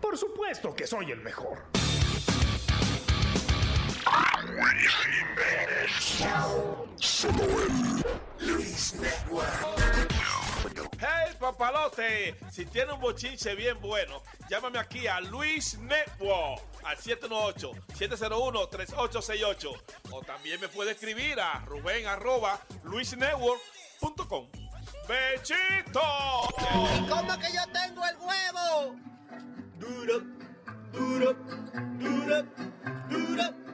Por supuesto que soy el mejor. Hey papalote, si tiene un bochinche bien bueno, llámame aquí a Luis Network al 718-701-3868 o también me puede escribir a ruben arroba luisnetwork.com. ¡Bechito! ¿Y cómo que yo tengo el huevo? Duro, duro, duro, duro.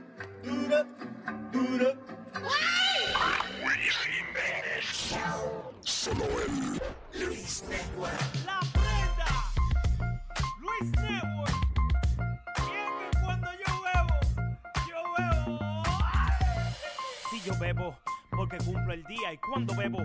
Solo él. Luis Network. ¡La prenda! ¡Luis Network! Y que cuando yo bebo, yo bebo. Si yo bebo, porque cumplo el día. Y cuando bebo,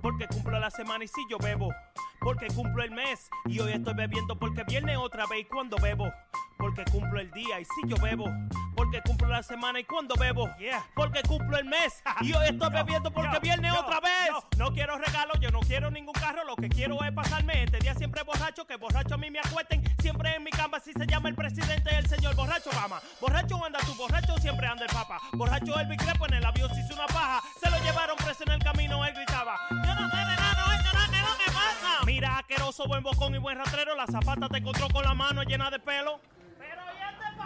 porque cumplo la semana. Y si yo bebo, porque cumplo el mes. Y hoy estoy bebiendo porque viene otra vez. Y cuando bebo, porque cumplo el día. Y si yo bebo, porque cumplo la semana. Y cuando bebo, porque cumplo el mes. Y hoy estoy bebiendo porque viene otra vez. No quiero regalos, yo no quiero ningún carro. Lo que quiero es pasarme este día siempre borracho. Que borracho a mí me acuesten. Siempre en mi cama, si se llama el presidente, el señor borracho Obama. Borracho anda tú, borracho siempre anda el papa. Borracho el Crepo en el avión se hizo una paja. Se lo llevaron preso en el camino, él gritaba. Yo no sé de nada, esto no, ¿qué es lo que pasa? Mira, asqueroso, buen bocón y buen rastrero. La zapata te encontró con la mano llena de pelo. Pero ya este pajero, ya.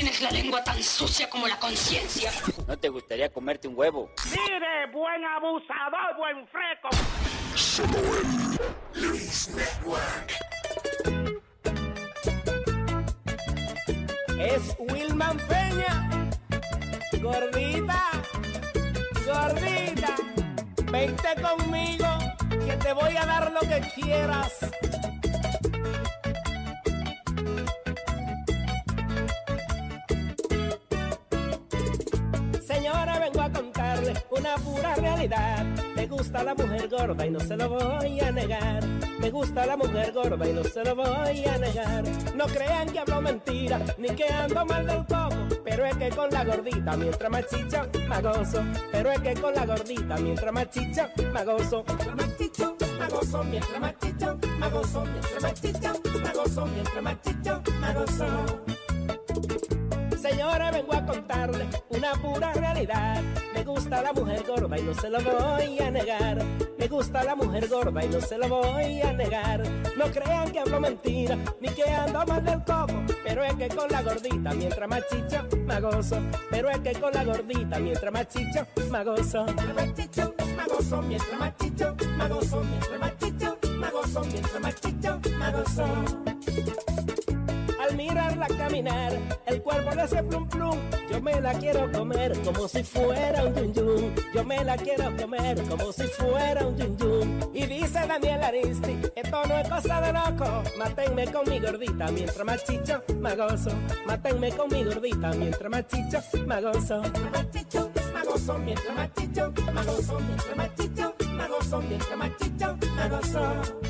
Tienes la lengua tan sucia como la conciencia. ¿No te gustaría comerte un huevo? Mire, buen abusador, buen freco. Solo él. Luis Network. Es Wilman Peña. Gordita, gordita. Vente conmigo, que te voy a dar lo que quieras. Señora, vengo a contarle una pura realidad. Me gusta la mujer gorda y no se lo voy a negar. Me gusta la mujer gorda y no se lo voy a negar. No crean que hablo mentira, ni que ando mal del coco. Pero es que con la gordita, mientras más chicha, más gozo. Pero es que con la gordita, mientras más chicha, más gozo. Mientras más chicha, más gozo. Mientras más chicha, más gozo. Mientras más chicha, más gozo. Mientras más chicha, más gozo. Señora, vengo a contarle una pura realidad. Me gusta la mujer gorda y no se lo voy a negar. Me gusta la mujer gorda y no se lo voy a negar. No crean que hablo mentira, ni que ando mal del coco. Pero es que con la gordita, mientras más chicho, me gozo. Pero es que con la gordita, mientras más chicho, me gozo. Más chicho, me gozo, mientras más chicho, me gozo, mientras más chicho, me gozo, mientras más chicho, me gozo. Al mirarla caminar, cuerpo le hace plum plum. Yo me la quiero comer como si fuera un yun yun. Yo me la quiero comer como si fuera un yun yun. Y dice Daniel Aristi, esto no es cosa de loco. Mátenme con mi gordita mientras más chicho, me gozo. Mátenme con mi gordita mientras más chicho, me gozo. Más chicho, me gozo, mientras más chicho, me gozo, mientras más chicho, me gozo, mientras más chicho, me gozo.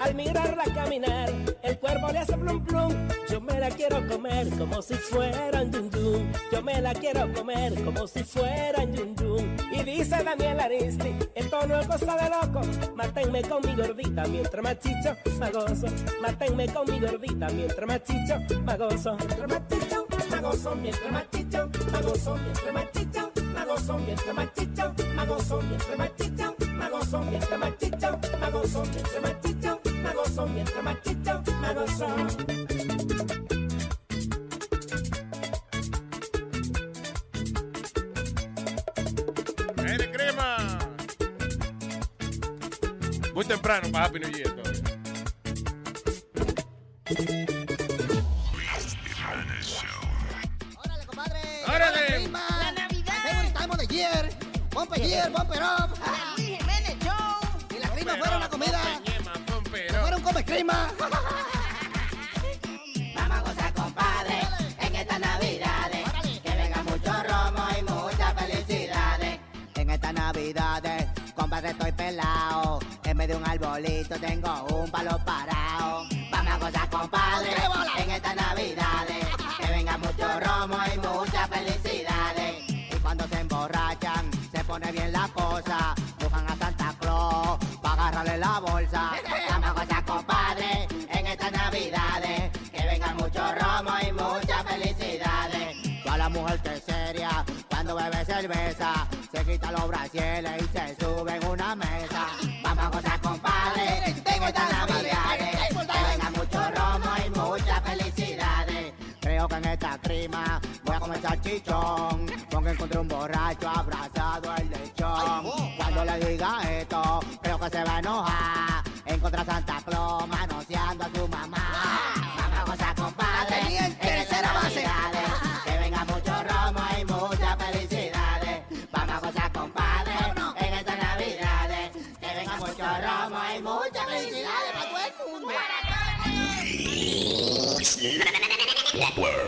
Al mirarla caminar, el cuervo le hace plum plum. Yo me la quiero comer como si fueran yum yum. Yo me la quiero comer como si fueran yum yum. Y dice Daniel Aristi, esto no es cosa de loco. Matenme con mi gordita mientras machicho, magoso. Matenme con mi gordita mientras machicho, magoso. Mientras machicho, magoso, mientras machicho, magoso, mientras machicho, magoso, mientras machicho, magoso, mientras machicho me gozo. Mientras más chicho, me gozo. Mientras más chicho, me gozo. Mientras me gozo. ¡Viene crema! Muy temprano para Happy New Year todavía. ¡Órale! La Navidad. Favorite time of the year. Bumper year, bumper up. Crema. Vamos a gozar, compadre, en estas navidades. Que venga mucho romo y muchas felicidades. En estas navidades, compadre, estoy pelado. En vez de un arbolito tengo un palo parado. Vamos a gozar, compadre, en estas navidades. Que venga mucho romo y muchas felicidades. Y cuando se emborrachan, se pone bien la cosa. Buscan a Santa Claus para agarrarle la bolsa. Y se sube en una mesa. Vamos a gozar, compadre, en estas navidades. Que venga mucho romo y muchas felicidades. Creo que en esta crima voy a comer salchichón. Porque encontré un borracho abrazado al lechón. Cuando le diga esto, creo que se va a enojar. Encontré a Santa Doppler.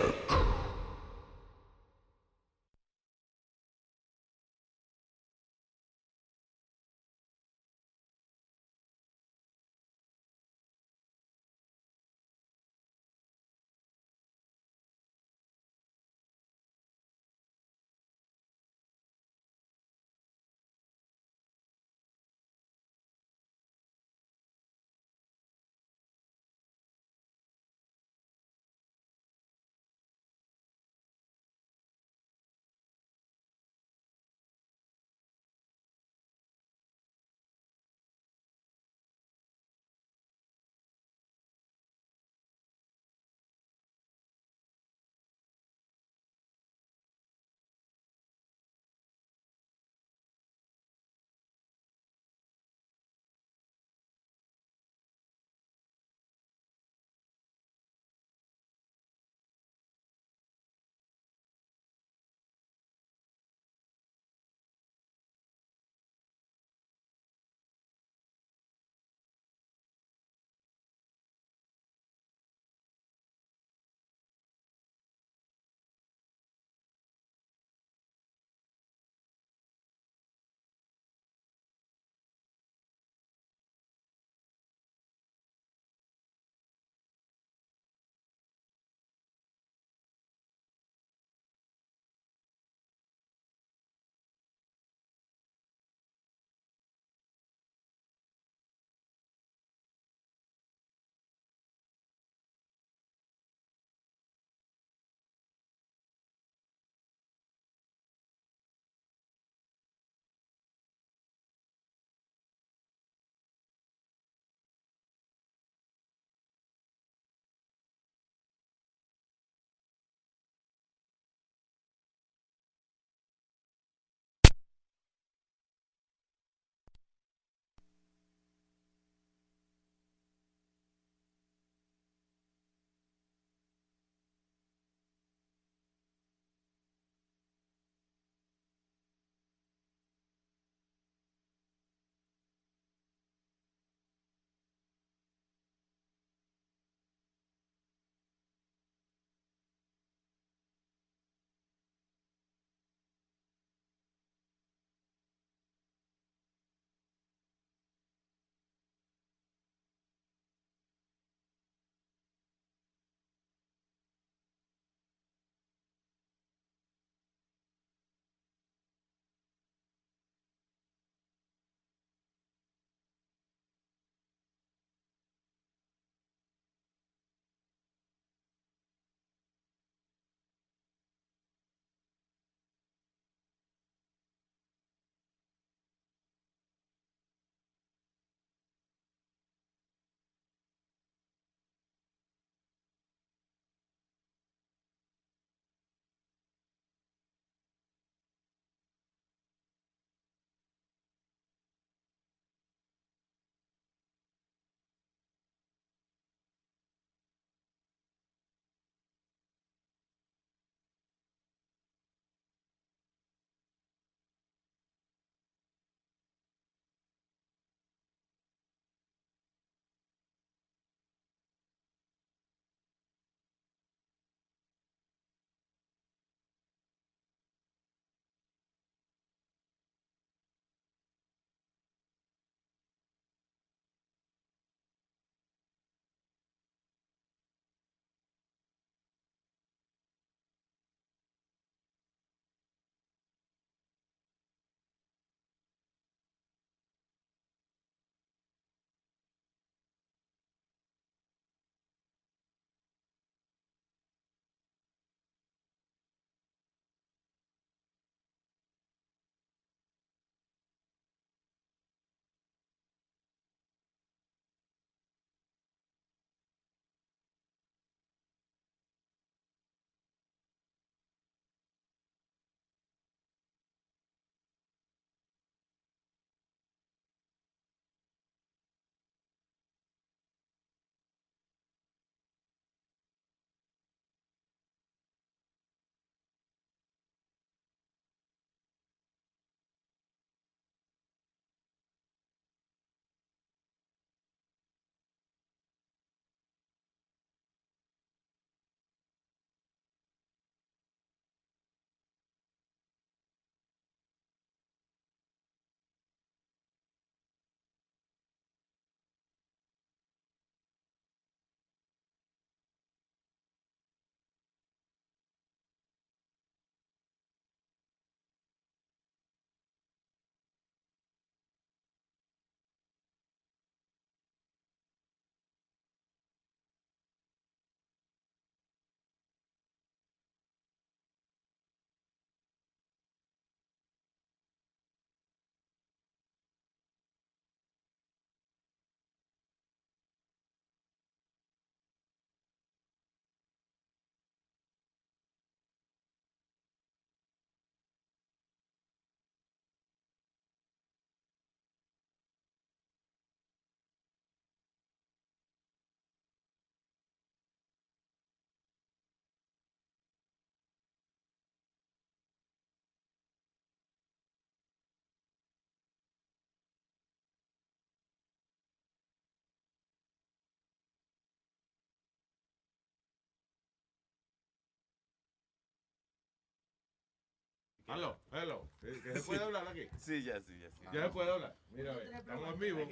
Aló, hello. ¿Que que se puede hablar aquí? Sí, ya, sí, ya. Sí. Ya se puede hablar. Mira, a ver, estamos en vivo.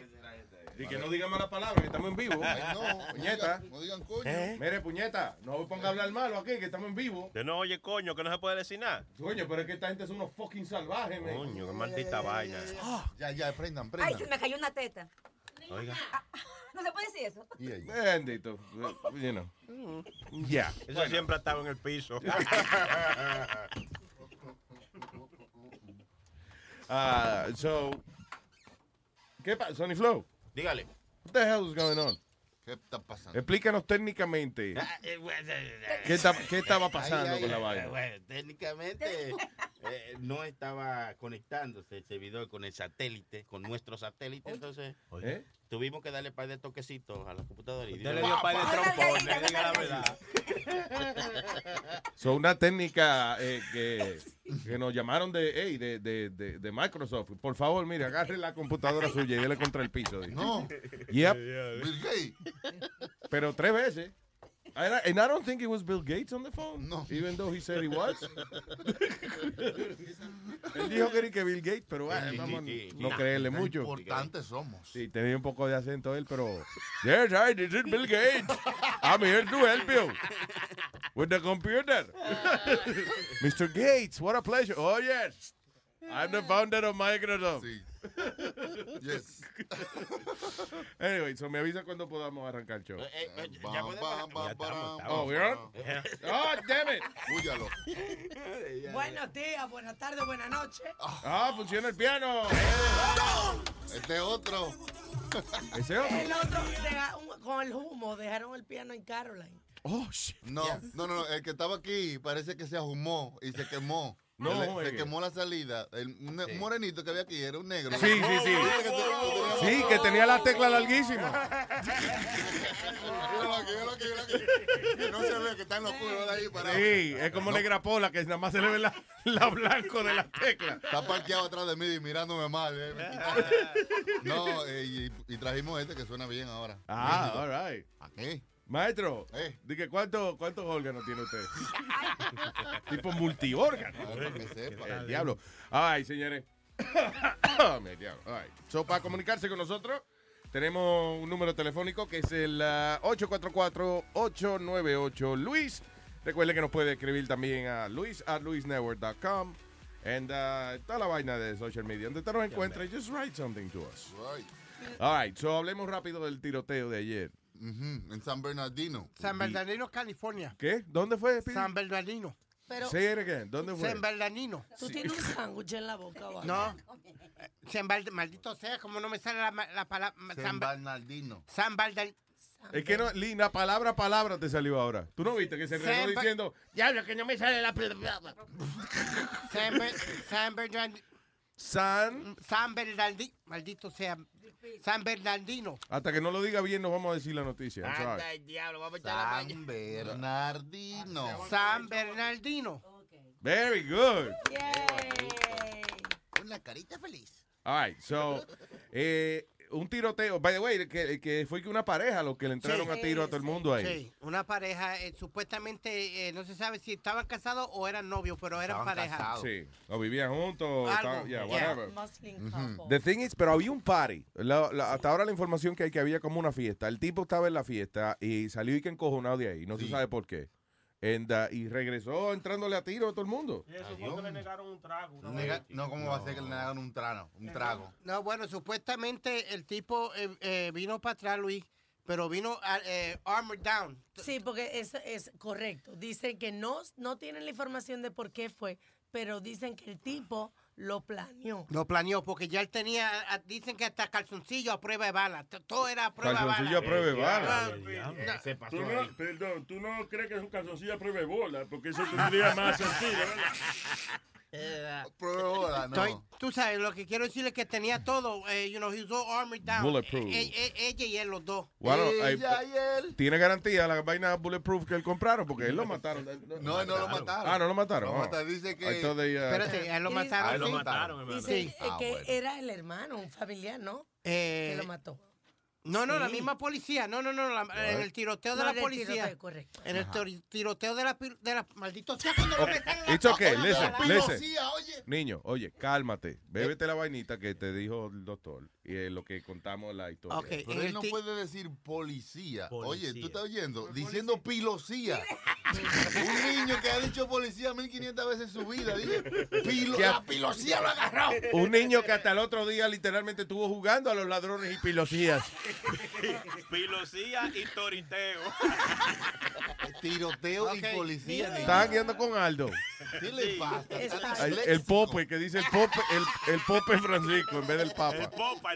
Y que no digan malas palabras, que estamos en vivo. Ay, no, puñeta. no digan coño. ¿Eh? Mire, puñeta, no ponga a hablar malo aquí, que estamos en vivo. De no oye, coño, que no se puede decir nada. Coño, pero es que esta gente son unos fucking salvajes, man. Coño, qué maldita vaina. Ya, ya, prendan, Ay, prendan. se me cayó una teta. Oiga. No se puede decir eso. Bendito. You know. Ya. Eso siempre ha estado en el piso. Ah, so, ¿qué pasa, Sonny Flow? Dígale. What the hell is going on? ¿Qué está pasando? Explícanos técnicamente Ah, eh, qué, está- qué estaba pasando Ay, ay, con la vaina. Bueno, técnicamente eh, no estaba conectándose el servidor con el satélite, con nuestro satélite, entonces ¿Eh? Tuvimos que darle par de toquecitos a la computadora. Y Usted le dio par de trompones, diga la verdad. Son una técnica eh, que, que nos llamaron de, hey, de, de, de, de Microsoft. Por favor, mire, agarre la computadora suya y dele contra el piso. dice. No. Yep. Bill Gates. Pero tres veces. And I, and I don't think it was Bill Gates on the phone. No. Even though he said he was. Él dijo que era que Bill Gates, pero ah, vamos no creerle mucho. importantes somos. Sí, tenía un poco de acento él, pero. Yes, this is Bill Gates. I'm here to help you. With the computer. Mr. Gates, what a pleasure. Oh, yes. I'm the founder of Microsoft. Sí. Yes. Anyway, so me avisa cuando podamos arrancar el show. Eh, eh, Bam, ya podemos- bam, ya bam, estamos, bam, Oh, we're on? Oh, damn it. Buenos días, buenas tardes, buenas noches. Ah, funciona el piano. Este otro. Ese otro. El otro, deja- un- con el humo, dejaron el piano en Caroline. Oh, shit. No, no, no, no, el que estaba aquí parece que se ahumó y se quemó. No, Se le- se oye. quemó la salida. El morenito que había aquí era un negro. Sí, sí, sí. Sí, que tenía la tecla larguísima. Que no se ve que está en los culos de ahí para. Sí, es como negra pola, que nada más se le ve la, la blanco de la tecla. Está parqueado atrás de mí y mirándome mal. eh, No, eh, y, y trajimos este que suena bien ahora. Ah, all right. Aquí. Maestro, Eh. dije, ¿cuánto, ¿cuántos órganos tiene usted? tipo multiórgano. Sepa. El diablo. Ay, señores. Me diablo. Right. So, para comunicarse con nosotros, tenemos un número telefónico que es el ah, 844-898-LUIS. Recuerde que nos puede escribir también a luis at luisnetwork.com. And uh, toda la vaina de social media. Donde usted nos encuentre, just write something to us. Right. All right. So, hablemos rápido del tiroteo de ayer. En San Bernardino. San Bernardino, California. ¿Qué? ¿Dónde fue? San Bernardino. Pero Say it again. ¿Dónde fue? San Bernardino. tú tienes un sándwich en la boca, ¿vale? No. San Bald- maldito sea, como no me sale la, la palabra. San Bernardino. San Bernardino. Es que no, Lina, palabra a palabra te salió ahora. ¿Tú no viste que se enredó diciendo, diablo, que no me sale la... San, Ber- San Bernardino. San, San Bernardino. Maldito sea. San Bernardino. hasta que no lo diga bien, no vamos a decir la noticia. I'm sorry. Anda, el diablo, vamos a echar la maña. San Bernardino. San Bernardino. Very good. Con la carita feliz. All right, so, eh, un tiroteo. By the way, que, que fue que una pareja los que le entraron Sí. a tiro a todo el mundo ahí. Sí, una pareja, eh, supuestamente, eh, no se sabe si estaban casados o eran novios, pero eran Estaban pareja. casados. Sí, o vivían juntos, estaban- yeah, yeah. whatever. Muslim Ujú. couple. The thing is, pero había un party. La- la- hasta ahora la información que hay que había como una fiesta. El tipo estaba en la fiesta y salió y que encojonado de ahí. No se sabe por qué. And, uh, y regresó entrándole a tiro a todo el mundo. Y eso fue que le negaron un trago. una Nega- vez. no, ¿cómo va a ser que le hagan un trago? Un trago. No, bueno, supuestamente el tipo eh, eh, vino para atrás, Luis, pero vino ah, eh, armored down. Sí, porque eso es correcto. Dicen que no, no tienen la información de por qué fue, pero dicen que el tipo lo planeó. Lo planeó porque ya él tenía, dicen que hasta calzoncillo a prueba de bala. Todo era a prueba de Calzoncillo a bala. prueba de bala. Ah, Eh, Se pasó perdón, tú no crees que es un calzoncillo a prueba de bola, porque eso tendría más sentido, ¿verdad? Bola, no. Estoy- tú sabes, lo que quiero decirle es que tenía todo, eh, you know, he was all armored down. Bulletproof. Eh, eh, ella y él, los dos. Bueno, Ella y él. tiene garantía la vaina bulletproof que él compraron porque él lo mataron. No, no lo mataron. Ah, no lo mataron. Lo Oh. mataron. Dice que- uh, Espérate, a él lo mataron. A él lo sí. eh, Ah, que bueno. era el hermano, un familiar, ¿no? Eh, que lo mató. No, no, la Sí. misma policía. No, no, no. la- en el tiroteo de No, la policía. tiroteo, correcto. En el Ajá. tiroteo de la, de la maldito sea cuando lo metan en la It's okay, listen, la listen. Niño, oye, cálmate. Bébete la vainita que te dijo el doctor y es lo que contamos la historia. Pero él no puede decir policía. Oye, tú estás oyendo, diciendo pilosía. Un niño que ha dicho policía 1500 veces en su vida. Dije, pilo, la pilosía lo agarró. Un niño que hasta el otro día literalmente estuvo jugando a los ladrones y pilosías. Pilosía y toriteo. Tiroteo y policía. Estaban guiando con Aldo. ¿Qué le pasa? Ay, El pope, que dice el pope, el, el pope Francisco en vez del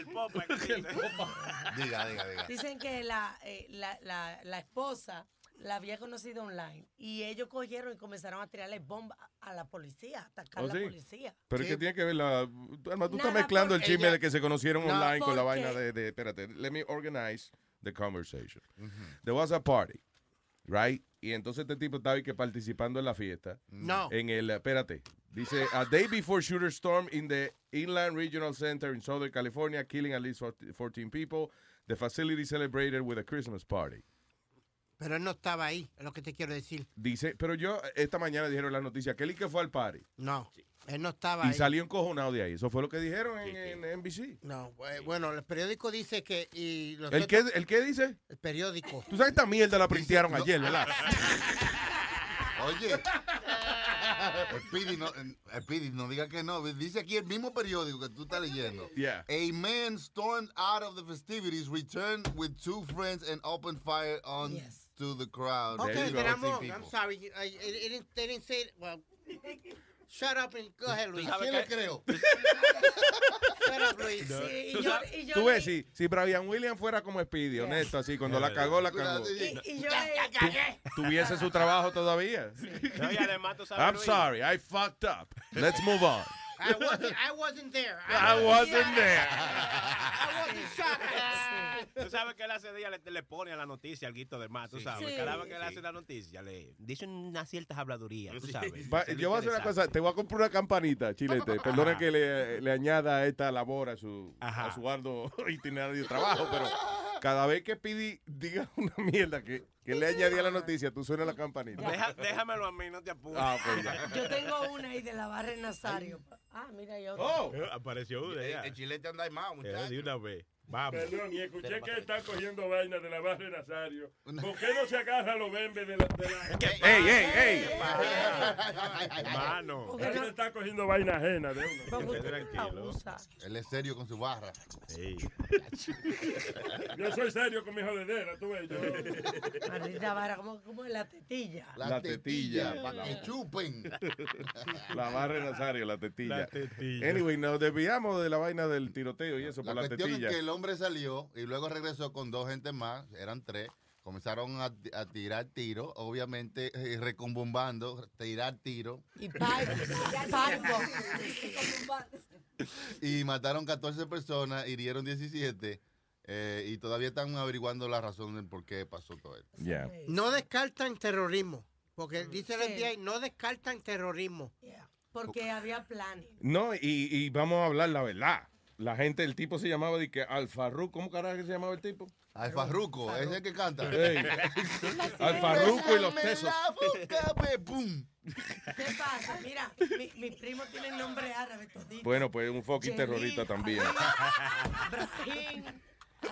El papa. popa, el popa. Diga, diga, diga. Dicen que la, eh, la, la, la esposa la había conocido online y ellos cogieron y comenzaron a tirarle bombas a la policía, a atacar ¿Oh, a la policía. Pero es que tiene que ver la... Alma, tú estás mezclando el chisme ella- de que se conocieron No, online con la vaina de, de... Espérate, let me organize the conversation. There was a party, right? Y entonces este tipo estaba ahí que participando en la fiesta. No. En el... Espérate. Dice, a day before shooter storm in the Inland Regional Center in Southern California, killing at least 14 people. The facility celebrated with a Christmas party. Pero él no estaba ahí, es lo que te quiero decir. Dice, pero yo, esta mañana dijeron en la noticia que él y que fue al party. No, él no estaba Y ahí. salió encojonado de ahí. Eso fue lo que dijeron en, en NBC. No, eh, bueno, el periódico dice que... Y los ¿El qué, ¿El qué dice? El periódico. Tú sabes esta mierda la printearon ayer, ¿verdad? Oye, Speedy no, Speedy, no diga que no. Dice aquí el mismo periódico que tú estás leyendo. Yeah. A man stormed out of the festivities, returned with two friends, and opened fire on to the crowd. Okay, then I'm 14 wrong. I'm sorry. I, it, it didn't, they didn't say it. Well, shut up and go ahead, Luis. ¿Quién le creo? Shut up, Luis. Sí, Tú y yo, y yo Tú le- ves, si, si Brian Williams fuera como Speedy, honesto, así, cuando la cagó, la cagó. y, y yo le- Tuviese su trabajo todavía. No, y además tú sabes, I'm Luis, sorry, I fucked up. Let's move on. I wasn't, I wasn't there. I wasn't there. I wasn't shot. Tú sabes que él hace día le, le pone a la noticia al guito de más, tú sabes. Sí. Cada vez que él hace la noticia, le dice unas ciertas habladurías, tú sabes. Va- yo voy a hacer una cosa, te voy a comprar una campanita, Chilete. Perdona que le, le añada esta labor a su, a su arduo itinerario de trabajo, pero cada vez que Pidi diga una mierda que, que le añadí a la noticia, tú suena la campanita. Deja- déjamelo a mí, no te apures. Ah, yo tengo una ahí de la barra Nazario. Ah, mira, hay otra. Oh. Apareció una ya. El chilete anda Eh, muchachos. De una vez. Vamos. Perdón, y escuché que está cogiendo vaina de la barra de Nazario. ¿Por qué no se agarra los bembes de la... De la... ¡Ey, ey, ey! Hermano. Él está cogiendo vaina ajena de uno. Tranquilo. Él es serio con su barra. Sí. Yo soy serio con mi jodedera, tú ves. Yo... Maldita vara, como, la tetilla. La, La tetilla, tetilla. para que chupen. La barra de Nazario, la tetilla. La tetilla. Anyway, nos desviamos de la vaina del tiroteo y eso La por la tetilla. es que el hombre salió y luego regresó con dos gente más, eran tres. Comenzaron a, a tirar tiros, obviamente eh, recombombando, tirar tiros. Y mataron 14 personas, hirieron 17. eh, y todavía están averiguando la razón del por qué pasó todo esto. Yeah. No descartan terrorismo. Porque dice el Sí. FBI, no descartan terrorismo. Porque había planes. No, y, y vamos a hablar la verdad. La gente, el tipo se llamaba de que Alfarruco, ¿cómo carajo que se llamaba el tipo? Alfarruco, ese es el que canta. Ey. Alfarruco y los boca, pues, ¡pum! ¿Qué pasa? Mira, mi, mi primo tiene nombre árabe todito. Bueno, pues un fucking terrorista también. Brahim,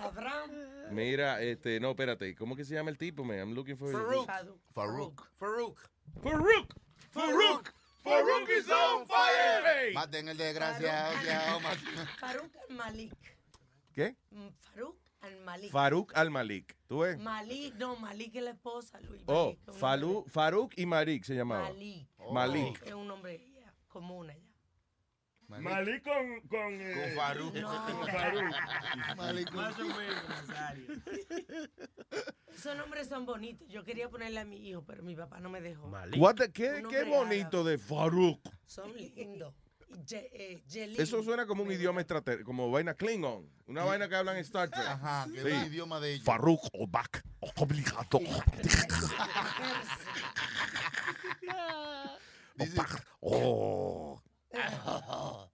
Abraham. Mira, este, no, espérate, ¿cómo que se llama el tipo, man? I'm looking for Farouk. Farouk. Farouk. Farouk. Farouk. Farouk is on fire. Maten el desgraciado, oh. Farouk al-Malik. ¿Qué? Mm, Farouk al-Malik. Farouk al-Malik. ¿Tú ves? Malik, no, Malik es la esposa, Luis. Oh, Malik, Farouk y Marik se llamaba. Malik. Malik. Es un nombre común allá. Malí con... Con, eh, Con Faruk. No. Con Faruk. Más o menos. Esos nombres son bonitos. Yo quería ponerle a mi hijo, pero mi papá no me dejó. The- qué, qué bonito de Farouk. Son lindos. Ye- eh. Eso suena como un idioma extraterrestre, como vaina Klingon. Una vaina que hablan en Star Trek. Ajá, que es Sí. el idioma de ellos. Farouk Obak. Obligado. Dice- Oh.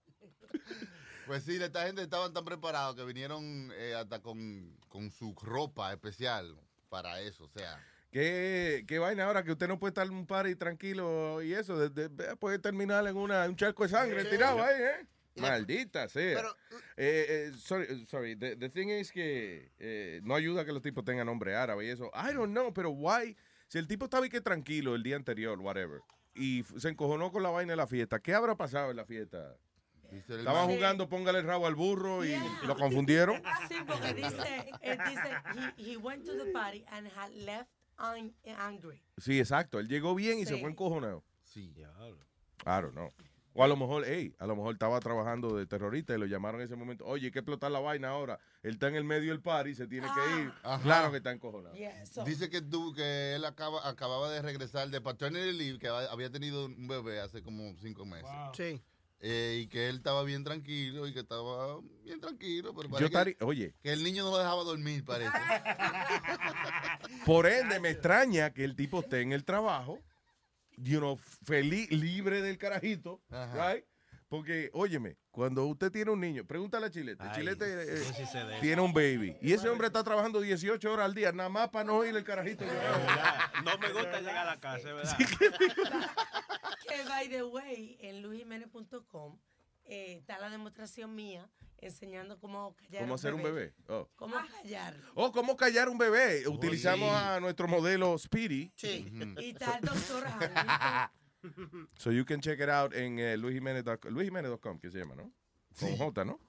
Pues sí, esta gente estaban tan preparados que vinieron eh, hasta con, con su ropa especial para eso. O sea, ¿Qué, qué vaina ahora que usted no puede estar en un party tranquilo y eso? de- de- de- puede terminar en una, un charco de sangre Sí. tirado ahí, ¿eh? Maldita sea. Pero- Eh, eh, sorry, eh, sorry. The, the thing is que eh, no ayuda que los tipos tengan nombre árabe y eso. I don't know, pero why? Si el tipo estaba y que tranquilo el día anterior, whatever, y se encojonó con la vaina de la fiesta, ¿qué habrá pasado en la fiesta? Estaban Sí. jugando Póngale el rabo al burro y lo confundieron. Sí, porque dice, él dice, he, he went to the party and had left ang- angry. Sí, exacto. Él llegó bien y se fue encojonado. Sí. I don't know. O a lo mejor, hey, a lo mejor estaba trabajando de terrorista y lo llamaron en ese momento. Oye, hay que explotar la vaina ahora. Él está en el medio del party, se tiene que ir. Ajá. Claro que está encojonado. Dice que, tú, que él acaba, acababa de regresar de paternity leave, que había tenido un bebé hace como cinco meses. Sí. Eh, y que él estaba bien tranquilo y que estaba bien tranquilo. Pero Yo parece que, estaría- oye, que el niño no lo dejaba dormir, parece. por ende me extraña que el tipo esté en el trabajo, you know, feliz, libre del carajito, Ajá. right? Porque, óyeme, cuando usted tiene un niño, pregúntale a Chilete. Ay, Chilete eh, sí tiene un baby. Y ese hombre está trabajando 18 horas al día, nada más para no oír el carajito. No me gusta llegar a la casa, ¿verdad? Que, by the way, en luisjimenez.com eh, está la demostración mía enseñando cómo callar ¿Cómo hacer un bebé? Oh. Cómo callarlo. Oh, ¿cómo callar un bebé? Utilizamos sí. a nuestro modelo Speedy. Sí. Y está el doctor Javier. So you can check it out en eh, luisjimenez.com, luisjimenez.com, que se llama, ¿no? Con J, ¿no?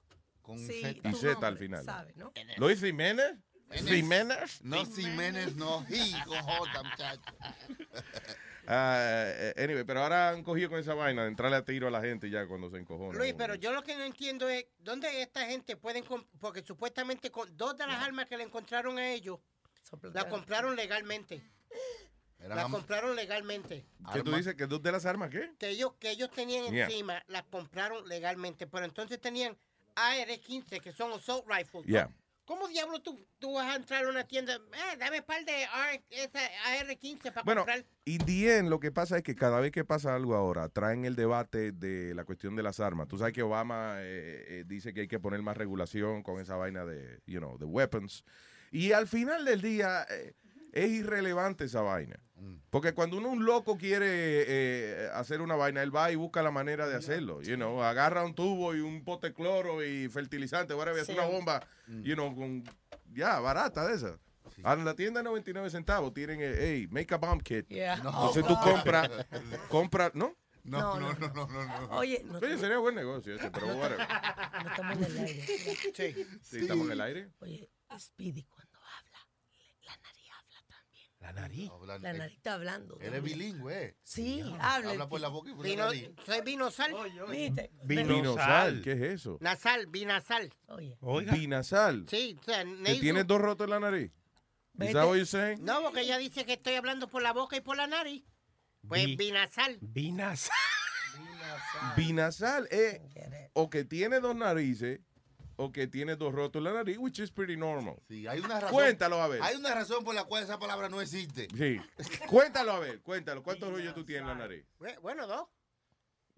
Con Sí, Z. Y Z nombre, al final. sabe, ¿no? Luis Jiménez. Jiménez. No Jiménez, no Ji, con J, muchacho. Ah, eh, anyway, pero ahora han cogido con esa vaina de entrarle a tiro a la gente ya cuando se encojona. Luis, pero yo lo que no entiendo es dónde esta gente pueden, porque supuestamente con dos de las armas que le encontraron a ellos, las compraron legalmente. Am- compraron legalmente. ¿Qué tú dices? ¿Que dos de las armas qué? Que ellos, que ellos tenían Yeah. encima, las compraron legalmente, pero entonces tenían AR-15, que son assault rifles. Yeah. ¿Cómo diablo tú, tú vas a entrar a una tienda? Eh, dame un par de AR, esa AR-15 para Bueno, comprar. the end, lo que pasa es que cada vez que pasa algo ahora, traen el debate de la cuestión de las armas. Tú sabes que Obama eh, eh, dice que hay que poner más regulación con esa vaina de, you know, de weapons. Y al final del día, eh, es irrelevante esa vaina. Porque cuando uno un loco quiere eh, hacer una vaina, él va y busca la manera de hacerlo. You know, agarra un tubo y un pote de cloro y fertilizante, whatever, hace Sí. una bomba, you know, con ya barata de esa. A la tienda 99 centavos tienen, eh, hey, make a bomb kit. Yeah. Entonces tú compras, compras, ¿no? No, no, no, no, no. no. Oye, no, Oye, sería buen negocio ese, pero whatever. no estamos en el aire. Sí. Sí, estamos en el aire. Oye, Speedy cuando habla, le- la nariz habla también. La nariz. La nariz está hablando. Él es bilingüe. eh. Sí, habla. Habla por la boca y por la nariz. soy vinasal. ¿Viste? Vinasal, ¿qué es eso? Nasal, binasal. Oye, Oiga. Binasal. Sí, o sea, ¿Que tienes dos rotos en la nariz? ¿Is that what you're saying? No, porque ella dice que estoy hablando por la boca y por la nariz. Pues Bi- binasal. Vinas. Binasal es o que tiene dos narices o que tiene dos rotos en la nariz, which is pretty normal. Sí, hay una razón. Cuéntalo a ver. Hay una razón por la cual esa palabra no existe. Sí. Cuéntalo a ver, cuéntalo. ¿Cuántos rollos tú tienes en la nariz? Bu- Bueno, dos.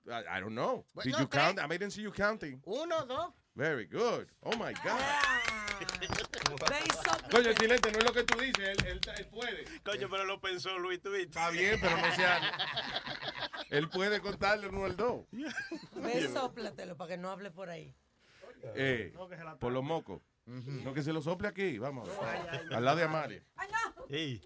I, I don't know. Bueno, Did you tres. count? I didn't see you counting. Uno, dos. Very good. Oh my God. beso. Coño, Chilete, no es lo que tú dices. Él, él- él puede. Coño, pero lo pensó Luis, viste. Está bien, pero no sea. Él puede contarle uno al dos. Ve, sóplatelo para que no hable por ahí. Eh, por los mocos. No que se lo sople aquí, vamos. Al lado de Amalia. Sí.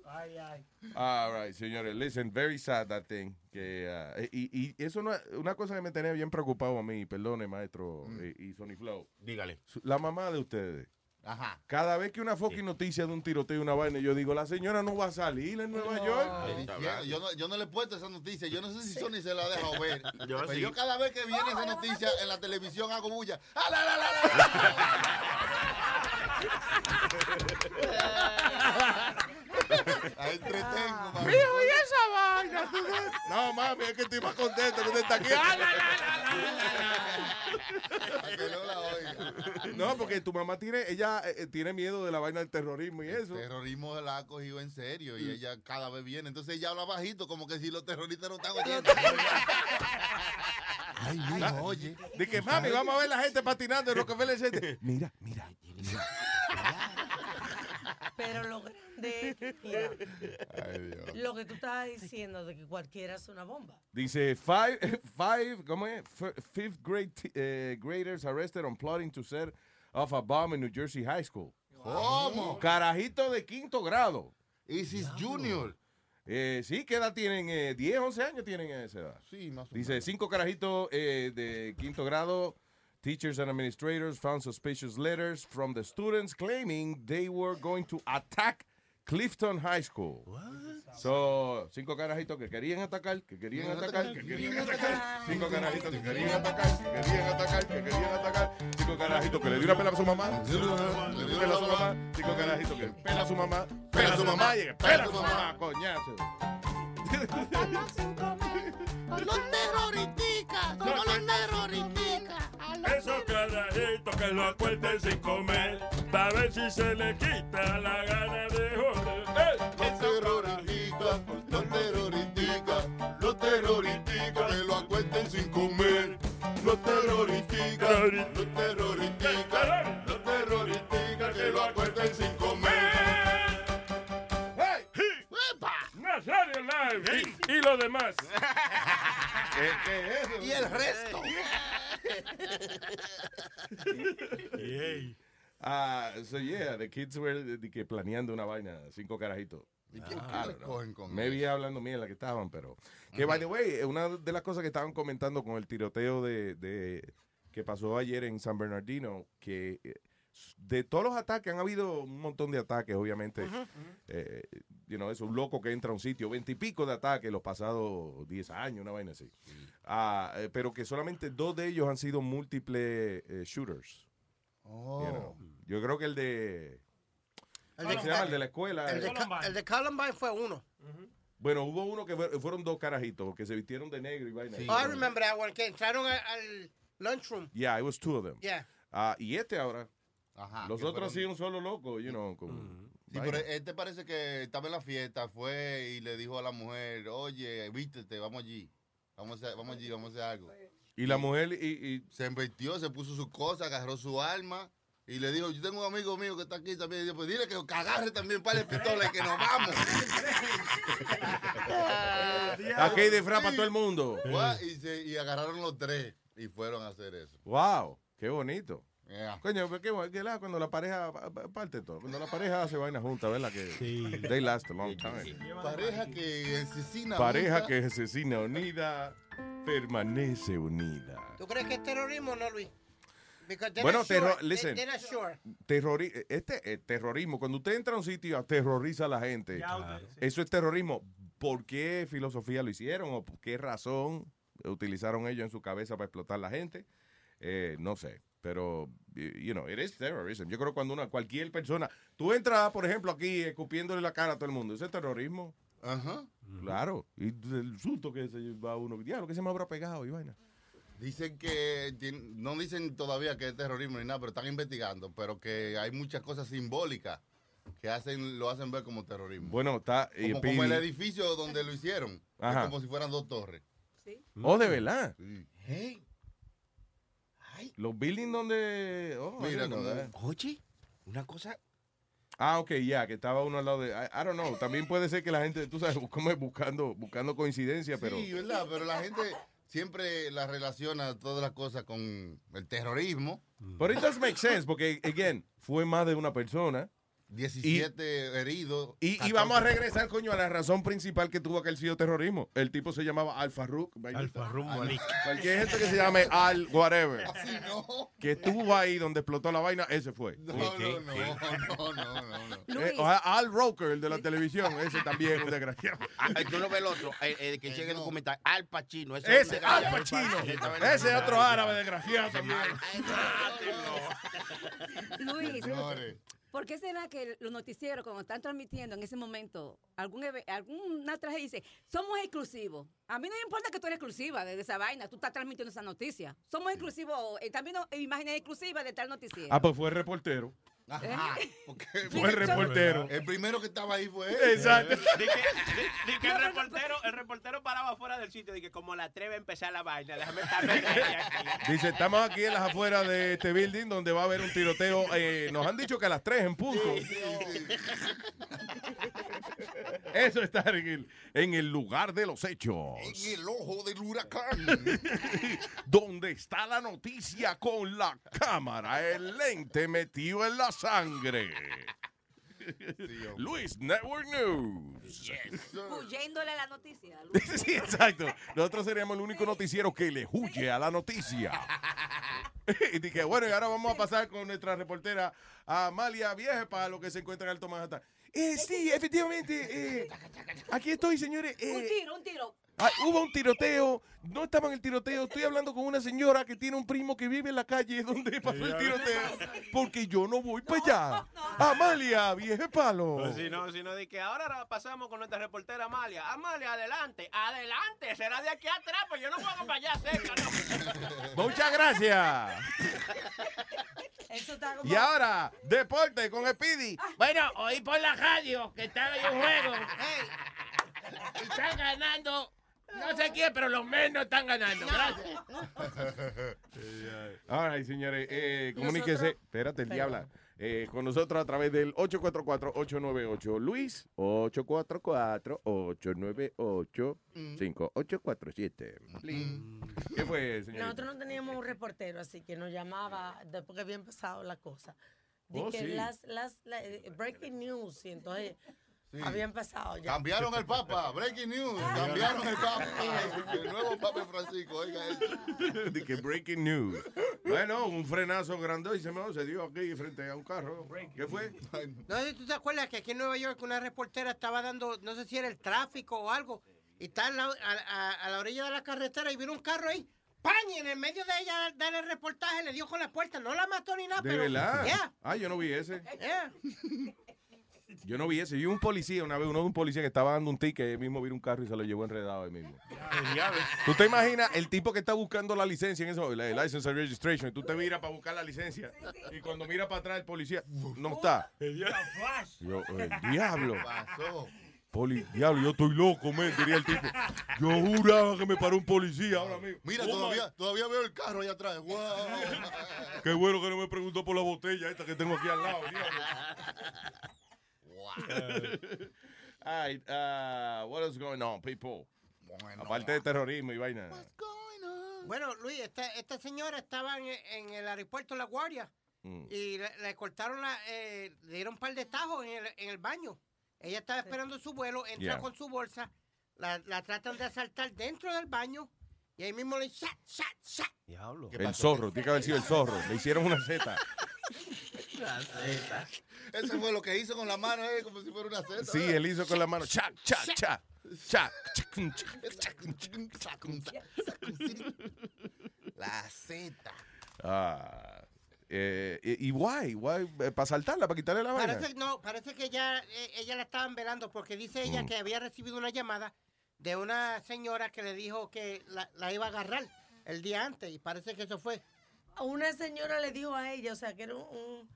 All right, señores. Listen, very sad that thing. Que, ah, y, y eso no es una cosa que me tenía bien preocupado a mí, perdone, maestro y, y Sony Flow. Dígale. La mamá de ustedes. Ajá. Cada vez que una fucking noticia de un tiroteo y una vaina, yo digo, la señora no va a salir en Nueva York. Diciendo, Yo no, yo no le he puesto esa noticia. Yo no sé si Sony se la ha dejado ver. Yo Pero sí. yo cada vez que viene esa noticia en la televisión hago bulla. ¡Ah, la, la, la, la! Entretengo, mami. Mijo, ¿y esa vaina? No, mami, es que estoy más contento que usted está aquí. ¡Ah, la, la, la, la, la, la! Para que no la oiga. No, porque tu mamá tiene, ella eh, tiene miedo de la vaina del terrorismo y eso. El terrorismo la ha cogido en serio y ella cada vez viene. Entonces ella habla bajito, como que si los terroristas no están oyendo. Ay, mira, oye. De que mami, vamos a ver la gente patinando en Rockefeller Center. Mira, mira. Pero lo grande es que, mira, Ay, Dios. lo que tú estabas diciendo de que cualquiera es una bomba. Dice, five, five, ¿cómo es? F- Fifth grade eh, graders arrested on plotting to set off a bomb in New Jersey High School. ¿Cómo? Carajito de quinto grado. Isis Junior. Eh, sí, ¿qué edad tienen? Eh, 10, 11 años tienen esa edad. Sí, más o Dice, cinco carajitos eh, de quinto grado. Teachers and administrators found suspicious letters from the students claiming they were going to attack Clifton High School. What? So, cinco carajitos que querían atacar, que querían atacar, que querían atacar. Cinco carajitos que querían atacar, que querían atacar, que querían atacar. Cinco carajitos que le dio una pela a su mamá, le dio una pela a su mamá. Cinco carajitos que pela a su mamá, pela a su mamá y que pela a su mamá, coñazo. Los terroristas, que lo acuerden sin comer, para ver si se le quita la gana de joder. ¡Eh! Los terroristas, los terroristas, los terroristas que lo acuesten sin comer. Los terroristas, los terroristas, los terroristas que lo acuesten sin comer. Nazario Live y, y lo demás. Y el resto. Ah, so yeah, the kids were eh, de que planeando una vaina, cinco carajitos. ¿Y quién Ah, qué I le don't know. cogen con Maybe eso? hablando mierda que estaban, pero... Que, by the way, una de las cosas que estaban comentando con el tiroteo de, de- que pasó ayer en San Bernardino, que eh, de todos los ataques, han habido un montón de ataques, obviamente. Eh, you know, es un loco que entra a un sitio, veintipico de ataques los pasados 10 años, una vaina así. Ah, eh, pero que solamente dos de ellos han sido múltiples eh, shooters. Oh. you know. Yo creo que el de... El de la escuela. El de, el de Columbine fue uno. bueno, hubo uno que fue- fueron dos carajitos que se vistieron de negro y vaina. Oh, I remember that one, que entraron al, al lunchroom. Yeah, it was two of them. Yeah. Ah, y este ahora. Ajá, Los otros sí, un solo loco, you know. Con Sí, pero este parece que estaba en la fiesta, fue y le dijo a la mujer, oye, vístete, vamos allí. Vamos a, vamos allí, vamos a hacer algo. Y la mujer y, se invirtió, se puso su cosa, agarró su arma y le dijo, yo tengo un amigo mío que está aquí también. Y yo, pues dile que agarre también para el pistola y que nos vamos. Aquí hay disfraz para todo el mundo. Y, se- y agarraron los tres y fueron a hacer eso. Wow, qué bonito. Yeah. Coño, qué, qué la- cuando la pareja pa- pa- parte todo. Cuando la pareja hace vaina junta, ¿verdad? Que they last a long time. Pareja que asesina. Pareja que asesina unida, permanece unida. ¿Tú crees que es terrorismo o no, Luis? Bueno, terro- listen. Terrori- este eh, terrorismo, cuando usted entra a un sitio y aterroriza a la gente, eso es terrorismo. ¿Por qué filosofía lo hicieron o por qué razón utilizaron ellos en su cabeza para explotar a la gente? Eh, no sé, pero, you know, it is terrorism. Yo creo que cuando una, cualquier persona, tú entras, por ejemplo, aquí escupiéndole la cara a todo el mundo, ¿eso es terrorismo? Ajá. Claro, y el susto que se va uno, diablo, que se me habrá pegado y vaina. Dicen que, no dicen todavía que es terrorismo ni nada, pero están investigando, pero que hay muchas cosas simbólicas que hacen lo hacen ver como terrorismo. Bueno, está... y Como, como el edificio donde lo hicieron. Ajá. Es como si fueran dos torres. Oh, de verdad. Hey. Los buildings donde... oh, Mira, como- that. oye, una cosa. Ah, ok, ya, que estaba uno al lado de... I, I don't know, también puede ser que la gente, tú sabes, como es buscando, buscando coincidencia, pero... Sí, ¿verdad? Pero la gente siempre la relaciona todas las cosas con el terrorismo. Pero it does make sense, porque, again, fue más de una persona. 17 heridos. Y, y vamos a regresar, coño, a la razón principal que tuvo aquel sido terrorismo. El tipo se llamaba Al Farruk. Al Farruk Malik. Cualquier gente que se llame Al whatever. Así no. Que estuvo ahí donde explotó la vaina, ese fue. No, no, no, no, no, no, no. Eh, o sea, Al Roker, el de la televisión, ese también es un desgraciado. Ah, tú no ves el otro, el, el que llega el documental, Al Pacino. Ese, Ese, Al Pacino. Ese es otro árabe desgraciado también. Luis, Señores. ¿Por qué será que los noticieros, cuando están transmitiendo en ese momento algún alguna traje dice, somos exclusivos? A mí no me importa que tú eres exclusiva de, de esa vaina, tú estás transmitiendo esa noticia. Somos exclusivos, eh, también no- imágenes exclusivas de tal noticiero. Ah, pues fue el reportero. Ajá. Porque Fue el reportero. El primero que estaba ahí fue él. Exacto. Di que, di- di que el, reportero, el reportero paraba fuera del sitio que como la atreve a empezar la vaina, déjame estar aquí. Dice, estamos aquí en las afueras de este building donde va a haber un tiroteo. Eh, nos han dicho que a las 3 en punto. Eso está en el, en el lugar de los hechos. En el ojo del huracán. donde está la noticia con la cámara, el lente metido en la sangre. Luis Network News. Huyéndole a la noticia. Sí, exacto. Nosotros seríamos el único noticiero que le huye a la noticia. Y dije, bueno, y ahora vamos a pasar con nuestra reportera Amalia Vieje para lo que se encuentra en Alto Manhattan. Eh, sí, efectivamente. eh, aquí estoy, señores. Un eh, tiro, un tiro. Ah, hubo un tiroteo, no estaba en el tiroteo, estoy hablando con una señora que tiene un primo que vive en la calle donde pasó el tiroteo, porque yo no voy para allá. Amalia, vieje palo. Pues si no, si no, di que ahora pasamos con nuestra reportera Amalia. Amalia, adelante, adelante, será de aquí atrás, pues yo no puedo para allá cerca, no. Muchas gracias. Eso está como... Y ahora, deporte con Speedy. Bueno, oí por la radio que estaba en un juego. Están ganando. No sé quién, pero los menos están ganando. Gracias. All right, señores, eh, comuníquese. Nosotros- Espérate, el diabla. Eh, con nosotros a través del 844-898. Luis, 844-898-5847. ¿Qué fue, señorita? Nosotros no teníamos un reportero, así que nos llamaba después que había empezado la cosa. De Oh, que sí. las, las, la- eh, breaking news, y entonces Sí. había empezado ya. Cambiaron el Papa, breaking news. Cambiaron el Papa. El nuevo Papa Francisco, oiga eso. de que breaking news. Bueno, un frenazo grande y se, me, se dio aquí frente a un carro. ¿Qué fue? No sé si tú te acuerdas que aquí en Nueva York una reportera estaba dando, no sé si era el tráfico o algo, y está la- a, a- a la orilla de la carretera y vino un carro ahí, ¡pañ! Y en el medio de ella dar el reportaje le dio con la puerta, no la mató ni nada, De pero... verdad. Yeah, Ah, yo no vi ese. yeah. Yo no vi ese. Yo vi un policía una vez, uno de un policía que estaba dando un ticket, él mismo vino un carro y se lo llevó enredado ahí mismo. ¿Tú te imaginas el tipo que está buscando la licencia en eso, la license and registration, y tú te miras para buscar la licencia y cuando mira para atrás el policía no está. Yo, el diablo. Pasó. Poli, diablo, yo estoy loco, men, diría el tipo. Yo juraba que me paró un policía ahora mismo. Mira, Oh, todavía, todavía veo el carro allá atrás. Wow. Qué bueno que no me preguntó por la botella esta que tengo aquí al lado. diablo. All right, uh, what is going on, people? Aparte de terrorismo y vaina. Bueno, Luis, esta, esta señora estaba en, en el aeropuerto La Guardia Mm. y le, le cortaron la, eh, le dieron un par de tajos en el, en el baño. Ella estaba esperando su vuelo, entra Yeah. con su bolsa, la, la tratan de asaltar dentro del baño y ahí mismo le shot, shot, shot. Diablo. El zorro, tiene que haber sido el zorro. Le hicieron una Z. Eso fue lo que hizo con la mano, eh, como si fuera una seta. Sí, él hizo con la mano. Cha, cha, cha. Cha. La Z. Ah, eh, ¿Y y why? why? ¿Para saltarla? ¿Para quitarle la vaina? Parece, no, parece que ya, eh, ella la estaban velando porque dice ella Mm. que había recibido una llamada de una señora que le dijo que la, la iba a agarrar el día antes y parece que eso fue. Una señora le dijo a ella, o sea, que era un- un-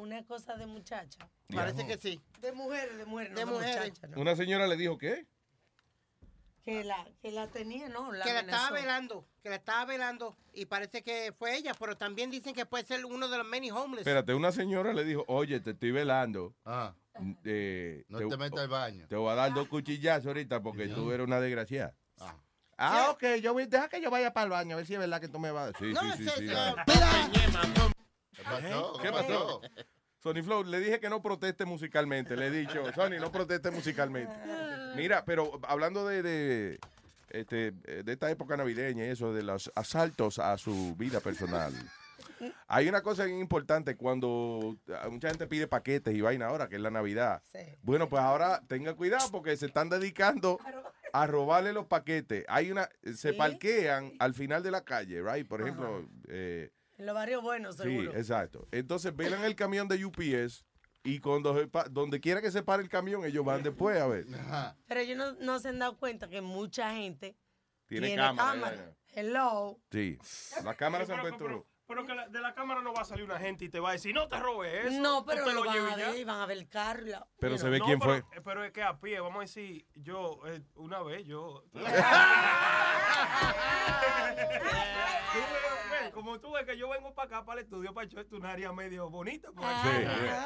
una cosa de muchacha. Parece que sí. De mujeres, de mujeres, no De muchacha, no. Una señora le dijo, ¿qué? Que la, que la tenía, ¿no? que la estaba velando, que la estaba velando y parece que fue ella, pero también dicen que puede ser uno de los many homeless. Espérate, una señora le dijo, oye, te estoy velando. Ah. Eh, No te metas al baño. Te voy a dar dos cuchillazos ahorita porque tú eres una desgraciada. Ah. Ah, ok, yo voy, deja que yo vaya para el baño a ver si es verdad que tú me vas. Sí, No, sí, sí, sí. ah. ¿Qué pasó? ¿Qué pasó? Sony Flow, le dije que no proteste musicalmente. Le he dicho, Sony, no proteste musicalmente. Mira, pero hablando de, de, este, eh, de esta época navideña y eso, de los asaltos a su vida personal. Hay una cosa importante cuando ah, mucha gente pide paquetes y vaina ahora, que es la Navidad. Bueno, pues ahora tengan cuidado porque se están dedicando a robarle los paquetes. Hay una, se ¿Sí? parquean al final de la calle, right? Por ejemplo, eh, En los barrios buenos, Sí, exacto. Entonces velan el camión de UPS y cuando donde quiera que se pare el camión, ellos van después a ver. Pero ellos no, no se han dado cuenta que mucha gente Tiene tiene, cámara, cámara. Hello. Sí, las cámaras se han puesto... pero- que la- de la cámara no va a salir una gente y te va a decir, no te robes eso. No, pero te lo van a ya". ver y van a ver el carro. y la- Pero you se ve No, quién pero, fue. eh, Pero es que a pie, vamos a decir, yo, eh, una vez, yo. Como tú ves que yo vengo para acá, para el estudio, para es una área medio bonita. Por aquí. Sí,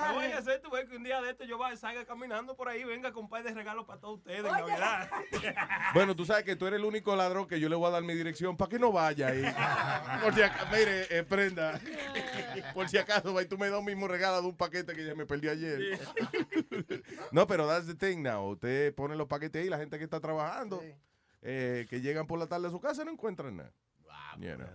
No vaya a ser, tú ves que un día de esto yo vaya, salga caminando por ahí, venga con un par de regalos para todos ustedes en Navidad. Bueno, tú sabes que tú eres el único ladrón que yo le voy a dar mi dirección para que no vaya ahí. Por si acaso, mire, eh, prenda. Por si acaso, va y tú me das un mismo regalo de un paquete que ya me perdí ayer. no, pero that's the thing now. Usted pone los paquetes ahí, la gente que está trabajando, eh, que llegan por la tarde a su casa no encuentran nada. You know.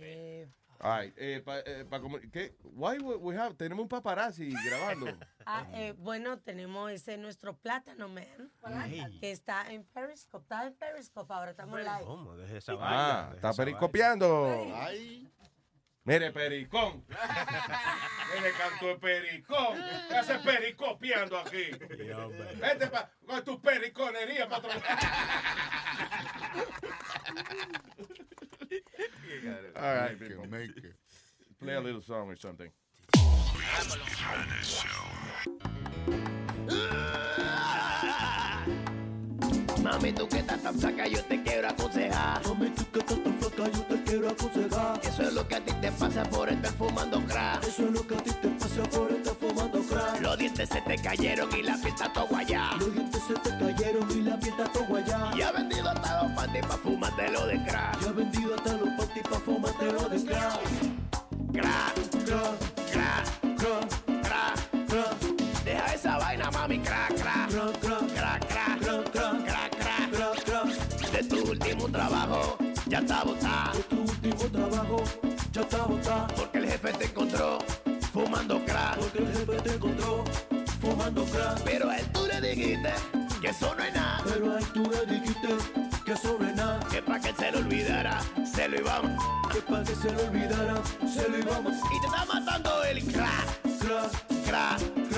Eh, Ay, eh, pa- eh, pa ¿qué? Why we have, tenemos un paparazzi grabando. ah, eh, bueno, tenemos ese nuestro plátano man que está en Periscope. Está en Periscope ahora, estamos live. ¿Cómo? Deje esa Ah, vaina. deje está esa pericopiando. Ay. Mire, pericón. Mire, canto de pericón. ¿Qué hace pericopiando aquí? Vete pa, con tu periconería para All right, Make it, make it. Play a little song or something. Mami, tú que estás tan flaca, yo te quiero aconsejar. Mami, tú que estás tan flaca, yo te quiero aconsejar. Eso es lo que a ti te pasa por estar fumando crack. Eso es lo que a ti te pasa por estar fumando crack. Los dientes se te cayeron y la piel está todo guayá. Los dientes se te cayeron y la piel está todo guayá. Y ha vendido hasta los panties pa' fumártelo de crack. Y ha vendido hasta los panties pa' fumártelo de crack. Crack, crack, crack, crack, crack, ya está botado. De tu último trabajo, ya está botado. Porque el jefe te encontró fumando crack. Porque el jefe te encontró fumando crack. Pero a él tú le dijiste que eso no es nada. Pero a él tú le dijiste que eso no es nada. Que pa' que se lo olvidara, se lo íbamos. Que pa' que se lo olvidara, se lo íbamos. Y te está matando el. Crack, crack, crack,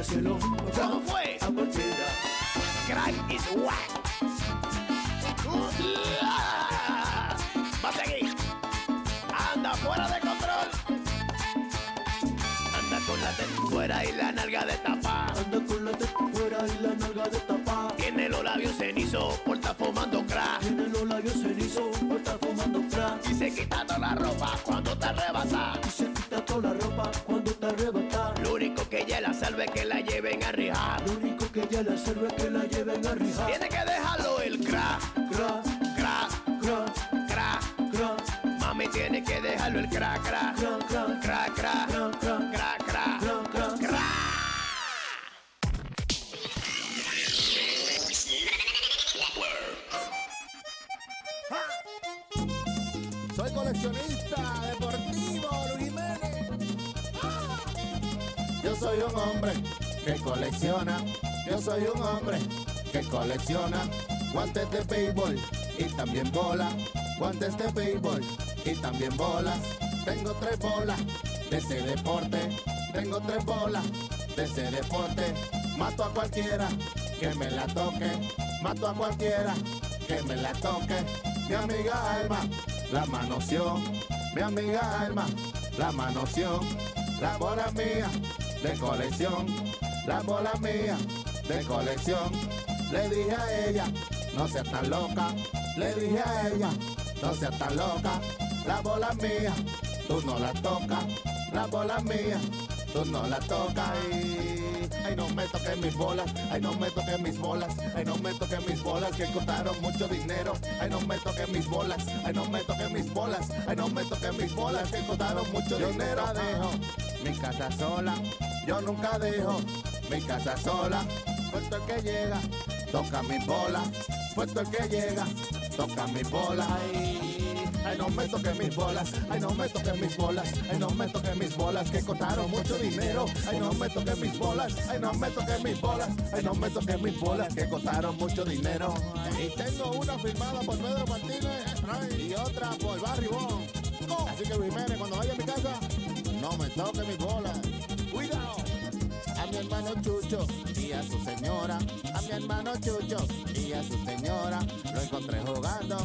¿Cómo fue? A cualquiera. Crack is whack. Va a seguir. Anda fuera de control. Anda con la teta fuera y la nalga de tapa. Anda con la teta fuera y la nalga de tapa. Tiene los labios cenizos por estar fumando crack. Tiene los labios cenizos por estar fumando crack. Y se quita toda la ropa cuando te arrebata. que la lleven a rehab. Lo único que ya la sabe es que la lleven a rehab. Tiene que dejarlo el crack, crack, crack, crack, crack, cra. Mami tiene que dejarlo el crack, crack. Un hombre que colecciona. Yo soy un hombre que colecciona guantes de béisbol y también bolas. Guantes de béisbol y también bolas. Tengo tres bolas de ese deporte. Tengo tres bolas de ese deporte. Mato a cualquiera que me la toque. Mato a cualquiera que me la toque. Mi amiga Alma la manoseó. Mi amiga Alma la manoseó. La bola mía de colección. La bola mía de colección. Le dije a ella, no seas tan loca. Le dije a ella, no seas tan loca. La bola mía, tú no la tocas. La bola mía, tú no la tocas. Ay, ay, no me toques mis bolas. Ay, no me toques mis bolas. Ay, no me toques mis bolas que costaron mucho dinero. Ay, no me toques mis bolas. Ay, no me toques mis bolas. Ay, no me toques mis bolas que costaron mucho dinero. Nunca dejo mi casa sola yo nunca dejo mi casa sola, puesto el que llega, toca mi bola, puesto el que llega, toca mi bola. Ay, ay, no me toques mis bolas, ay, no me toques mis bolas, ay, no me toques mis bolas, que costaron mucho dinero, ay, no me toques mis bolas, ay, no me toques mis bolas, ay, no me toques mis bolas, que costaron mucho dinero. Y tengo una firmada por Pedro Martínez y otra por Barry Bond. Así que Jiménez, cuando vaya a mi casa, no me toques mis bolas hermano Chucho y a su señora, a mi hermano Chucho y a su señora, lo encontré jugando,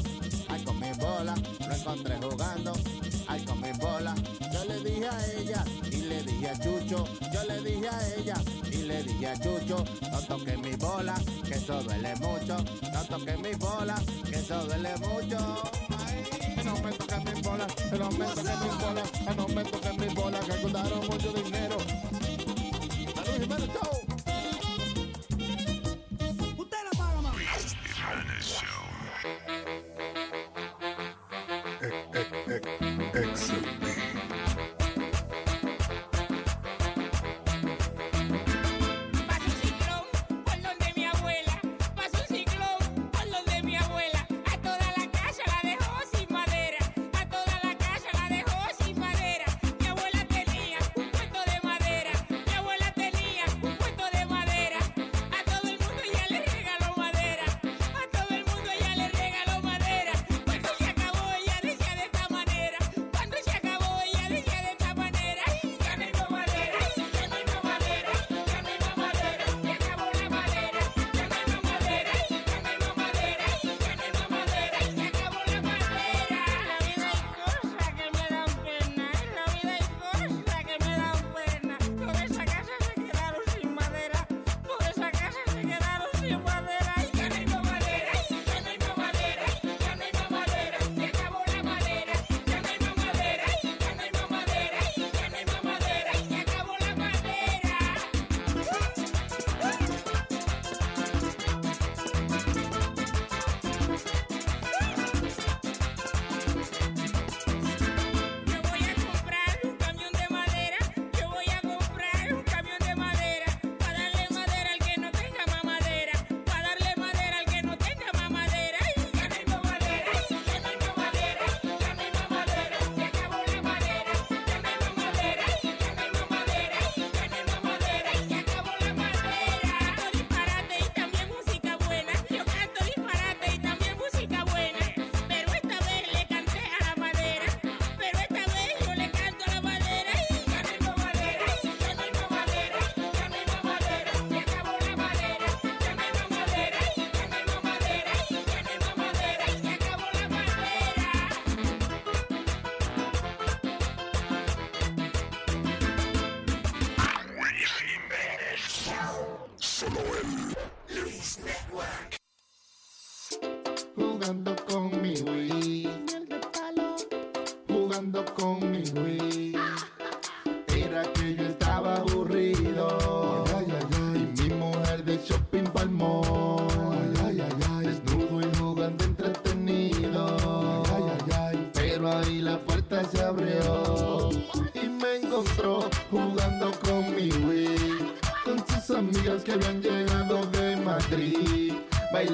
ay con mi bola, lo encontré jugando, ay con mi bola, yo le dije a ella y le dije a Chucho, yo le dije a ella y le dije a Chucho, no toques mi bola, que eso duele mucho, no toques mi bola, que eso duele mucho. Ay, no me toques mis bolas, no me toques mis bolas, no me toques mis bolas, que costaron mucho dinero. Usted la paga, mami.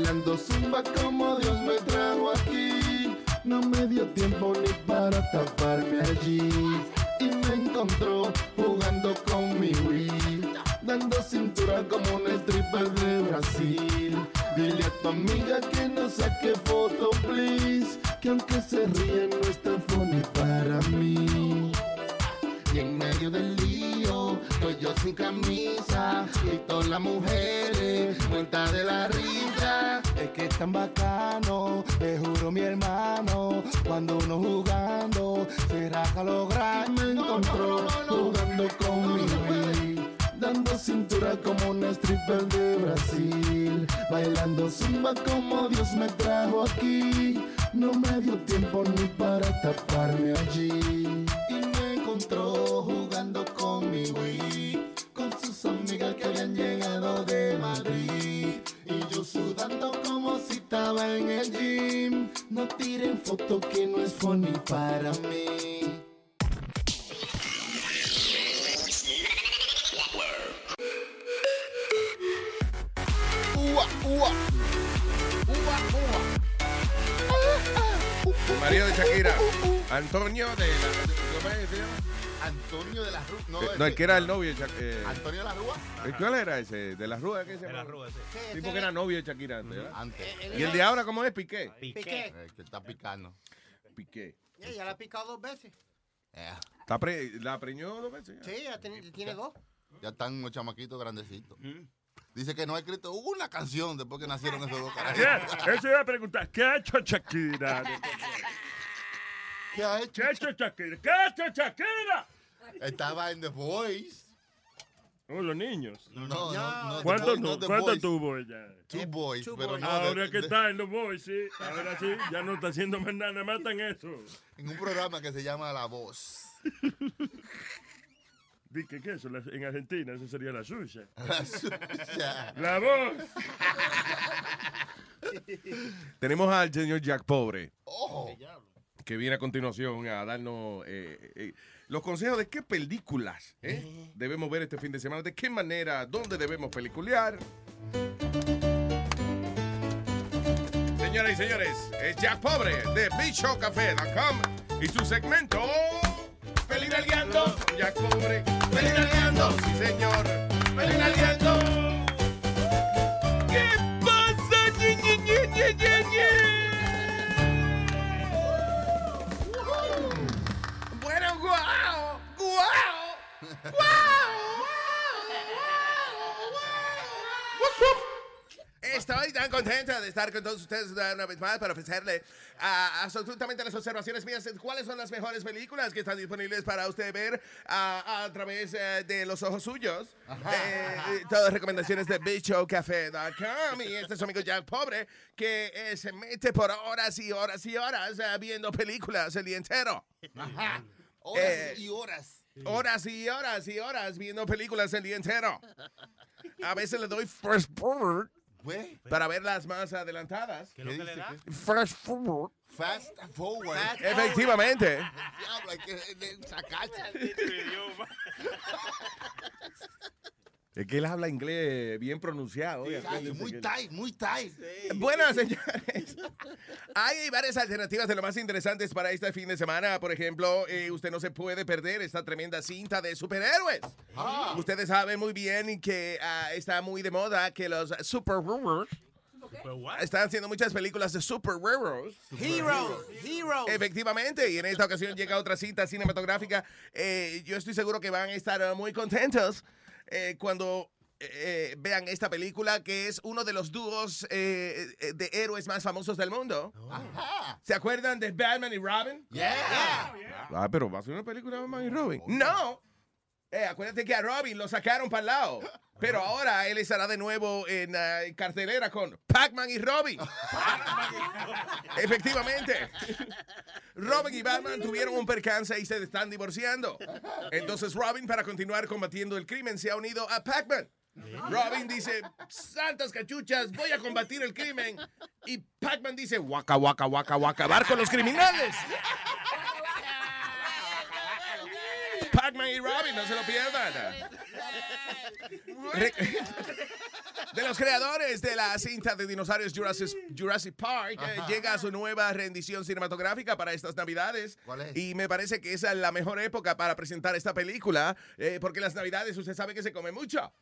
bailando zumba con Antonio de la... ¿Cómo se llama? Antonio de la Rúa. No, Eh, no, el que era el novio de Shakira. Antonio de la Rúa. ¿Cuál era ese? ¿De la Rúa? ¿Qué se llama? De la Rúa, sí. Tipo que era novio de Shakira antes, ¿verdad? Antes. ¿Y el de ahora cómo es? Piqué. Piqué. Eh, que está picando. Piqué. Ya la ha picado dos veces. Está pre- ¿La preñó dos veces? ya? Sí, ya tiene, tiene dos. Ya están unos chamaquitos grandecitos. Dice que no ha escrito una canción después que nacieron esos dos ¿Qué? carajitos. Eso iba a preguntar. ¿Qué ha hecho Shakira? ¿Qué ha hecho? ¿Qué ha hecho Shakira? ¿Qué ha hecho Shakira? Estaba en The Voice. Oh, los niños. No, no, no. The ¿Cuánto, no, no The ¿Cuánto Voice. tuvo ella? Two Boys, pero no. Ahora de- que de- está en los boys, sí. Ahora sí, ya no está haciendo más nada, nada más está en eso. En un programa que se llama La Voz. Que ¿qué eso? La- en Argentina, eso sería la suya. La suya. La voz. Tenemos al señor Jack Pobre, Oh. Que viene a continuación a darnos eh, eh, los consejos de qué películas eh, debemos ver este fin de semana, de qué manera, dónde debemos peliculear. Señoras y señores, es Jack Pobre de BigShowCafé.com y su segmento Pelinaleando. Jack Pobre, Pelinaleando, sí señor, Pelinaleando. ¿Qué pasa, ñe, ñe, ñe, Estoy tan contenta de estar con todos ustedes una vez más para ofrecerle ah, absolutamente las observaciones mías cuáles son las mejores películas que están disponibles para usted ver ah, a través eh, de los ojos suyos. Eh, todas recomendaciones de bichocafé.com y este es su amigo Jack Pobre que eh, se mete por horas y horas y horas eh, viendo películas el día entero. Ajá. Horas Eh, y horas. Horas y horas y horas viendo películas el día entero. A veces le doy first forward Güey. para ver las más adelantadas. ¿Qué es lo que le da? First forward. Fast forward. Efectivamente. Diablo, que eh, sacarse. Es que él habla inglés bien pronunciado. Sí, acuérdense muy tight, muy tight. Bueno, señores, hay varias alternativas de lo más interesantes para este fin de semana. Por ejemplo, eh, usted no se puede perder esta tremenda cinta de superhéroes. Ah. Ustedes saben muy bien que ah, está muy de moda que los superhéroes están haciendo muchas películas de superhéroes. Heroes, heroes. Efectivamente, y en esta ocasión llega otra cita cinematográfica. Eh, yo estoy seguro que van a estar eh, muy contentos eh, cuando eh, vean esta película, que es uno de los dúos eh, eh, de héroes más famosos del mundo. Ajá. ¿Se acuerdan de Batman y Robin? Yeah. Ah, pero va a ser una película de Batman y Robin. No. Eh, acuérdate que a Robin lo sacaron para el lado. Pero ahora él estará de nuevo en ah, cartelera con Pac-Man y Robin. Efectivamente. Robin y Batman tuvieron un percance y se están divorciando. Entonces Robin, para continuar combatiendo el crimen, se ha unido a Pac-Man. Robin dice, santas cachuchas, voy a combatir el crimen. Y Pac-Man dice, waka, waka, waka, waka, acabar con los criminales. Pac-Man y Robin, no se lo pierdan. De los creadores de la cinta de dinosaurios Jurassic, Jurassic Park, eh, Ajá. llega su nueva rendición cinematográfica para estas navidades. ¿Cuál es? Y me parece que esa es la mejor época para presentar esta película, eh, porque las navidades usted sabe que se come mucho.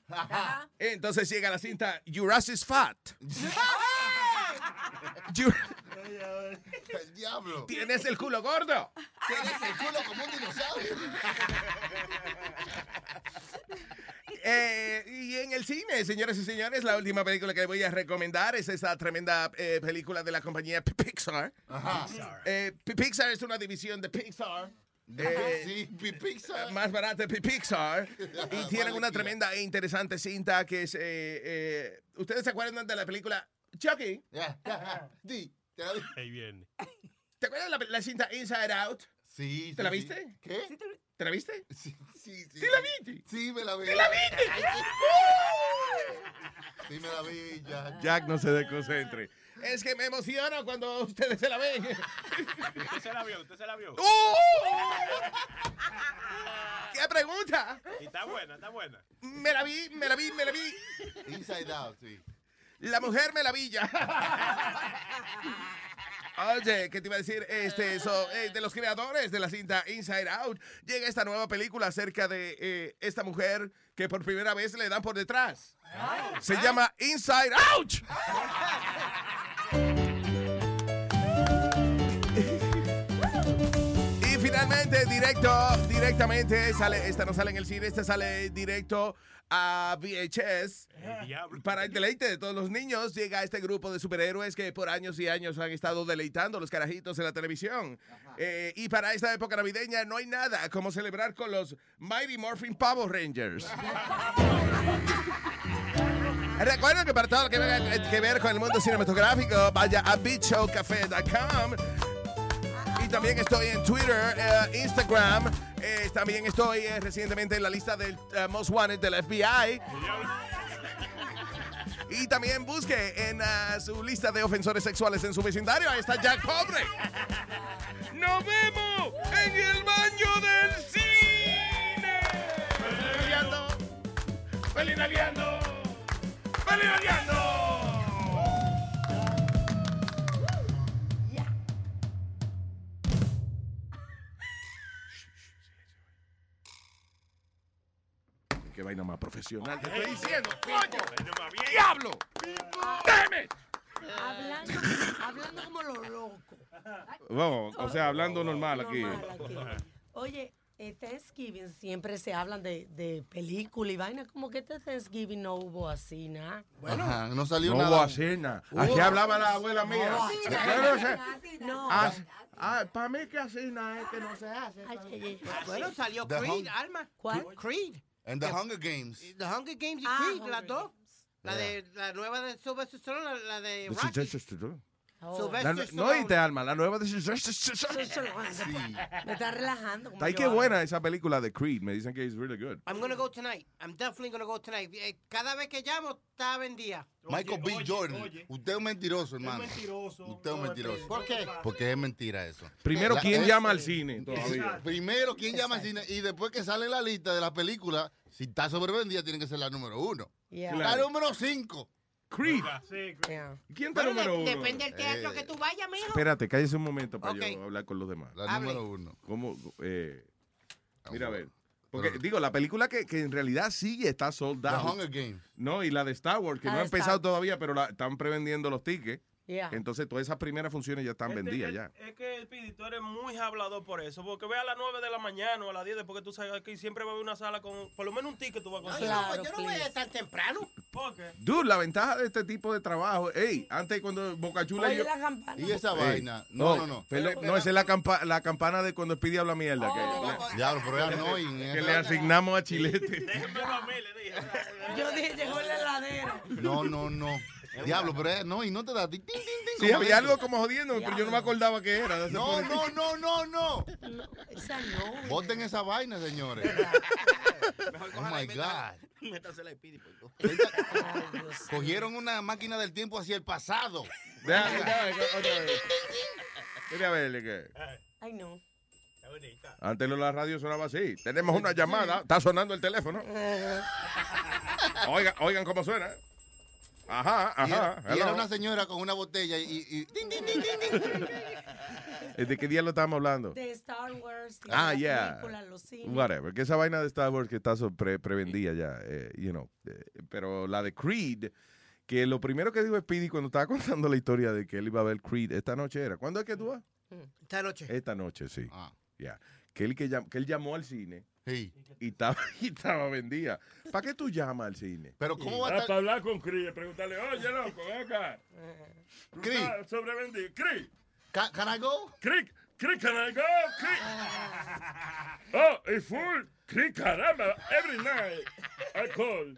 Entonces llega la cinta Jurassic Fat. El diablo. Tienes el culo gordo. Tienes el culo como un dinosaurio. Eh, y en el cine, señores y señores, la última película que voy a recomendar es esta tremenda eh, película de la compañía Pixar. Ajá. Eh, Pixar es una división de Pixar. eh, sí, Pi- Pixar. más barata Pixar y tienen una tremenda e interesante cinta que es eh, eh, ¿ustedes se acuerdan de la película Chucky? Di, te la. Ahí viene. ¿te acuerdas de la, la cinta Inside Out? Sí, ¿te sí, la sí. viste? ¿Qué? ¿te la viste? Sí, sí, sí. ¿Sí la viste? Sí, me la vi. ¿Te la viste? Sí, me la vi, ya. Jack no se desconcentre es que me emociono cuando ustedes se la ven Usted se la vio, usted se la vio. ¡Uh! ¿qué pregunta? Y está buena, está buena. me la vi, me la vi, me la vi Inside Out, sí. La mujer me la villa. Oye, ¿qué te iba a decir? Este, so, eh, de los creadores de la cinta Inside Out, llega esta nueva película acerca de eh, esta mujer que por primera vez le dan por detrás. Se llama Inside Out. Y finalmente, directo, directamente, sale, esta no sale en el cine, esta sale directo a VHS. Para el deleite de todos los niños, llega este grupo de superhéroes que por años y años han estado deleitando a los carajitos en la televisión. Eh, y para esta época navideña no hay nada como celebrar con los Mighty Morphin Power Rangers. Recuerden que para todo lo que tenga que ver con el mundo cinematográfico, vaya a beatshowcafé.com. También estoy en Twitter, eh, Instagram. eh, también estoy eh, recientemente en la lista del Most Wanted del FBI. Y también busque en ah, su lista de ofensores sexuales en su vecindario. Ahí está Jack Pobre. ¡Nos vemos en el baño del cine! ¡Feliz Naviando! ¡Feliz Naviando! Qué vaina más profesional. Te estoy diciendo, coño. ¡Diablo! ¡Damn it! Hablando, hablando como lo loco. Vamos, o sea, hablando normal aquí. Oye, eh, Thanksgiving siempre se hablan de, de película y vaina. Como que este Thanksgiving no hubo así, nada. Ajá, no salió No nada. hubo cena. Así Hubo- hablaba la abuela mía. No, así no sé. No. Ah, ah, para mí que así nada es que no se hace. Bueno, salió Creed, Alma. ¿Cuál? Creed. And the Hunger Games. The Hunger Games y Ah, Creed, Hunger las dos. La Yeah. de la nueva de Sylvester Stallone, la, la de De Rocky. Sylvester Oh. La- no Alma, la nueva de Sylvester Me está relajando. yo qué buena esa película de Creed. Me dicen que es really good. I'm gonna go tonight. I'm definitely gonna go tonight. Eh, Cada vez que llamo, está vendida. Michael B. Jordan. Usted es un mentiroso, hermano. mentiroso. Usted es un mentiroso. ¿Por qué? Porque es mentira eso. Primero, La- ¿quién es- llama al cine todavía? Primero, ¿quién llama al cine? Y después que sale la lista de la película, si está sobrevendida, tiene que ser la número uno. Yeah. La número cinco. Creed. Yeah. ¿Quién está Bueno, número de- uno? depende del teatro Eh. que tú vayas, mijo. Espérate, cállese un momento para Ok. yo hablar con los demás. La número uno. ¿Cómo? Eh, mira, a ver. Porque, Pero- digo, la película que, que en realidad sí está sold The out. Hunger Games. No, y la de Star Wars, que La no ha empezado todavía, pero la, están prevendiendo los tickets. Yeah. Entonces, todas esas primeras funciones ya están Este, vendidas es- ya. Es que, Pidi, tú eres muy hablador por eso. Porque ve a las 9 de la mañana o a las 10, porque tú sabes que siempre va a haber una sala con por lo menos un ticket tú vas a No, conseguir. yo no- Claro, yo no voy a please. estar temprano. ¿Por qué? Dude, la ventaja de este tipo de trabajo, hey, antes cuando Boca Chula y yo... la campana. Y esa Ey, vaina. No, no, no. no, esa es la, campa- la campana de cuando Speedy habla mierda. que, Diablo, pero le, esa que le asignamos a Chilete. Déjenmelo a mí, le dije. Yo dije, llegó el heladero. No, no, no. Diablo, pero es no, y no te da. Tin, tin, tin, Sí, había algo como jodiendo, pero yo no me acordaba que era. No, no, no, no, no. Esa no. Voten esa vaina, señores. Oh my God. Métase la Speedy, por. Cogieron una máquina del tiempo hacia el pasado. Deja- deja- otra vez. Mira a ver, que Ay, no. Está bonita. antes la radio sonaba así. Tenemos una llamada, está sonando el teléfono. Oigan, oigan cómo suena. Ajá, Y era, ajá. y era una señora con una botella y. y-. ¿De qué día lo estamos hablando? De Star Wars. de Ah, yeah. película, los cines. Whatever. Que esa vaina de Star Wars que está pre- prevendida ya, eh, you know. eh, pero la de Creed, que lo primero que dijo Speedy cuando estaba contando la historia de que él iba a ver Creed esta noche era. ¿Cuándo es que tú vas? Esta noche. Esta noche, sí. Ah, Ya. Que él, que, llam- que él llamó al cine sí. y estaba, y estaba vendida. ¿Para qué tú llamas al cine? Pero ¿cómo va a Ah, para hablar con Cris, preguntarle, oye, loco, ven acá. Cris. sobrevendido. Cris, Ca- Can I go? Cris, Cris, can I go? Cris. Oh, it's full. Cris, caramba, every night I call.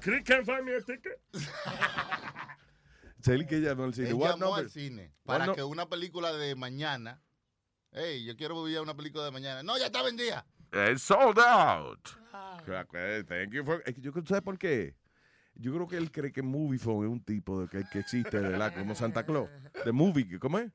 Cris, can find me a ticket? Es él que llamó al cine. Él llamó number? al cine para no- que una película de mañana. Hey, yo quiero ver una película de mañana. No, ya está vendida. It's sold out. Eh, Thank you for- yo creo- ¿Sabes por qué? Yo creo que él cree que Moviephone es un tipo de que, que existe, ¿verdad? Como Santa Claus. De movie, ¿cómo es?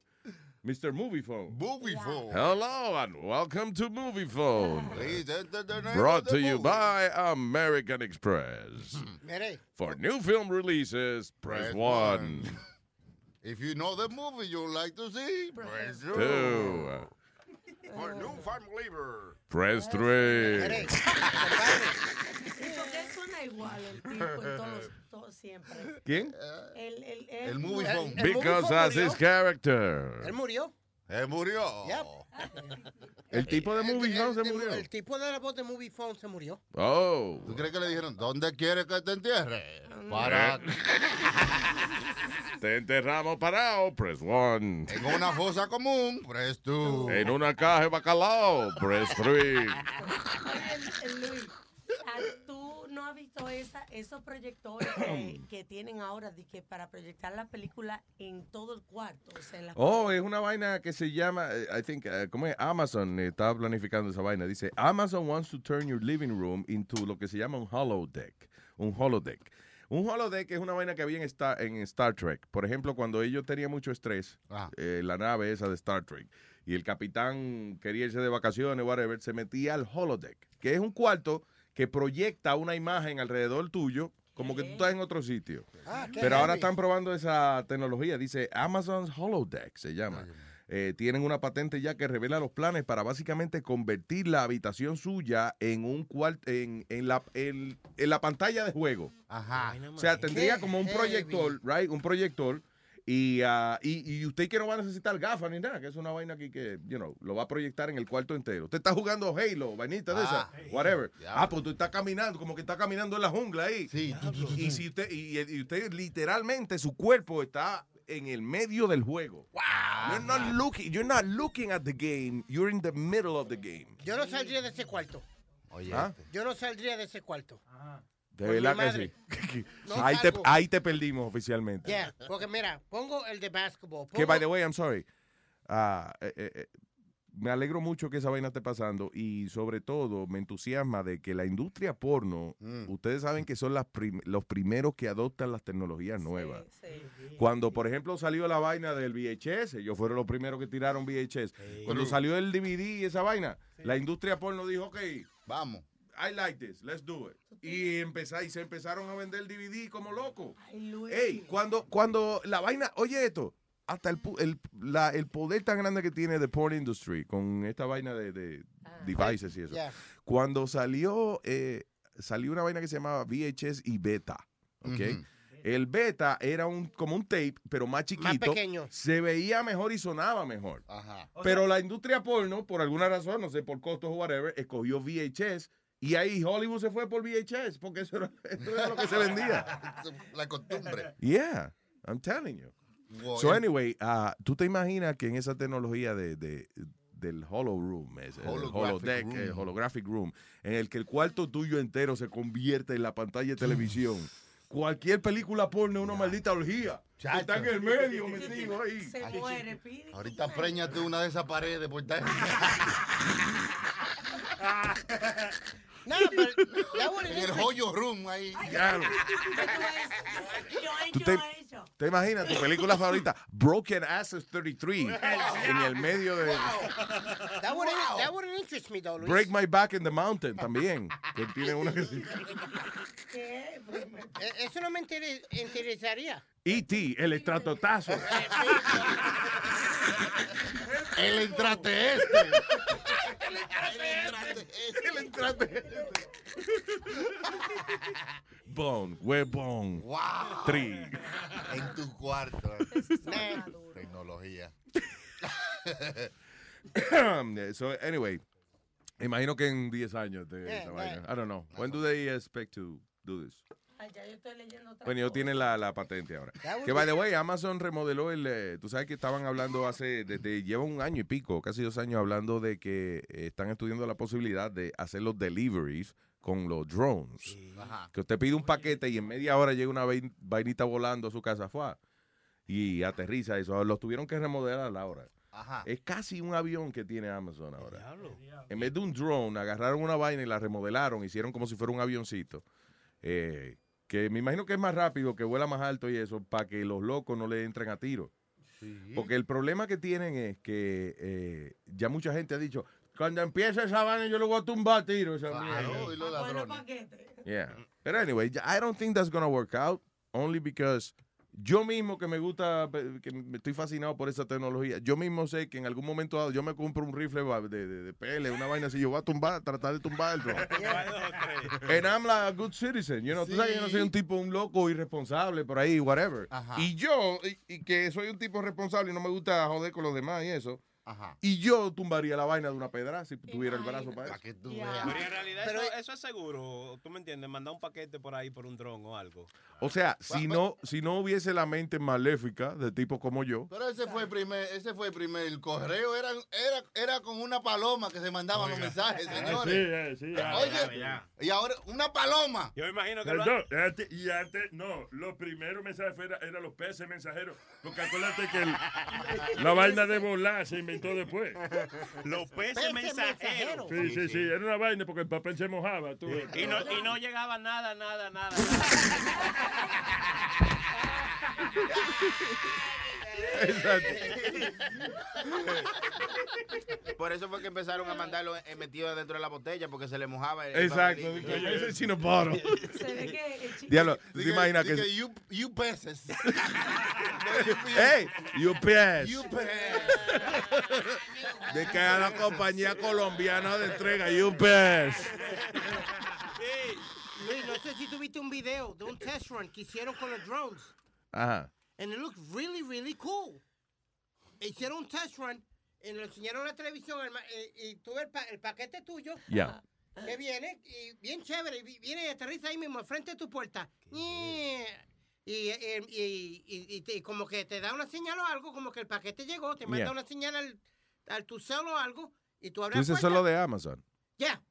Mr. Moviephone. Moviephone. Hello and welcome to. Please, the- the- the name Brought the to you movie. by American Express. Mire, For new film releases, press Press one. If you know the movie you like to see, press two. Two. For new fan believer. Press three. ¿Y por qué suena igual el tipo en todos los, todos siempre? ¿Quién? El, el, El movie phone. Because that's his character. Él murió. Él murió. Yep. El tipo de movie phone se murió. El tipo de la voz de Movie Phone se murió. Oh. ¿Tú crees que le dijeron, ¿dónde quieres que te entierre? Para Te enterramos parado, press one. en una fosa común, press two. En una caja de bacalao, press three. Ah, ¿tú no has visto esa, esos proyectores que, que tienen ahora de que para proyectar la película en todo el cuarto? O sea, en la Oh, es una vaina que se llama, eh, I think, eh, ¿cómo es? Amazon eh, está planificando esa vaina. Dice, Amazon wants to turn your living room into lo que se llama un holodeck. Un holodeck. Un holodeck es una vaina que había en Star, en Star Trek. Por ejemplo, cuando ellos tenían mucho estrés, eh, la nave esa de Star Trek, y el capitán quería irse de vacaciones, whatever, se metía al holodeck, que es un cuarto que proyecta una imagen alrededor tuyo, como que tú estás en otro sitio. Ah, Pero ahora están probando esa tecnología. Dice Amazon's Holodeck, se llama. Eh, tienen una patente ya que revela los planes para básicamente convertir la habitación suya en un cuarto, en, en la, en, en la pantalla de juego. Ajá. O sea, tendría como un proyector, right? Un proyector. Y, ah, y, y usted que no va a necesitar gafas ni nada, que es una vaina aquí que, you know, lo va a proyectar en el cuarto entero. Usted está jugando Halo, vainita de Ah, esa, whatever. diablo. Ah, pues tú estás caminando, como que está caminando en la jungla ahí. Y si usted, y, y usted literalmente, su cuerpo está en el medio del juego. You're not looking, you're not looking at the game, you're in the middle of the game. Yo no saldría de ese cuarto. Oye, ¿Ah? Yo no saldría de ese cuarto. De Por verdad que sí. No ahí, te, ahí te perdimos oficialmente. Yeah, porque mira, pongo el de basketball. Que, by the way, I'm sorry. Ah, eh, eh, eh, me alegro mucho que esa vaina esté pasando y sobre todo me entusiasma de que la industria porno, ustedes saben que son las prim- los primeros que adoptan las tecnologías nuevas. Cuando, por ejemplo, salió la vaina del VHS, ellos fueron los primeros que tiraron VHS. Cuando salió el DVD y esa vaina, la industria porno dijo, ok, vamos. I like this, let's do it. Y, empezá- y se empezaron a vender DVD como Luis. Ey, cuando, cuando la vaina, oye esto, hasta el, el, la- el poder tan grande que tiene the porn industry con esta vaina de, de devices y eso. Yeah. Cuando salió, eh, salió una vaina que se llamaba VHS y beta, ¿ok? Ujú. El beta era un como un tape, pero más chiquito. pequeño. Se veía mejor y sonaba mejor. Ajá. Pero la industria porno, por alguna razón, no sé, por costos o whatever, escogió VHS y ahí Hollywood se fue por VHS porque eso era, eso era lo que se vendía. La costumbre. Yeah, I'm telling you. Wow. So anyway, ah, tú te imaginas que en esa tecnología de, de- del Hollow Room, ese, el Holographic holodeck, room. el holographic room, en el que el cuarto tuyo entero se convierte en la pantalla de televisión. Cualquier película porno es una maldita orgía. Chacho. Está en el medio metido ahí. Se muere, Pidi. Ahorita preñate una de esas paredes por estar- No, pero en el interest- hoyo room ahí. He Tú hecho te, eso. te imaginas tu película favorita, Broken Asses 33, en el medio de That wouldn't, that wouldn't interest me, though, Luis. Break My Back in the Mountain también, que tiene una que se- Eh, Eso no me inter- interesaría. E.T., el estratotazo. El entrate este. El entrate Bone, we're bone. Wow. Tree. En tu cuarto. Tecnología. so, anyway, imagino que en 10 años de Yeah, yeah. vaina. I don't know. When do they expect to do this? Ay, ya yo estoy leyendo otra Bueno, ellos cosa. tienen la, la patente ahora. Que, by the way, Amazon remodeló el... eh, tú sabes que estaban hablando hace... Desde, lleva un año y pico, casi dos años, hablando de que eh, están estudiando la posibilidad de hacer los deliveries con los drones. Ajá. Que usted pide un paquete y en media hora llega una vain- vainita volando a su casa. Fue, y aterriza eso. Los tuvieron que remodelar ahora. Ajá. Es casi un avión que tiene Amazon ahora. En vez de un drone, agarraron una vaina y la remodelaron, hicieron como si fuera un avioncito. eh, que me imagino que es más rápido, que vuela más alto y eso, para que los locos no le entren a tiro. Porque el problema que tienen es que eh, ya mucha gente ha dicho, cuando empiece esa vaina yo le voy a tumbar a tiro. Esa mierda". y los ladrones. Yeah. But anyway, I don't think that's gonna work out. Only because yo mismo que me gusta, que me estoy fascinado por esa tecnología, yo mismo sé que en algún momento dado yo me compro un rifle de, de, de pele, una vaina así, yo voy a tumbar, tratar de tumbar el drone. And I'm like a good citizen, you know, tú sabes que yo no soy un tipo, un loco irresponsable por ahí, whatever. Ajá. Y yo, y, y que soy un tipo responsable y no me gusta joder con los demás y eso, Ajá. y yo tumbaría la vaina de una pedra si tuviera el brazo para eso. Pero en realidad eso, eso es seguro, tú me entiendes, mandar un paquete por ahí por un dron o algo. O sea, si no, si no hubiese la mente maléfica de tipos como yo, Pero ese fue el primer, ese fue el primer, el correo era, era, era con una paloma que se mandaban los mensajes, señores. Sí, eh, sí, ya, Oye, ya, ya. y ahora una paloma. Yo me imagino Perdón, antes- y antes, no, los primeros mensajes eran los peces mensajeros. Porque acuérdate que el- la vaina de volar se inventó después. Los peces mensajeros. Sí, sí, sí, era una vaina porque el papel se mojaba. Tú, ves. Y no, y no llegaba nada, nada, nada. Por eso fue que empezaron a mandarlo eh, metido dentro de la botella porque se le mojaba el Exacto, yo hice chino bottle. Se ve que el chico- Diablo, ¿tú te imaginas que... you, you peces. ¡Ey! UPS. You De que a la compañía colombiana de entrega UPS. Hey, Luis, no sé si tuviste un video de un test run que hicieron con los drones. Ajá. And it looked really, really cool. Hicieron un test run y lo enseñaron en la televisión eh, y, tuve el, pa- el paquete tuyo Ya. que viene y bien chévere y vi- viene y aterriza ahí mismo frente de tu puerta. Yeah. Y, eh, y, y- y- y y como que te da una señal o algo, como que el paquete llegó, te manda Yeah. una señal al, al tu cel o algo y tú la dices solo de Amazon. Yeah.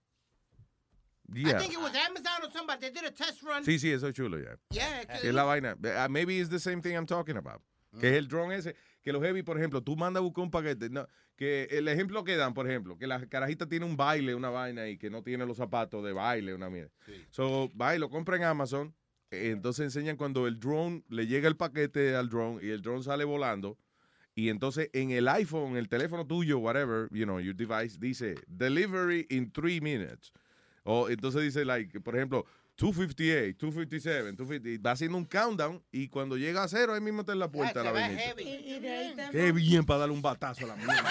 I Yeah. think it was Amazon or somebody. They did a test run. Sí, sí, eso es chulo ya. Yeah, Que es la vaina. Uh, maybe it's the same thing I'm talking about. Que es el drone ese. Que los heavy, por ejemplo, tú mandas a buscar un paquete. No, que el ejemplo que dan, por ejemplo, que la carajita tiene un baile, una vaina, y que no tiene los zapatos de baile, una mierda. So, va y lo compra en Amazon. eh, Entonces enseñan cuando el drone le llega el paquete al drone y el drone sale volando. Y entonces en el iPhone, el teléfono tuyo, whatever, you know, your device, dice delivery in three minutes. O entonces dice, like, por ejemplo, 258, 257, 250, y va haciendo un countdown y cuando llega a cero, ahí mismo está en la puerta la vainita. Y, y de ahí te Qué bien para darle un batazo a la mierda.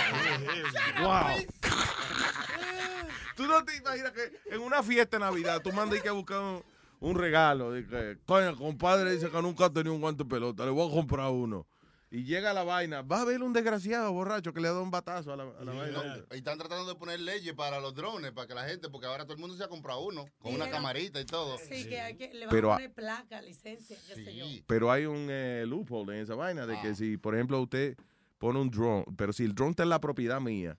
wow. Tú no te imaginas que en una fiesta de Navidad tú mandas y que a buscar un, un regalo. Que, coño, compadre dice que nunca ha tenido un guante de pelota, le voy a comprar uno. Y llega la vaina, va a haber un desgraciado borracho que le da un batazo a la, a la vaina. Y están tratando de poner leyes para los drones, para que la gente, porque ahora todo el mundo se ha comprado uno, con una camarita y todo. Sí, que, hay que le van Pero a a- poner placa, licencia, qué sé yo. Pero hay un eh, loophole en esa vaina de Ah. que si, por ejemplo, usted pone un drone, pero si el drone está en la propiedad mía,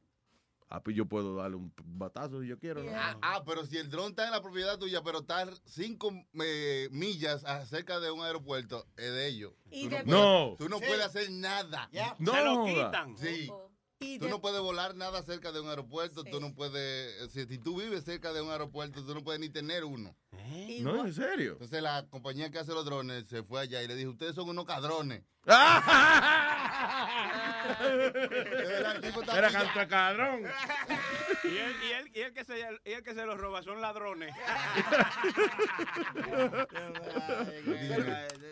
ah, pues yo puedo darle un batazo si yo quiero. ¿no? Ah, ah, pero si el dron está en la propiedad tuya, pero está cinco eh, millas acerca de un aeropuerto, es de ellos. Y Tú de- no, tú no Sí. puedes hacer nada. No Se lo quitan. Sí. Y Tú de- no puedes volar nada cerca de un aeropuerto, tú no puedes, si, si tú vives cerca de un aeropuerto, tú no puedes ni tener uno. No, en serio. Entonces la compañía que hace los drones se fue allá y le dijo, ustedes son unos cadrones. Era canto cadrón. Y él, y, él, y, él que se, y él que se los roba son ladrones.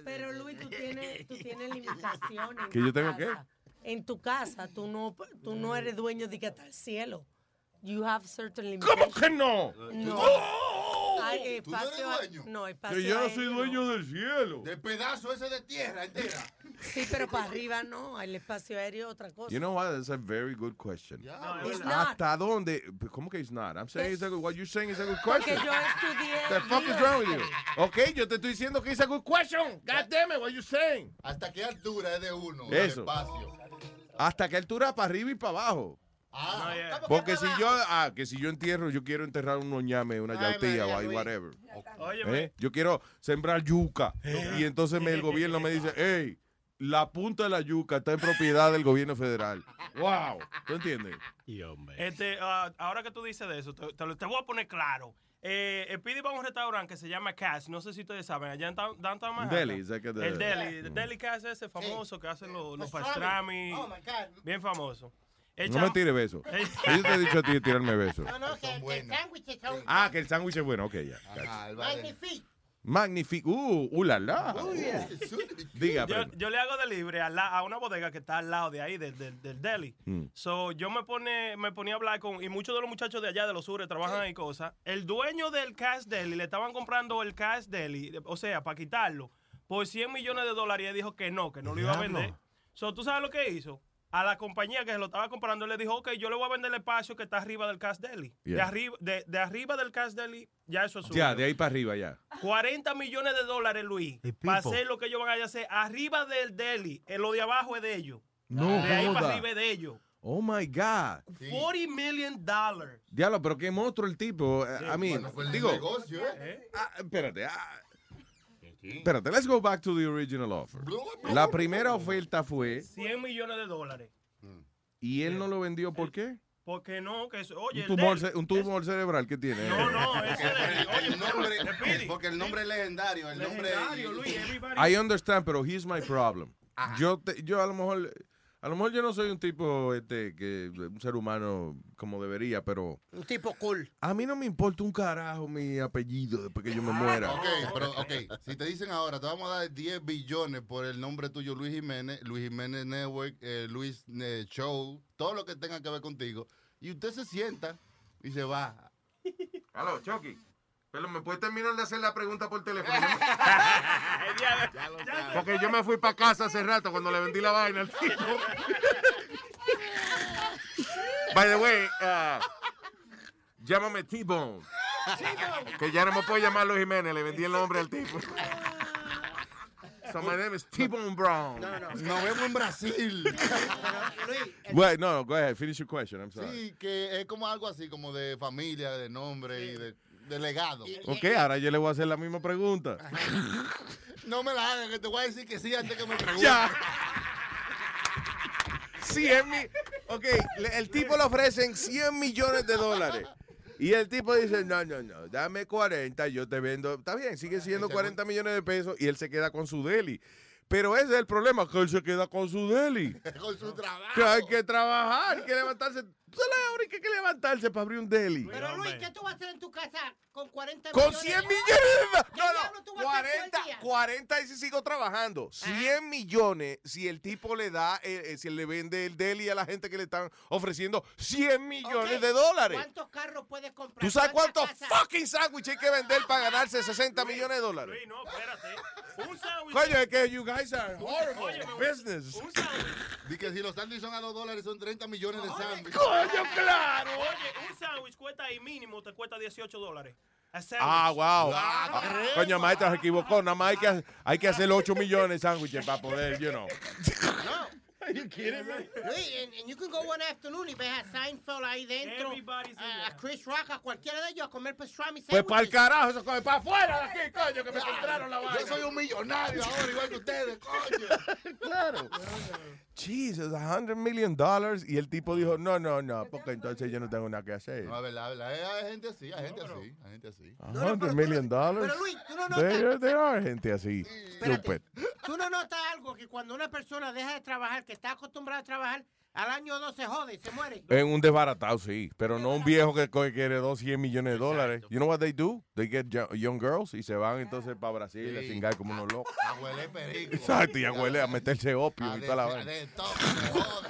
Pero Luis, tú tienes, tú tienes limitaciones. en ¿Que yo tu tengo qué? casa. En tu casa, tú no, tú no eres dueño de que hasta el cielo. You have certain limitations. ¿Cómo que no? No. Hay ¿Tú no eres dueño? no, espacio Que yo no soy dueño del cielo. Del pedazo ese de tierra entera. Sí, pero para arriba no, el espacio aéreo es otra cosa. You know what? That's a very good question. It's not. ¿Hasta dónde? ¿Cómo que it's not? I'm saying it's a good, what you're saying is a good Porque question. yo estudié. The fuck is wrong with you? Ok, yo te estoy diciendo que it's a good question. God damn it, what you saying? ¿Hasta qué altura es de uno? el Eso. espacio. Hasta qué altura para arriba y para abajo. Ah, ¿cómo que Porque si yo, ah, que si yo entierro, yo quiero enterrar un ñame, una yautía o ahí, whatever. Óyeme. ¿Eh? Yo quiero sembrar yuca. Y entonces me- el gobierno me dice, hey, la punta de la yuca está en propiedad del gobierno federal. Wow. ¿Tú entiendes? Este, ah, ahora que tú dices de eso, te, te lo- te voy a poner claro. Eh, el Pidi va a un restaurante que se llama Cash, no sé si ustedes saben, allá en Down- Downtown Manhattan. Deli, the- El Deli, Mm. el Deli Cash ese famoso que hacen los, los Pastrami. pastrami. Oh, my God. Bien famoso. El No me tire besos. El- Yo te he dicho a ti de tirarme besos. No, no, que, que sándwiches son Ah, que el sándwich es bueno. Ok, ya. El magnifique. Magnífico. Uh, uh, la, la. Diga, Yo, le hago delivery a, la- a una bodega que está al lado de ahí, del, del, del deli. Mm. So, yo me pone, me ponía a hablar con, y muchos de los muchachos de allá de los sures trabajan ahí cosas. El dueño del Cash Deli le estaban comprando el Cash Deli, o sea, para quitarlo, por 100 millones de dólares y él dijo que no, que no lo iba a vender. So, ¿tú sabes lo que hizo? A la compañía que se lo estaba comprando, le dijo, ok, yo le voy a vender el espacio que está arriba del Cash Deli. De, arriba, de, de arriba del Cash Deli, ya eso es. Ya, de ahí para arriba, ya. 40 millones de dólares, Luis, para hacer lo que ellos van a hacer arriba del deli. En lo de abajo es de ellos. No de ahí para arriba es de ellos. Oh my God. 40 million dollars. Diablo, pero qué monstruo el tipo. Eh, A mí, Bueno, fue el digo, negocio, ¿eh? ah, espérate. ah, espérate, let's go back to the original offer. La primera oferta fue 100 millones de dólares. y él no lo vendió ¿por qué? Porque no, que eso, oye, Un tumor, un tumor cerebral que tiene. No, no, ese deli. Oye, El nombre, porque el nombre es legendario. El nombre Legendario, Luis, everybody- I understand, pero here's my problem. Yo, te- yo a lo mejor, a lo mejor yo no soy un tipo, este, que un ser humano como debería, pero Un tipo cool. a mí no me importa un carajo mi apellido después que yo me muera. Ok, pero ok, si te dicen ahora, te vamos a dar 10 billones por el nombre tuyo, Luis Jiménez, Luis Jiménez Network, eh, Luis eh, Show, todo lo que tenga que ver contigo, y usted se sienta y se va. Aló, Chucky. Pero me puede terminar de hacer la pregunta por teléfono. Porque yo me fui para casa hace rato cuando le vendí la vaina al tipo. By the way, uh, llámame T-Bone. Que ya no me puedo llamar Luis Jiménez, le vendí el nombre al tipo. So my name is T-Bone Brown. Nos vemos en Brasil. Wait, no, no, go ahead, finish your question, I'm sorry. Sí, que es como algo así, como de familia, de nombre y de, de legado. Ok, ahora yo le voy a hacer la misma pregunta. No me la hagas, que te voy a decir que sí antes que me preguntes. Ya. 100 mil. Ok, le- el tipo le ofrecen 100 millones de dólares. Y el tipo dice, no, no, no, dame 40, yo te vendo. Está bien, sigue siendo 40 millones de pesos y él se queda con su deli. Pero ese es el problema, que él se queda con su deli. Con su trabajo. Que hay que trabajar, hay que levantarse. ¿Tú sabes ahora que hay que levantarse para abrir un deli? Pero Luis, ¿qué tú vas a hacer en tu casa con 40 Con millones? 100 millones de dólares. ¿Qué No, diablo no, tú vas a hacer todo el 40, día? 40 y si sigo trabajando. 100 millones si el tipo le da, eh, eh, si le vende el deli a la gente que le están ofreciendo 100 millones de dólares. ¿Cuántos carros puedes comprar? ¿Tú sabes ¿Cuántas cuántos fucking sándwiches hay que vender para ganarse 60 millones de dólares? Luis, no, espérate. Un sándwich. Coño, es que you guys are horrible business. Un sándwich. Di que si los sándwiches son a 2 dólares, son 30 millones de sándwiches. Coño, claro. Oye, un sándwich cuesta ahí mínimo, te cuesta 18 dólares. Ah, wow. Ah, Coño, maestra se equivocó. Nada más hay que, hay que hacer 8 millones de sándwiches para poder, you know. Are you kidding me? Luis, and, and you can go one afternoon y ves a Seinfeld ahí dentro, Everybody's in a, a Chris Rock, a cualquiera de ellos a comer pastrami Pues para el sandwiches. carajo, eso come para afuera de aquí, coño, que me encontraron la vaina. Yo soy un millonario ahora, igual que ustedes, coño. claro. Jesus, a hundred million dollars. Y el tipo dijo, no, no, no, porque entonces yo no tengo nada que hacer. No, verdad, es verdad. Eh, Hay gente así, hay gente así, hay gente así. A hundred million dollars. pero Luis, tú no notas- There, there are gente así. Stupid. ¿Tú no notas algo que cuando una persona deja de trabajar, que está acostumbrada a trabajar, al año dos se jode se muere? En un desbaratado, sí. Pero no un viejo que co- quiere 200 millones de dólares. You know what they do? They get yo- young girls y se van entonces para Brasil a Sí. cingar como unos locos. Abuela perico. Exacto, y abuela a meterse opio y toda la vaina.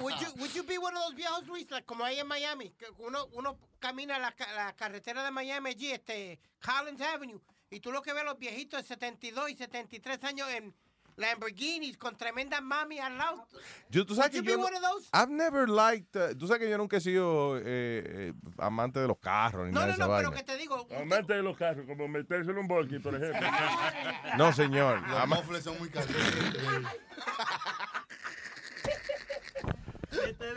Would you, would you be one of those viejos, Luis, like, como ahí en Miami, que uno, uno camina la, la carretera de Miami allí, este, Collins Avenue, y tú lo que ves los viejitos de 72 y 73 años en Lamborghinis con tremenda mami al lado. Yo, tú sabes que yo? I've never liked, uh, tú sabes que yo nunca he sido eh, eh, amante de los carros ni No, nada no, de esa no, pero que te digo, Amante de los carros, como meterse en un volky, por ejemplo. No, señor. Los mofles son muy calientes.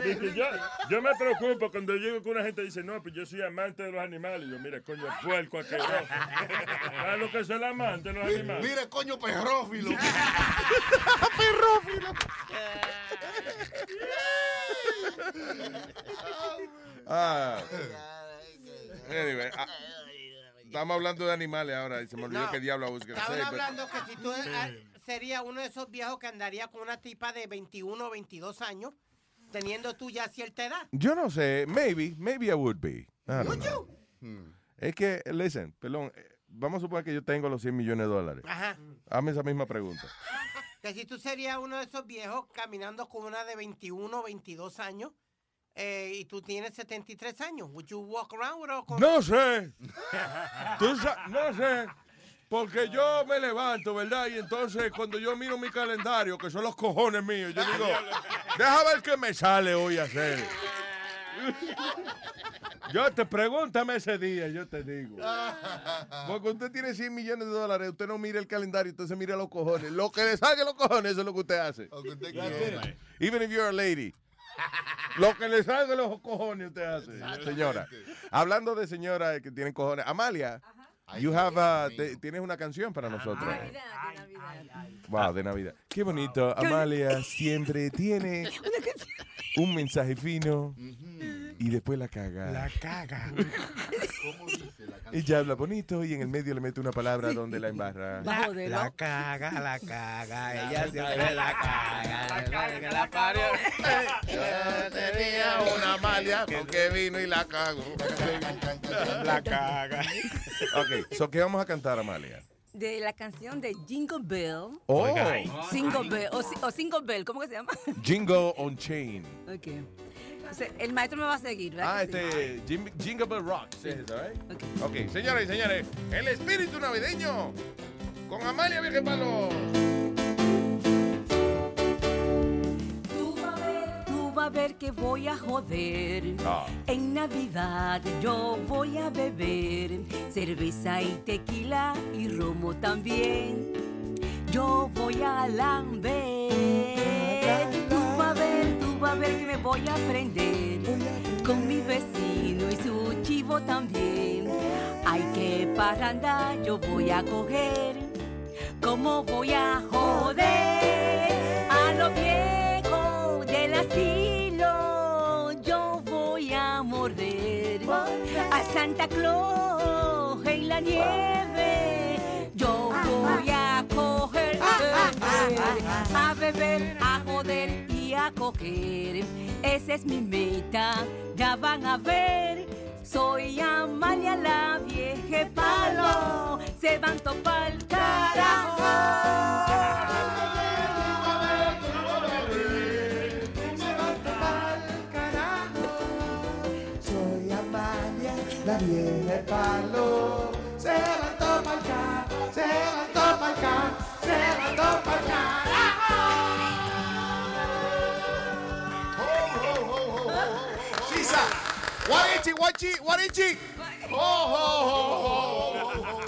Dice, yo, yo me preocupo cuando llego con una gente dice, no, pues yo soy amante de los animales. Y yo, mira, coño, puerco aquello. ¿Sabes lo que es el amante de los animales? Mire, coño, perrófilo. Ah. Anyway, ah, estamos hablando de animales ahora y se me olvidó No. qué diablo gonna estaban but- hablando que si tú ah, sería uno de esos viejos que andaría con una tipa de 21 o 22 años, teniendo tú ya cierta edad. Yo no sé, maybe, maybe I would be. I don't Would know. you? Es que, listen, perdón, eh, vamos a suponer que yo tengo los 100 millones de dólares. Ajá. Hazme esa misma pregunta. Que si tú serías uno de esos viejos caminando con una de 21 o 22 años eh, y tú tienes 73 años, would you walk around with con- No sé. Tú no sé. Porque yo me levanto, ¿verdad? Y entonces cuando yo miro mi calendario, que son los cojones míos, yo digo, deja ver qué me sale hoy a hacer. Yo te pregúntame ese día, yo te digo. Porque usted tiene 100 millones de dólares, usted no mira el calendario, usted se mira los cojones. Lo que le salga los cojones, eso es lo que usted hace. Even if you're a lady. Lo que le salga los cojones usted hace, señora. Hablando de señora que tienen cojones. Amalia, you have a- te- tienes una canción para nosotros. Wow, de Navidad. Qué bonito. Amalia siempre tiene un mensaje fino y después la caga. La caga. Ella habla bonito y en el medio le mete una palabra donde la embarra. La, la caga, la caga, ella siempre la la caga. La caga que la parió. Yo tenía una Amalia con que vino y la cago. La caga. Ok, so ¿qué vamos a cantar, Amalia? De la canción de Jingle Bell. Oh. Single Bell. O, o Single Bell, ¿cómo que se llama? Jingle on Chain. Ok. El maestro me va a seguir, ¿verdad? Ah, sí? este Jim- Jingle Bell Rocks. ¿es eso, eh? ok, señoras y señores, el espíritu navideño con Amalia Viejepalo. Tú vas a ver que voy a joder. Ah. En Navidad yo voy a beber cerveza y tequila y romo también. Yo voy a lamber. A ver, que me voy a prender con mi vecino y su chivo también. Ay, que parranda yo voy a coger. ¿Cómo voy a joder a los viejos del asilo? Yo voy a morder a Santa Claus en la nieve. Yo voy a coger, a beber, a joder a coger. Esa es mi meta, ya van a ver. Soy Amalia la vieja palo, se van topar el Amalia, la vieja palo. Se levantó pa'l ca, se levantó pa'l ca, se levantó pa'l Sisa, Guarichi, guachi, guarichi. Ho, ho, ho, ho.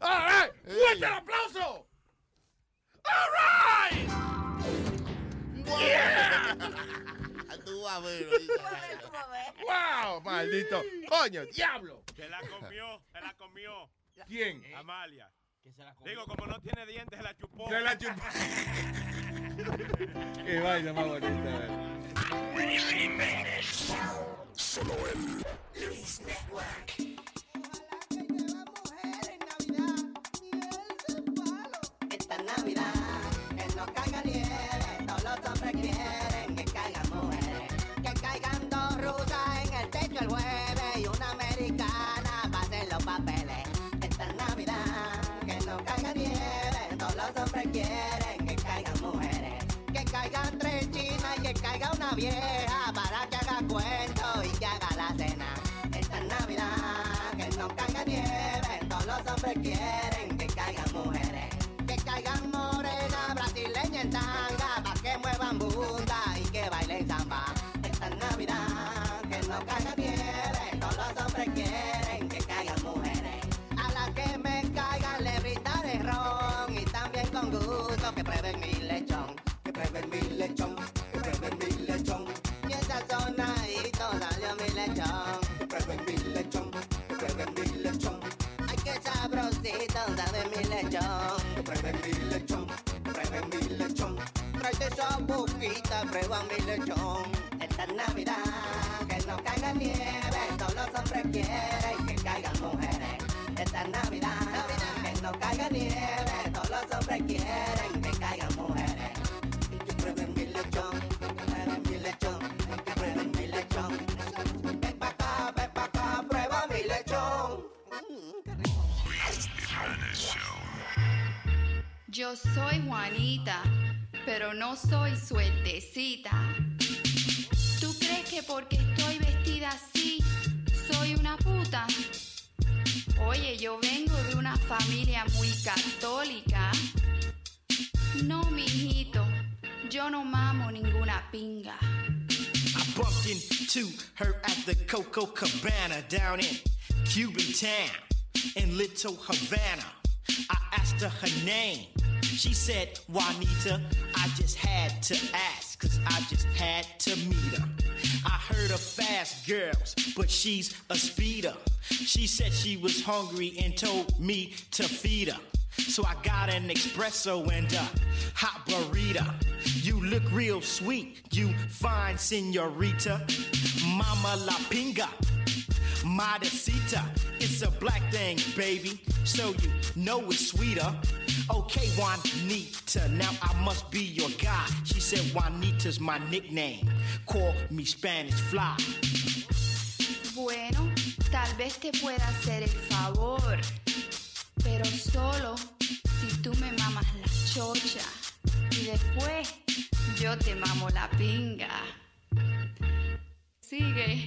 All right, fuerte el aplauso. All right. Yeah. Tú vas a ver. Wow, maldito. Coño, diablo. Se la comió, se la comió. ¿Quién? Amalia. Digo, como no tiene dientes, se la chupó. Se la chupó. Qué vaina más bonita. Solo Luis Network. prueba mi lechón. Esta Navidad, que no caiga nieve, todos los hombres quieren que caigan mujeres. Esta Navidad, que no caiga nieve, todos los hombres quieren que caigan mujeres. Que prueben mi lechón, que prueben mi lechón, que prueben mi lechón. Ven pa' acá, ven pa' acá, prueba mi lechón. Mm, Yo soy Juanita pero no soy suertecita. ¿Tú crees que porque estoy vestida así soy una puta? Oye, yo vengo de una familia muy católica. No, mijito, yo no mamo ninguna pinga. I bumped into her at the Coco Cabana down in Cuban town in Little Havana. I asked her her name. She said, Juanita, I just had to ask, cause I just had to meet her. I heard of fast girls, but she's a speeder. She said she was hungry and told me to feed her. So I got an espresso and a hot burrito. You look real sweet, you fine senorita. Mama la pinga, modesita. It's a black thing, baby, so you know it's sweeter. Okay, Juanita, now I must be your guy. She said Juanita's my nickname. Call me Spanish Fly. Bueno, tal vez te pueda hacer el favor, pero solo si tú me mamas la chocha y después yo te mamo la pinga. Sigue.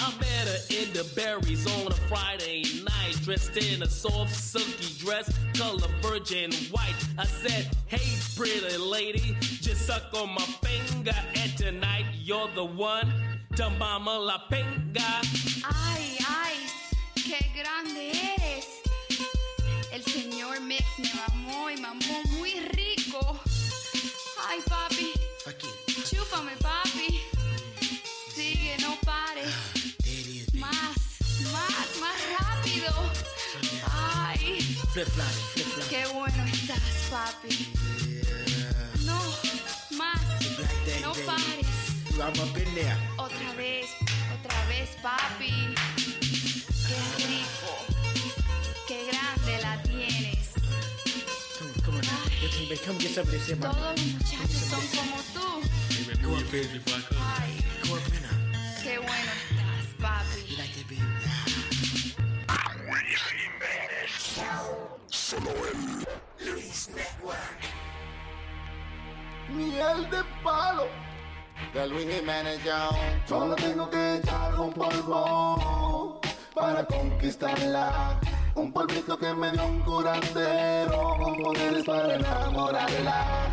I met her in the berries on a Friday night, dressed in a soft, silky dress, color virgin white. I said, Hey, pretty lady, just suck on my finger, and tonight you're the one to mama la pinga. Ay, ay, qué grande eres. El señor Mix me mamó y mamó muy rico. Ay, papi. Chúpame, rápido. Ay, Flip flop, flip flop. qué bueno estás, papi. No, más. No pares. I'm up in there. Otra vez, otra vez, papi. Qué rico. Qué grande la tienes. Come, come on now. Get some, come get some of this here, mama. Todos los muchachos son como tú. Ay, qué bueno estás, papi. Solo él. Luis Network. Miel de palo. De Luis Jiménez Show. Solo tengo que echar un polvo para conquistarla. Un polvito que me dio un curandero con poderes para enamorarla.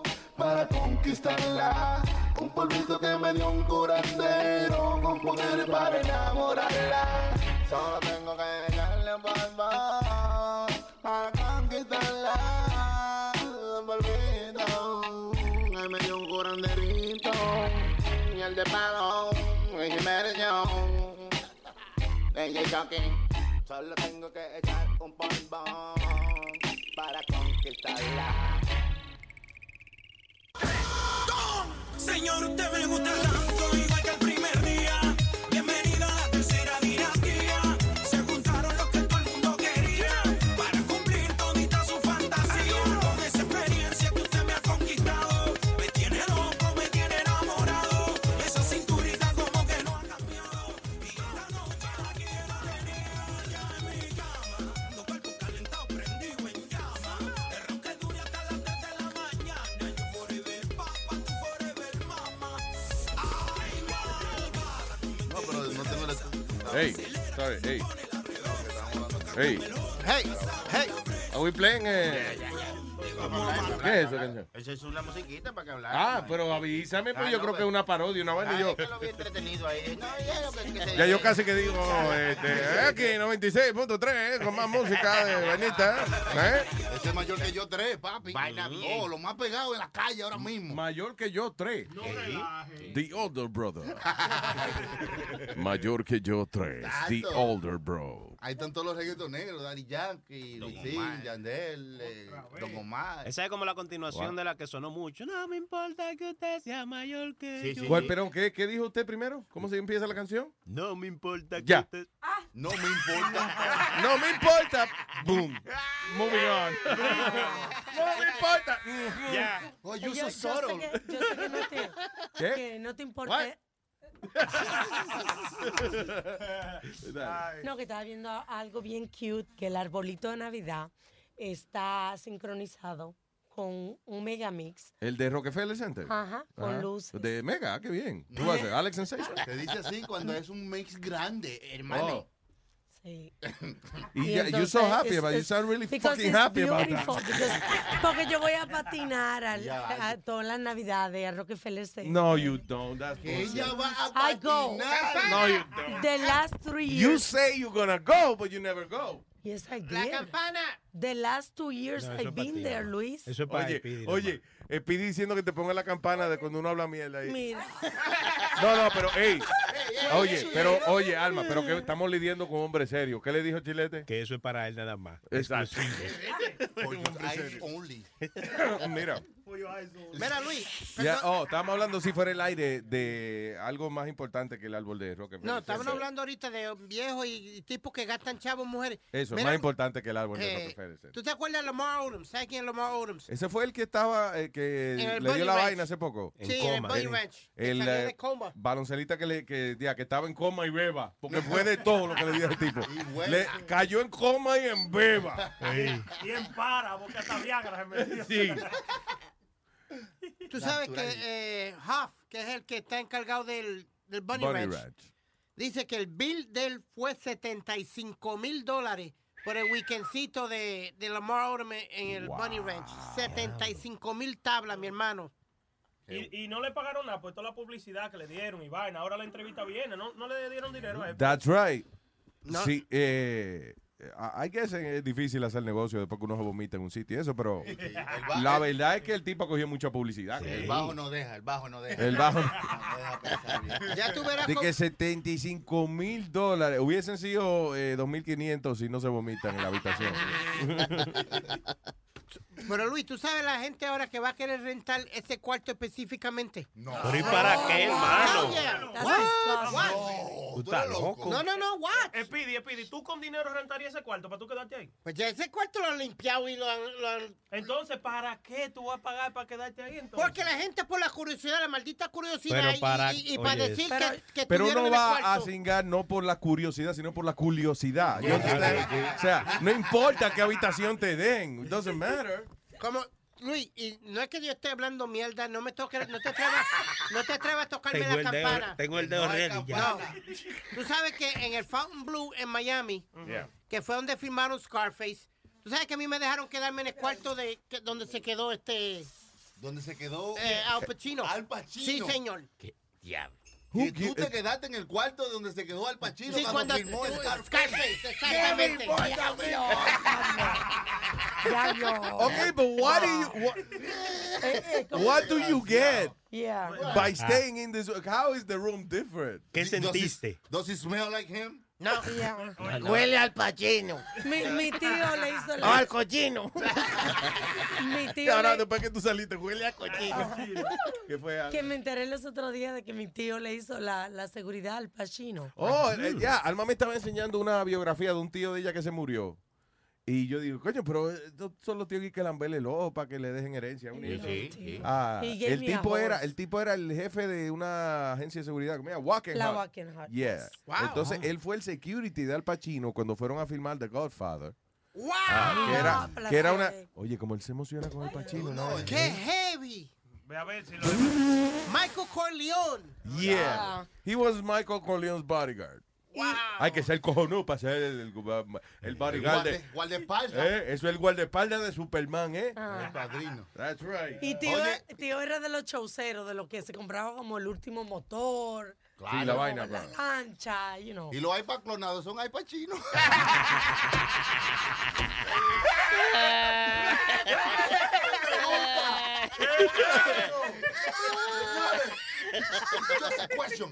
para conquistarla. Un polvito que me dio un curandero con poderes para enamorarla. Solo tengo que echarle un polvo para conquistarla. Un polvito que me dio un curanderito. Y el de palo, y Show. DJ. Solo tengo que echar un polvo para conquistarla. Señor, usted me gusta tanto, igual que el primer día. Hey, sorry, hey. Hey. Hey, hey. Are we playing? eh, ¿Qué es eso, canción? Esa es una musiquita para que hablar. Ah, pero avísame, pues Ah, yo no, creo que es una parodia, una vaina. Ah, yo, lo vi entretenido ahí. No, ya lo que, que se- ya yo casi que digo, este, aquí 96.3, eh, con más música de vainita. ¿eh? Ese es mayor que yo tres, papi. Vaina bien. Oh, lo más pegado en la calle ahora mismo. Mayor que yo, tres. The older brother. Mayor que yo, tres. The older bro. Ahí están todos los reggaetoneros, Daddy Yankee, Wisin, Yandel, eh, Don Omar. Esa es como la continuación Wow. de la que sonó mucho. No me importa que usted sea mayor que yo. ¿Cuál, pero qué, qué dijo usted primero? ¿Cómo se empieza la canción? No me importa que Ya. usted... No me importa. No me importa. Boom. Moving on. no me importa. Ya. Oh, yo, yo sé que, yo sé que no te, ¿Qué? que no te importa. Dale. No, que estaba viendo algo bien cute, que el arbolito de Navidad está sincronizado con un megamix. El de Rockefeller Center. Ajá, con luces. De Mega, qué bien. ¿Qué va a hacer? Alex Sensation. Se dice así cuando es un mix grande, hermano. Oh. Sí. Y Y ya- you're so entonces, happy about it. You sound really fucking happy about that. because- porque yo voy a patinar al- Ya. a todas las navidades a Rockefeller Center. No, you don't. That's ella va a I go. patinar. No, you don't. The last three You years. say you're gonna go, but you never go. Yes, I La did. campana. The last two years No, I've been there. Luis. Eso es para Oye, Speedy, oye, Speedy diciendo que te ponga la campana de cuando uno habla mierda ahí. Mira. No, no, pero, ey. Oye, pero, oye, Alma, pero que estamos lidiando con hombres serios. ¿Qué le dijo Chilete? Que eso es para él nada más. Exacto. Only. Mira. Mira, Luis. Ya, oh, estábamos hablando si fuera el aire de algo más importante que el árbol de Rockefeller. No, estaban hablando ahorita de viejos y, y tipos que gastan chavos mujeres. Eso, Mira, más importante que el árbol de eh, Rockefeller. ¿Tú te acuerdas de Lamar Odom? ¿Sabes quién es Lamar Odom? Ese fue el que estaba, eh, que El le dio la Ranch. vaina hace poco. Sí, en el Bunny El- Ranch. El, eh, coma. baloncelista que, le, que, ya, que estaba en coma y beba. Porque fue de todo lo que le dio ese tipo. Le cayó en coma y en beba. Y en para, porque hasta Viagra se metió. Sí. Tú sabes que eh, Huff, que es el que está encargado del, del Bunny, Bunny Ranch, Ranch. dice que el bill de él fue 75 mil dólares por el weekendcito de, de Lamar Odom en el Bunny Ranch. 75 mil tablas, mi hermano. Y, y no le pagaron nada por toda la publicidad que le dieron y vaina. Ahora la entrevista viene, no, no le dieron dinero a él. That's right. No. Sí, eh, I I guess es difícil hacer negocio después que uno se vomita en un sitio y eso, pero la verdad es que el tipo cogió mucha publicidad. El bajo no deja, el bajo no deja. El bajo. No deja pensar bien. Ya tú verás De que 75 mil dólares hubiesen sido eh, 2.500 si no se vomitan en la habitación. Pero Luis, ¿tú sabes la gente ahora que va a querer rentar ese cuarto específicamente? No. Pero ¿y para qué, hermano? Hell yeah. What? What? No, Tú estás loco. No, no, no, what? Speedy, Speedy, ¿tú con dinero rentarías ese cuarto para tú quedarte ahí? Pues ya ese cuarto lo han limpiado y lo han... lo han- Entonces, ¿para qué tú vas a pagar para quedarte ahí entonces? Porque la gente por la curiosidad, la maldita curiosidad Pero y- para- y, y para oye, decir Pero- que, que Pero uno va a cingar no por la curiosidad, sino por la curiosidad. Understand? O sea, no importa qué habitación te den. It doesn't matter. Como, Luis, y no es que yo esté hablando mierda, no me toques, no te atrevas, no te atrevas a tocarme Tengo la el dedo, campana. tengo el dedo No hay ready ya. No. Tú sabes que en el Fountain Blue en Miami, que fue donde filmaron Scarface, tú sabes que a mí me dejaron quedarme en el cuarto de que- donde se quedó este Donde se quedó eh, Al Pacino. Al Pacino. Sí, señor. Diablo. Que tú te quedaste en el cuarto donde se quedó Al Pacino Sí, cuando, cuando filmó el Scarface. Exactamente. Ya yo. Okay, but what do you what, Eh, eh, do you get Yeah. by staying in this? How is the room different? ¿Qué Does he smell like him? No. Yeah. Huele al Pacino. Mi, mi tío le hizo la, al cochino. mi tío Ahora le- después que tú saliste, huele a cochino. ¿Qué fue? que me enteré los otros días de que mi tío le hizo la, la seguridad al Pacino. Oh, eh, ya, Alma me estaba enseñando una biografía de un tío de ella que se murió. Y yo digo, coño, pero eh, estos son los tíos que lamberle el ojo para que le dejen herencia a un hijo. Sí, sí. Ah, He gave el me a tipo era, el tipo era el jefe de una agencia de seguridad, ¿cómo se llama? Walkenhut. La Walkenhut, Yeah. yes. Wow. Entonces él fue el security de Al Pacino cuando fueron a filmar The Godfather. ¡Wow! Ah, que era, Ah, que era una, placer. oye, como él se emociona con el Pacino, ¿no? ¡Qué heavy! Ve a ver si lo... Michael Corleone. Yeah. He was Michael Corleone's bodyguard. Hay que ser cojonú para ser el, el, el bodyguard guardaespaldas. Eh, Eso es el guardaespaldas de Superman, ¿eh? Ah. El padrino. That's right. Y tío, tío era de los chauceros, de los que se compraba como el último motor. Claro. Sí, la vaina, La lancha, you know. Y los iPad clonados son iPad chinos. Just a question.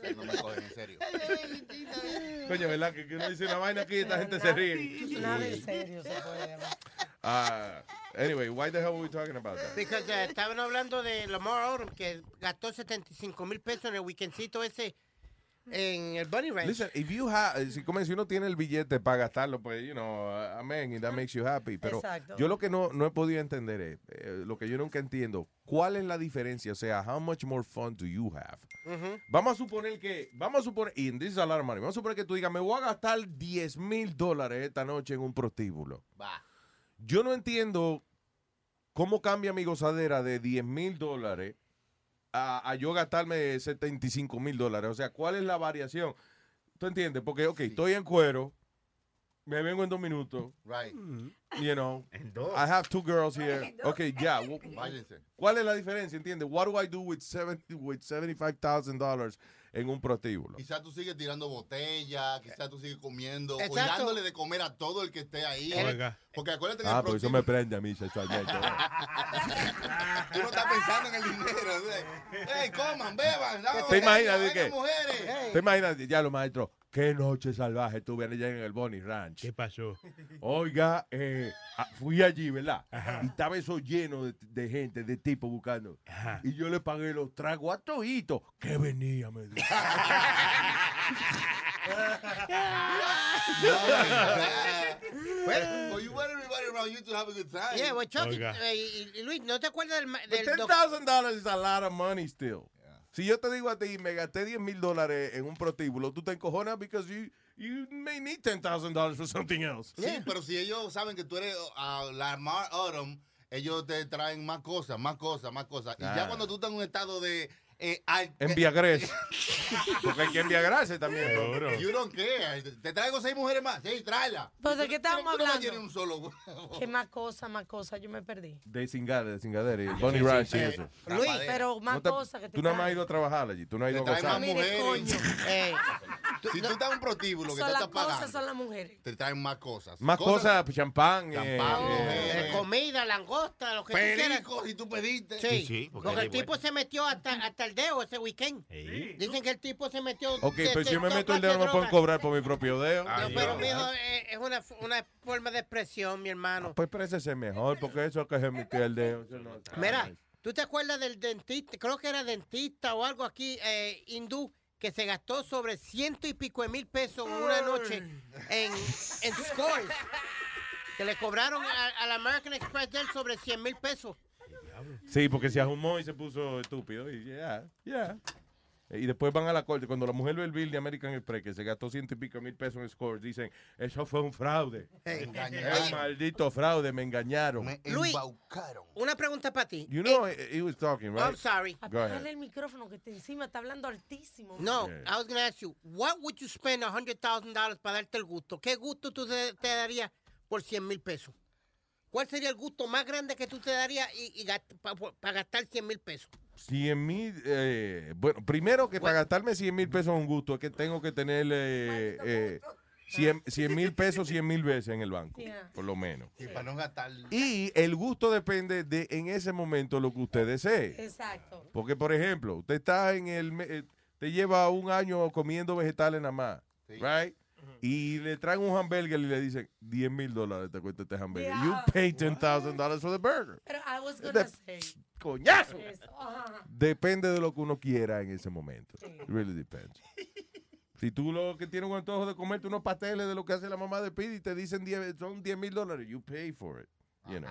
Coño. No me cogen en serio. Coño, ¿verdad? Que, que uno dice una vaina aquí y esta gente se ríe. Nada en serio se puede. Ah, anyway, why the hell were we talking about that? Because, eh, estaban hablando de Lamar Odom, que gastó 75 mil pesos en el weekendcito ese en el Bunny Ranch. Listen, if you have, si, como si uno tiene el billete para gastarlo, pues, you know, uh, amén, and that makes you happy. Pero Exacto. yo lo que no, no he podido entender es, eh, lo que yo nunca entiendo, ¿cuál es la diferencia? O sea, how much more fun do you have? Vamos a suponer que, vamos a suponer, y this is a lot of money, vamos a suponer que tú digas, me voy a gastar 10 mil dólares esta noche en un prostíbulo. Va. Yo no entiendo cómo cambia mi gozadera de 10 mil dólares a, a yo gastarme 75 mil dólares. O sea, ¿cuál es la variación? ¿Tú entiendes? Porque, ok, estoy en cuero, me vengo en dos minutos. Right. You know. I have two girls here. Okay, ya. Váyanse. ¿Cuál es la diferencia? ¿Entiendes? What do I do with, 70, with $75,000 en un prostíbulo? Quizás tú sigues tirando botella, quizás tú sigues comiendo o dándole de comer a todo el que esté ahí. Oiga. Porque acuérdate que Ah, pues eso me prende a mí sexualmente. tú no estás pensando en el dinero. ¡Ey, coman, beban! dame ¿Te botella, imaginas de qué? mujeres! ¿Te imaginas? Ya los maestros, qué noche salvaje tuve allá en el Bonnie Ranch. ¿Qué pasó? Oiga, eh, fui allí, ¿verdad? Y estaba eso lleno de, de gente, de tipos buscando. Y yo le pagué los tragos a toditos. Que venía, me dijo. Well, well, you want everybody around you to have a good time. Yeah, well, Chucky, y, y Luis, ¿no te acuerdas del, del doc- $10,000 is a lot of money still. Si yo te digo a ti, me gasté 10 mil dólares en un prostíbulo, tú te encojonas because you, you may need $10,000 for something else. Sí, pero si ellos saben que tú eres uh, Lamar Odom, ellos te traen más cosas, más cosas, más cosas. Y ya cuando tú estás en un estado de... Eh, al- Enviagrés. Porque hay que enviagrarse también. bro. You don't care. Te traigo seis mujeres más. Sí, tráela. ¿Pero de qué estábamos Tú no hablando? tienes un solo. ¿Qué más cosa, más cosa? Yo me perdí. De cingadera, de cingadera. y el Bonnie sí, Ranch sí. y eso. Luis, pero más No te- cosas que te Tú no me has ido a trabajar allí. Tú no has ido a Te gozar. más Mire, mujeres. coño. Eh, Si tú estás en un prostíbulo que Son tú las estás cosas, pagando, son las mujeres. te traen más cosas. Más cosas, pues, champán. eh, Champán, eh, eh, comida, langosta, lo que tú quieras. Perico, si tú pediste. Sí, Sí, sí, porque porque el tipo se metió hasta, hasta el dedo ese weekend. Dicen que el tipo se metió. Ok, de- pero si yo me meto el dedo de no puedo droga. cobrar por mi propio dedo. No, pero mijo, eh, es una, una forma de expresión, mi hermano. Pues parece mejor, porque eso es que se metió el dedo. no- Mira, ¿tú te acuerdas del dentista? Creo que era dentista o algo aquí, eh, hindú, que se gastó sobre ciento y pico de mil pesos una noche en, en scores. Que le cobraron a- al American Express de él sobre 100 mil pesos. Sí, porque se ahumó y se puso estúpido. Y ya, ya. Y después van a la corte. Cuando la mujer ve el bill de American Express, que se gastó ciento y pico mil pesos en scores, dicen, eso fue un fraude. Es un maldito fraude, me engañaron. Luis, una pregunta para ti. You know, he, he was talking, right? I'm sorry. Go ahead. Apágale el micrófono que está encima está hablando altísimo. No, I was gonna ask you, what would you spend $100,000 para darte el gusto? ¿Qué gusto tú te, te darías por 100 mil pesos? ¿Cuál sería el gusto más grande que tú te darías y, para gastar 100 mil pesos? 100 mil, eh, bueno, primero que para gastarme 100 mil pesos es un gusto, es que tengo que tener eh, eh, 100 mil pesos 100 mil veces en el banco, Yeah. por lo menos. Y para no gastar. Y el gusto depende de en ese momento lo que usted desee. Exacto. Porque, por ejemplo, usted está en el... me- eh, te lleva un año comiendo vegetales nada más, right? Y le traen un hamburger y le dicen 10 mil dólares te cuesta este hamburger. You pay $10,000 for the burger. Pero I was gonna say. ¡Coñazo! Depende de lo que uno quiera en ese momento. It really depends. Si tú lo que tienes un antojo de comerte unos pasteles de lo que hace la mamá de Pidi y te dicen 10, son 10 mil dólares, you pay for it. You know.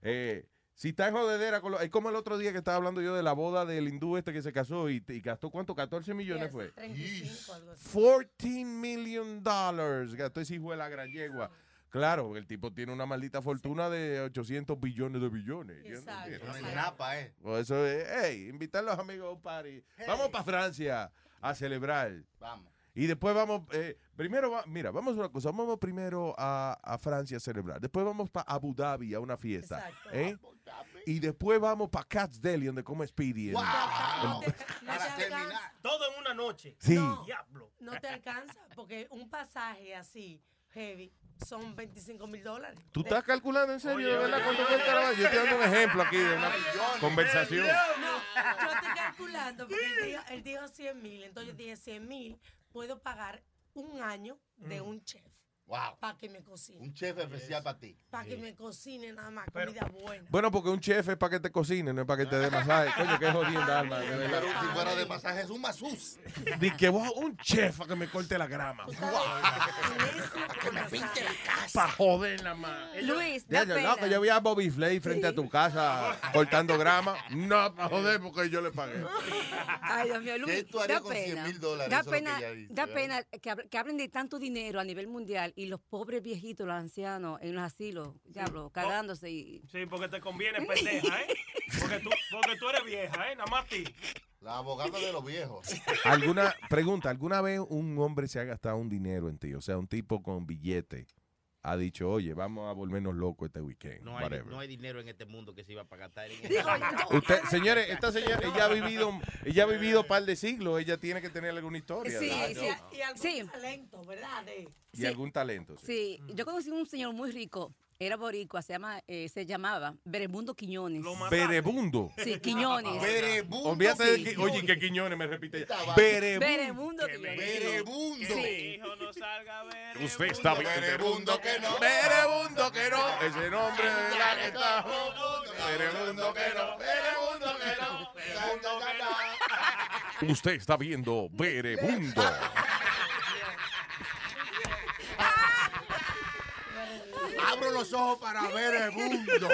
Eh, si está en jodedera, con lo- es como el otro día que estaba hablando yo de la boda del hindú este que se casó y, y gastó cuánto, 14 millones fue. 35, algo así. 14 million dollars gastó ese hijo de la gran yegua Claro, el tipo tiene una maldita fortuna de 800 billones de billones. Exacto. Napa, eh. Por eso es, hey, invitar a los amigos a un party. Vamos para Francia a celebrar. Vamos. Y después vamos, eh, primero, va- mira, vamos a una cosa, vamos primero a, a Francia a celebrar. Después vamos para Abu Dhabi a una fiesta. Exacto. ¿eh? Y después vamos para Cat's Deli, donde come Speedy. No te- no te terminar. Todo en una noche. Sí. Diablo. No te alcanza, porque un pasaje así, heavy, son 25 mil dólares. ¿Tú estás calculando en serio, de verdad, cuánto cuesta la? Yo estoy dando un ejemplo aquí de una conversación. No, yo estoy calculando, porque él dijo, él dijo 100 mil, entonces yo dije 100 mil, puedo pagar un año de un chef. Wow. Para que me cocine. Un chef especial para ti. Para que me cocine nada más, Pero- comida buena. Bueno, porque un chef es para que te cocine, no es para que te dé masaje. Coño, qué jodienda, alma. de verdad. Pero si fuera de masaje es un masús. Di que vos, un chef para que me corte la grama. Que me pinte la Para joder la más. Luis, da no, pena. que yo vi a Bobby Flay frente a tu casa cortando grama. No, para joder, porque yo le pagué. Ay, Dios mío, Luis, ¿Qué tú harías da con 100 pena. mil dólares? Da Eso es lo que pena, ella dice, da ¿verdad? pena que, hab- que hablen de tanto dinero a nivel mundial y los pobres viejitos, los ancianos, en los asilos, diablo, cagándose y... Sí, porque te conviene, pendeja, ¿eh? Porque tú, porque tú eres vieja, ¿eh? Nada más a ti. La abogada de los viejos. ¿Alguna pregunta? ¿Alguna vez un hombre se ha gastado un dinero en ti? O sea, un tipo con billete ha dicho, oye, vamos a volvernos locos este weekend. No hay, no hay dinero en este mundo que se iba para gastar en Usted, señores, esta señora, ella ha vivido, ella ha vivido un par de siglos, ella tiene que tener alguna historia. Sí, sí. Y algún Sí. talento, ¿verdad? De- Y algún talento. sí. Sí, yo conocí un señor muy rico, era boricua, se, llama, eh, se llamaba Beremundo Quiñones. Berebundo. Sí, Quiñones. Berebundo. Olvídate de que, oye, que Quiñones me repite. Beremundo. Berebundo. Sí. Hijo, no salga a ver. Usted está bien. Berebundo que no. Berebundo que no. Ese nombre de la que está. Berebundo que no. Berebundo que no. Berebundo que no. Usted está viendo Berebundo. Abro los ojos para ver el mundo.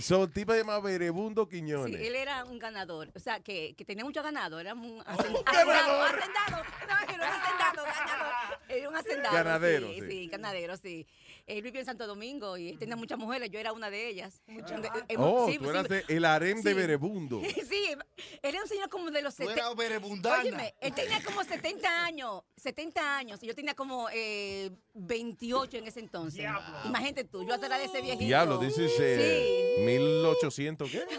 So, el tipo se llama Berebundo Sí, Quiñones. él era un ganador, o sea, que, que tenía mucho ganado, era un Oh, hacen- hacendado, hacendado, no, era un hacendado, ganador, era un hacendado, Ganadero, sí, sí. sí, ganadero, sí. Él vivía en Santo Domingo y él tenía muchas mujeres, yo era una de ellas. De- eh, Oh, sí, tú sí, eras de el harem de sí. Berebundo. Sí, él era un señor como de los Tú 70. eras berebundana. Óyeme, él tenía como 70 años, 70 años, y yo tenía como eh, 28 en ese entonces. Imagínate tú, yo atrás de ese viejito. Diablo, dices eh, 1800, ¿qué?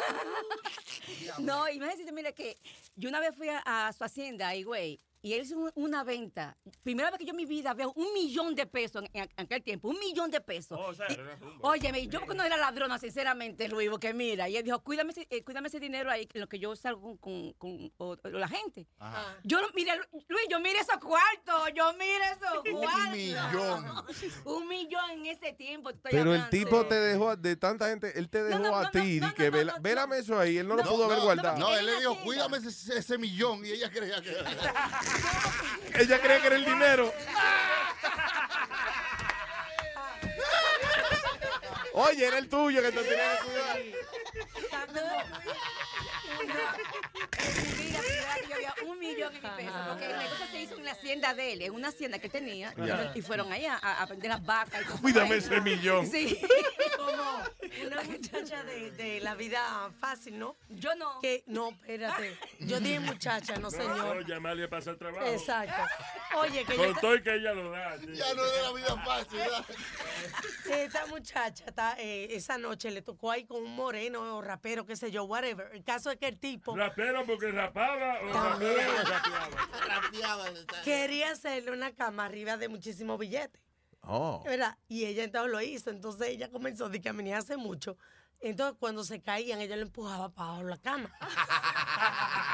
No, imagínate, mira que yo una vez fui a, a su hacienda, ahí, güey, y él hizo un- una venta. Primera vez que yo en mi vida veo un millón de pesos en, en aquel tiempo, un millón de pesos. Oh, o sea, Y- Óyeme, yo porque no era ladrona, sinceramente, Luis, porque mira, y él dijo, cuídame, ese- eh, cuídame ese dinero ahí, en lo que yo salgo con, con- o- o la gente. Ajá. Yo, lo- mire, Lu- Luis, yo mire esos cuartos, yo mire esos Un cuartos. millón. Un millón en ese tiempo. estoy Pero el tipo te dejó, de tanta gente, él te dejó no, a no, ti, que no, vela- no, vélame eso ahí, él no, lo No, pudo haber no, guardado. No, él le dijo, cuídame ese, ese millón. Y ella creía que. Ella creía que era el dinero. Oye, era el tuyo que te tenía que cuidar. Un millón en mi peso, porque el negocio se hizo en la hacienda de él, en una hacienda que tenía, y Ya. fueron- y fueron allá a, a vender las vacas. y Cuídame ese millón. Sí. Como una muchacha de, de la vida fácil, ¿no? Yo no. Que, no, espérate. Yo dije muchacha, no No, señor. llamarle para el trabajo. Exacto. Oye, que yo Con todo y que ella lo da. sí. Ya no es de la vida fácil. ¿verdad? Esta muchacha está, eh, esa noche le tocó ahí con un moreno o rapero, qué sé yo, whatever. El caso es que el tipo ¿Rapero porque rapaba o rapero. Quería hacerle una cama arriba de muchísimos billetes. Oh. ¿verdad? Y ella entonces lo hizo. Entonces ella comenzó de que a venir hace mucho. Entonces cuando se caían, ella lo empujaba para abajo la cama.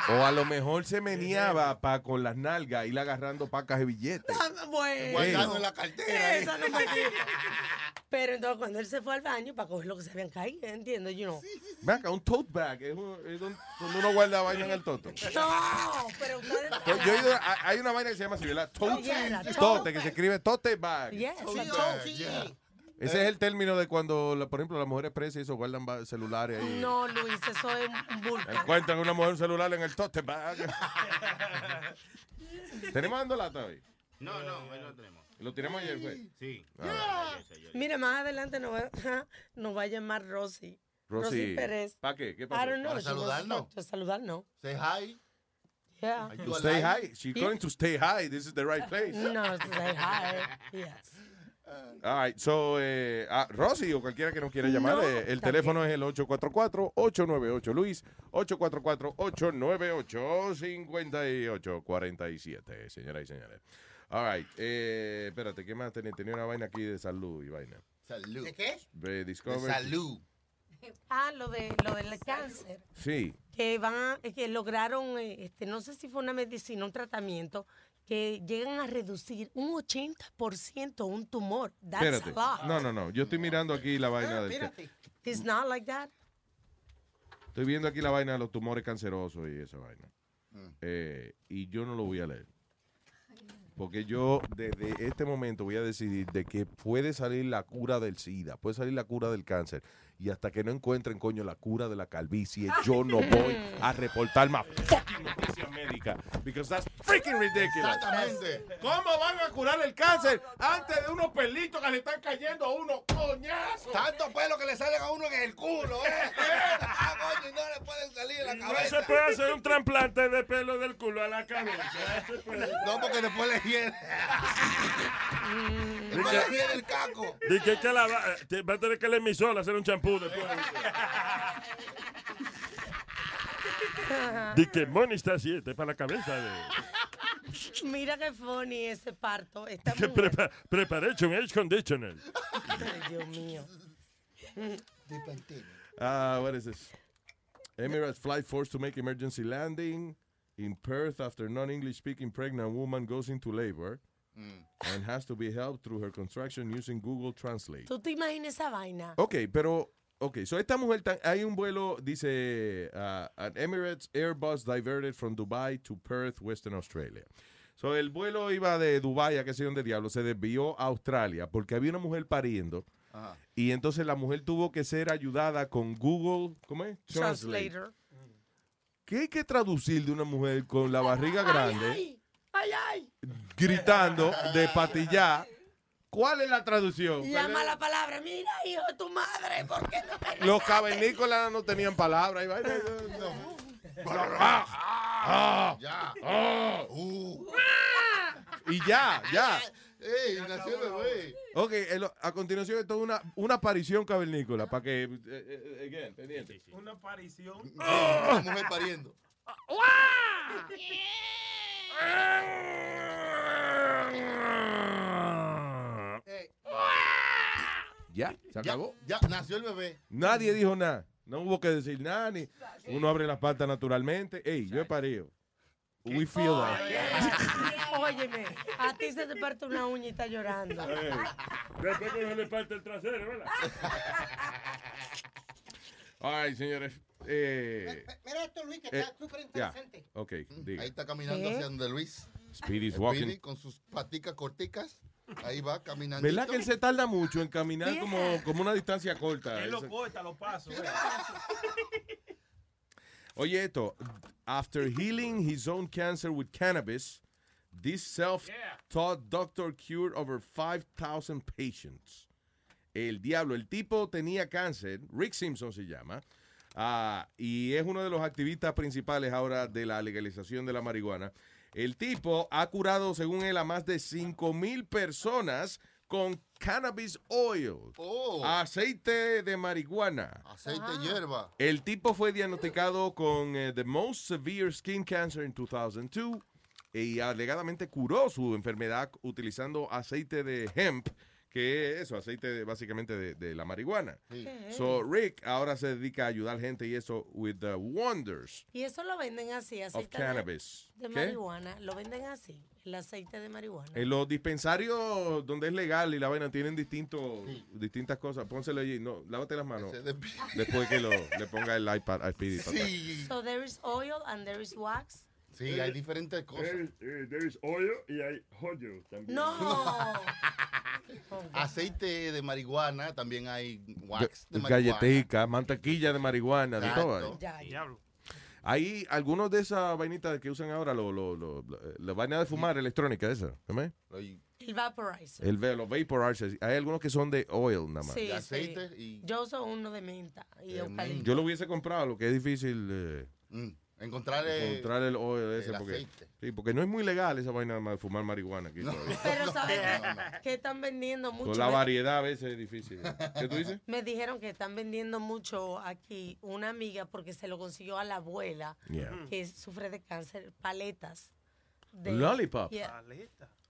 O a lo mejor se meneaba pa, con las nalgas, ir agarrando pacas de billetes. Ah, Bueno. Guardando en la cartera. Esa no me. Pero entonces cuando él se fue al baño para coger lo que se habían caído, entiendo yo no. Ven acá, un tote bag, es, un- es donde uno guarda vaina en el toto. No, pero ustedes yo he ido a- hay una vaina que se llama así, ¿verdad? Tote, Yeah, tote, tote que se escribe tote bag. Yes, Sí, sí. Ese es el término de cuando, la- por ejemplo, las mujeres presas y eso guardan celulares ahí. No, Luis, eso es un bulto. Encuentran una mujer un celular en el tote bag. ¿Tenemos dando lata hoy? No, no, hoy no tenemos. Lo tiramos ayer, fue. Sí. Ah. Mira, más adelante nos va, nos va a llamar Rosy. Rosy, Pérez. ¿para qué? ¿Qué I pasó? don't know. Para saludarnos. to- saludarnos. Say hi. Yeah. To stay high. She's Yeah. going to stay high. This is the right place. No, say hi. Yes. All right, so, eh, ah, Rosy o cualquiera que nos quiera llamar, No, eh, el también. teléfono es el 844-898 Luis, 844-898-5847, señoras y señores. All right, eh, espérate, ¿qué más tenía? Tenía una vaina aquí de salud y vaina. Salud. ¿De qué? De salud. Ah, lo de lo del cáncer. Sí. Que van a- que lograron, eh, este, no sé si fue una medicina, un tratamiento, que llegan a reducir un 80% un tumor. That's Espérate. a lot. No, no, no. Yo estoy mirando aquí la vaina del. ca- It's not like that. Estoy viendo aquí la vaina de los tumores cancerosos y esa vaina. Eh, y yo no lo voy a leer. Porque yo desde este momento voy a decidir de que puede salir la cura del SIDA, puede salir la cura del cáncer. Y hasta que no encuentren, coño, la cura de la calvicie, yo no voy a reportar más fucking noticias médicas. Because that's freaking ridiculous. Exactamente. ¿Cómo van a curar el cáncer antes de unos pelitos que le están cayendo a uno? ¡Coñazo! Tanto pelo que le salen a uno en el culo, ¿eh? Ah, coño, no le pueden salir en la No cabeza. se puede hacer un trasplante de pelo del culo a la cabeza. No, porque después le hiede. después le hiede el caco. Dice que la va, te- va a tener que el emisor hacer un champú después. Dice que Moni está así, este para la cabeza. De, Mira qué funny ese parto. Esta que prepa, preparation air conditioner. Ay, Dios mío. Uh, what is this? Emirates flight forced to make emergency landing in Perth after non-English speaking pregnant woman goes into labor and has to be helped through her contraction using Google Translate. ¿Tú te imaginas esa vaina? Ok, pero, ok, so esta mujer, tan- hay un vuelo, dice, uh, an Emirates Airbus diverted from Dubai to Perth, Western Australia. So el vuelo iba de Dubai a qué sé yo dónde diablo, se desvió a Australia porque había una mujer pariendo Ajá. y entonces la mujer tuvo que ser ayudada con Google, ¿cómo es? Translator. ¿Qué hay que traducir de una mujer con la barriga grande Ay, ay, ay. gritando de patillar? ¿Cuál es la traducción? Llama la palabra. Mira, hijo de tu madre, ¿por qué no me Los cavernícolas no tenían palabra. y. Ah, ah, Ya. ah. Uh. Y ya, ya. Ey, nació bebé. Ok, el- a continuación esto es una, una aparición cavernícola para que... eh, eh, again, pendiente. Una aparición. Una mujer pariendo. Ya, se acabó. ya, nació el bebé. Nadie dijo nada. No hubo que decir nada. Ni uno abre las patas naturalmente. Ey, yo he parido. We feel that. Óyeme, a ti se te parte una uña y está llorando. Eh, Después que no le parte el trasero, ¿verdad? Ay, señores. Eh, Mira esto, Luis, que eh, está súper ya. interesante. Ok, diga. Ahí está caminando ¿Qué? hacia donde Luis. Speedy's walking. Speedy con sus paticas corticas. Ahí va caminando. ¿Verdad que él se tarda mucho en caminar Yeah. como, como una distancia corta? Él lo corta, lo paso. Oye, esto. After healing his own cancer with cannabis, this self-taught doctor cured over 5,000 patients. El diablo, el tipo tenía cáncer, Rick Simpson se llama, ah, y es uno de los activistas principales ahora de la legalización de la marihuana. El tipo ha curado, según él, a más de 5 mil personas con cannabis oil, Oh, aceite de marihuana. aceite de hierba. El tipo fue diagnosticado con eh, the most severe skin cancer en 2002 y alegadamente curó su enfermedad utilizando aceite de hemp, que es eso, aceite de- básicamente de, de la marihuana. So Rick ahora se dedica a ayudar gente y eso with the wonders Y eso lo venden así, of aceite de, cannabis. de ¿Qué? marihuana. Lo venden así, el aceite de marihuana. En los dispensarios donde es legal y la vaina tienen distintos, distintas cosas. Pónselo allí. No, lávate las manos. Después que lo, le ponga el iPad a Speedy. Sí. So there is oil and there is wax. Sí, hay diferentes cosas. There, eh, there is oil y hay joyo también. No. Aceite de marihuana, también hay wax de marihuana. Galletica, mantequilla de marihuana, de todo. Diablo. Hay algunos de esas vainitas que usan ahora, lo, lo, lo- la vaina de fumar electrónica esa. El vaporizer. El, ve- los vaporizers. Hay algunos que son de oil nada más. Sí, sí. Yo uso uno de menta y eucalipto. Yo lo hubiese comprado, lo que es difícil eh, encontrar, eh, encontrar el oil ese. el porque, aceite. sí, porque no es muy legal esa vaina de fumar marihuana aquí todavía. Pero ¿sabes qué? que están vendiendo mucho? Con la Me- variedad a veces es difícil. ¿Qué tú dices? Me dijeron que están vendiendo mucho aquí una amiga porque se lo consiguió a la abuela Yeah. que sufre de cáncer, paletas. de- Lollipop. Yeah.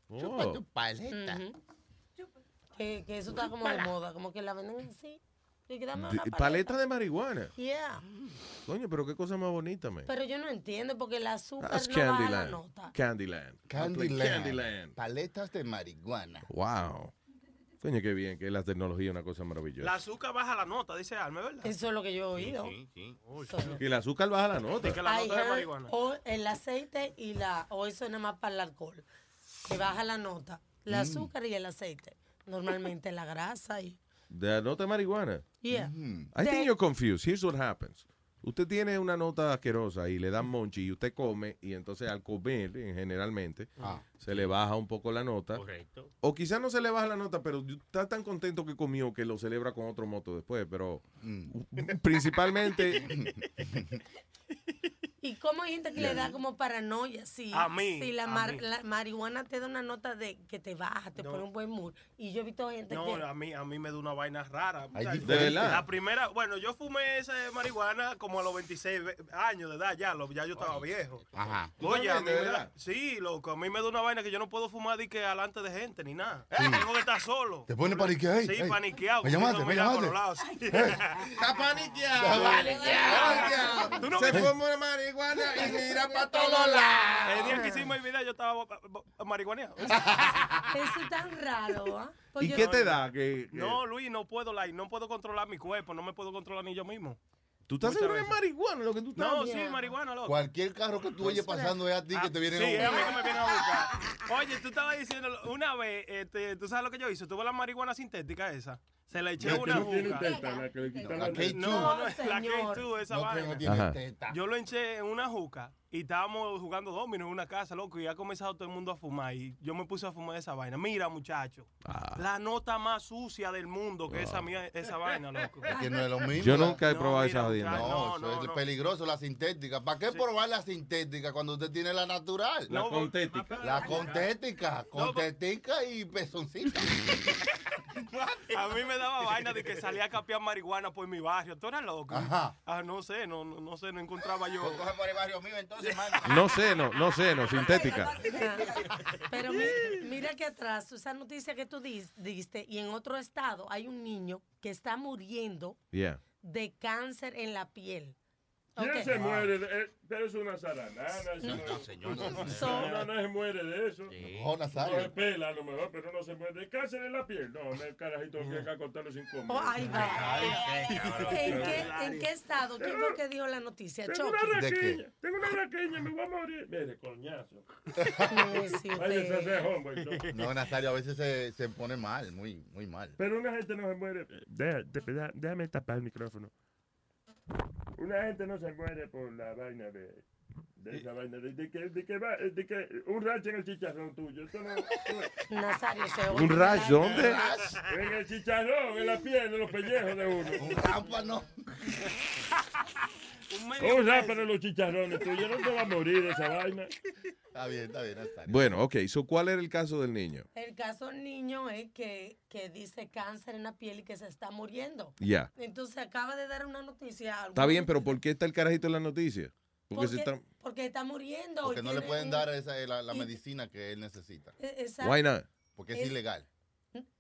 Oh. Chupa tu paleta. Ujú. que, que eso está como de moda, como que la venden así. Y dame De- una paleta. paleta de marihuana. Yeah. Coño, pero qué cosa más bonita, man. Pero yo no entiendo porque el azúcar That's no baja la Candyland. nota. Candyland. Candyland. Candyland. Paletas de marihuana. Wow. Coño, qué bien, que la tecnología es una cosa maravillosa. La azúcar baja la nota, dice Alma, ¿verdad? Eso es lo que yo he oído. Que el azúcar baja la nota. que la I nota de heard marihuana. O el aceite y la, o eso es nada más para el alcohol, que baja la nota. El Mm. azúcar y el aceite. Normalmente la grasa y... De la nota de marihuana. Yeah. I De- think you're confused. Here's what happens. Usted tiene una nota asquerosa y le dan monchi y usted come y entonces al comer, generalmente, Ah. se le baja un poco la nota. Correcto. O quizás no se le baja la nota, pero está tan contento que comió que lo celebra con otro moto después. Pero principalmente... ¿Y cómo hay gente que le da como paranoia? Si, A mí, si la, a mar- mí. la marihuana te da una nota de que te baja, te No. pone un buen mood. Y yo he visto gente No, que... a mí, a mí me da una vaina rara. Hay O sea, diferentes. ¿De verdad? La primera, bueno, yo fumé esa marihuana como a los 26 ve- años de edad ya, lo- ya yo estaba viejo. Ajá. Oye, a mí ¿De me verdad? da, sí, loco, a mí me da una vaina que yo no puedo fumar de que alante de gente ni nada. Tengo que estar solo. Te pone paniqueado. Sí, Ey, paniqueado. Me llamaste, me llamaste. lados, sí. Está paniqueado. paniqueado. Tú no Se me- fuma marihuana y mira para todos lados. El día que hicimos el video yo estaba marihuaneado. Eso es tan raro, ¿ah? Pues ¿Y qué no- te da? Que, que- No, Luis, no puedo, like, no puedo controlar mi cuerpo, no me puedo controlar ni yo mismo. ¿Tú estás seguro que es marihuana lo que tú estás No, sí, marihuana, loco. Cualquier carro que tú oyes pasando es a ti que te vienen Sí, es a a mí buscar. que me vienen a buscar. Oye, tú estabas diciendo, una vez, este, ¿tú sabes lo que yo hice? Tuve la marihuana sintética esa. Se la eché La que una no juca. teta, la que le quitan La la K2. No, no, es la señor. K2, esa vaina. no tiene Ajá. teta. Yo lo enché en una juca y estábamos jugando domino en una casa, loco, y ha comenzado todo el mundo a fumar. Y yo me puse a fumar esa vaina. Mira, muchacho, Ah. la nota más sucia del mundo que esa, mía- esa vaina, loco. Es que no es lo mismo. Yo nunca he No, probado mira, esa muchacho. No, No, eso no, es no. peligroso, la sintética. ¿Para qué probar la sintética cuando usted tiene la natural? La No, contética. La contética, contética y pezoncita. A mí me daba vaina de que salía a capear marihuana por mi barrio. ¿Tú eras loco? Ajá. Ah, no sé, no, no, no sé, no encontraba yo. Coge por el barrio mío entonces, man. No sé, no, no sé, no, sintética. Pero mi- mira que atrás, esa noticia que tú dis- diste, y en otro estado hay un niño que está muriendo Yeah. de cáncer en la piel. ¿Quién se muere? de- eh, pero es una zaranana. No, no, señor. No, So- no, no se muere de eso. Oh, No Nazario. se pela a lo mejor, pero no se muere de cáncer en la piel. No, no, el carajito tiene que acostarlo sin comer. Oh, qué cabrón. ¿En qué, ¿En qué estado? ¿Quién fue que dijo la noticia? Tengo una raquiña, tengo una raquiña, me voy a morir. Mire, coñazo. No, sí, hombre, Nazario, a veces se, se pone mal, muy, muy mal. Pero una gente no se muere. Deja- de- deja- déjame tapar el micrófono. Una gente no se muere por la vaina de. De esa vaina. De, de que, de, que va, de que un racho en el chicharrón tuyo. No. no- Nazario se ¿Un rash dónde? en el chicharrón, en la piel, en los pellejos de uno. Un rámpano. Un Un peso. rápano en los chicharrones tuyos. No te va a morir de esa vaina. Está bien, está bien, Nazario. Bueno, ok, so, ¿cuál era el caso del niño? El caso del niño es que, que dice cáncer en la piel y que se está muriendo. Ya. Entonces acaba de dar una noticia. Está bien, pero ¿por qué está el carajito en la noticia? Porque se está... porque está muriendo. Porque no le pueden un- dar esa, la, la y- medicina que él necesita. e- exacto. Why not? Porque es, Es- ilegal.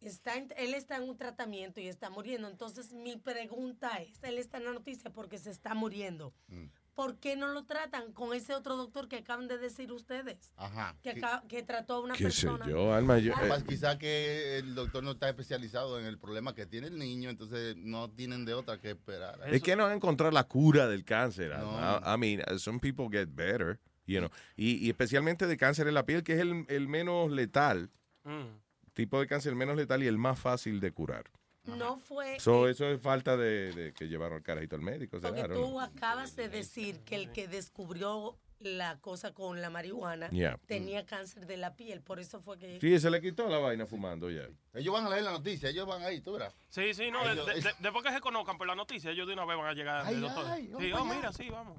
Está en- él está en un tratamiento y está muriendo. Entonces, mi pregunta es, él está en la noticia porque se está muriendo. Mm. ¿Por qué no lo tratan con ese otro doctor que acaban de decir ustedes? Ajá. Que, Qui- acaba- que trató a una ¿Qué sé persona. yo, Alma? Yo, eh, quizá que el doctor no está especializado en el problema que tiene el niño, entonces no tienen de otra que esperar. es que no van a encontrar la cura del cáncer. No. I, I mean, some people get better, you know. Y, y especialmente de cáncer en la piel, que es el, el menos letal, Mm. tipo de cáncer menos letal y el más fácil de curar. No fue. So, eso es falta de, de que llevaron al carajito al médico. Porque tú acabas de decir que el que descubrió la cosa con la marihuana Yeah. tenía cáncer de la piel, por eso fue que... Sí, se le quitó la vaina fumando ya. Ellos van a leer la noticia, ellos van ahí, tú verás. Sí, sí, no, Ay, de- yo- de- de- después que se conozcan por la noticia, ellos de una vez van a llegar Ay, al doctor. ay, sí, oh, mira, sí, vamos.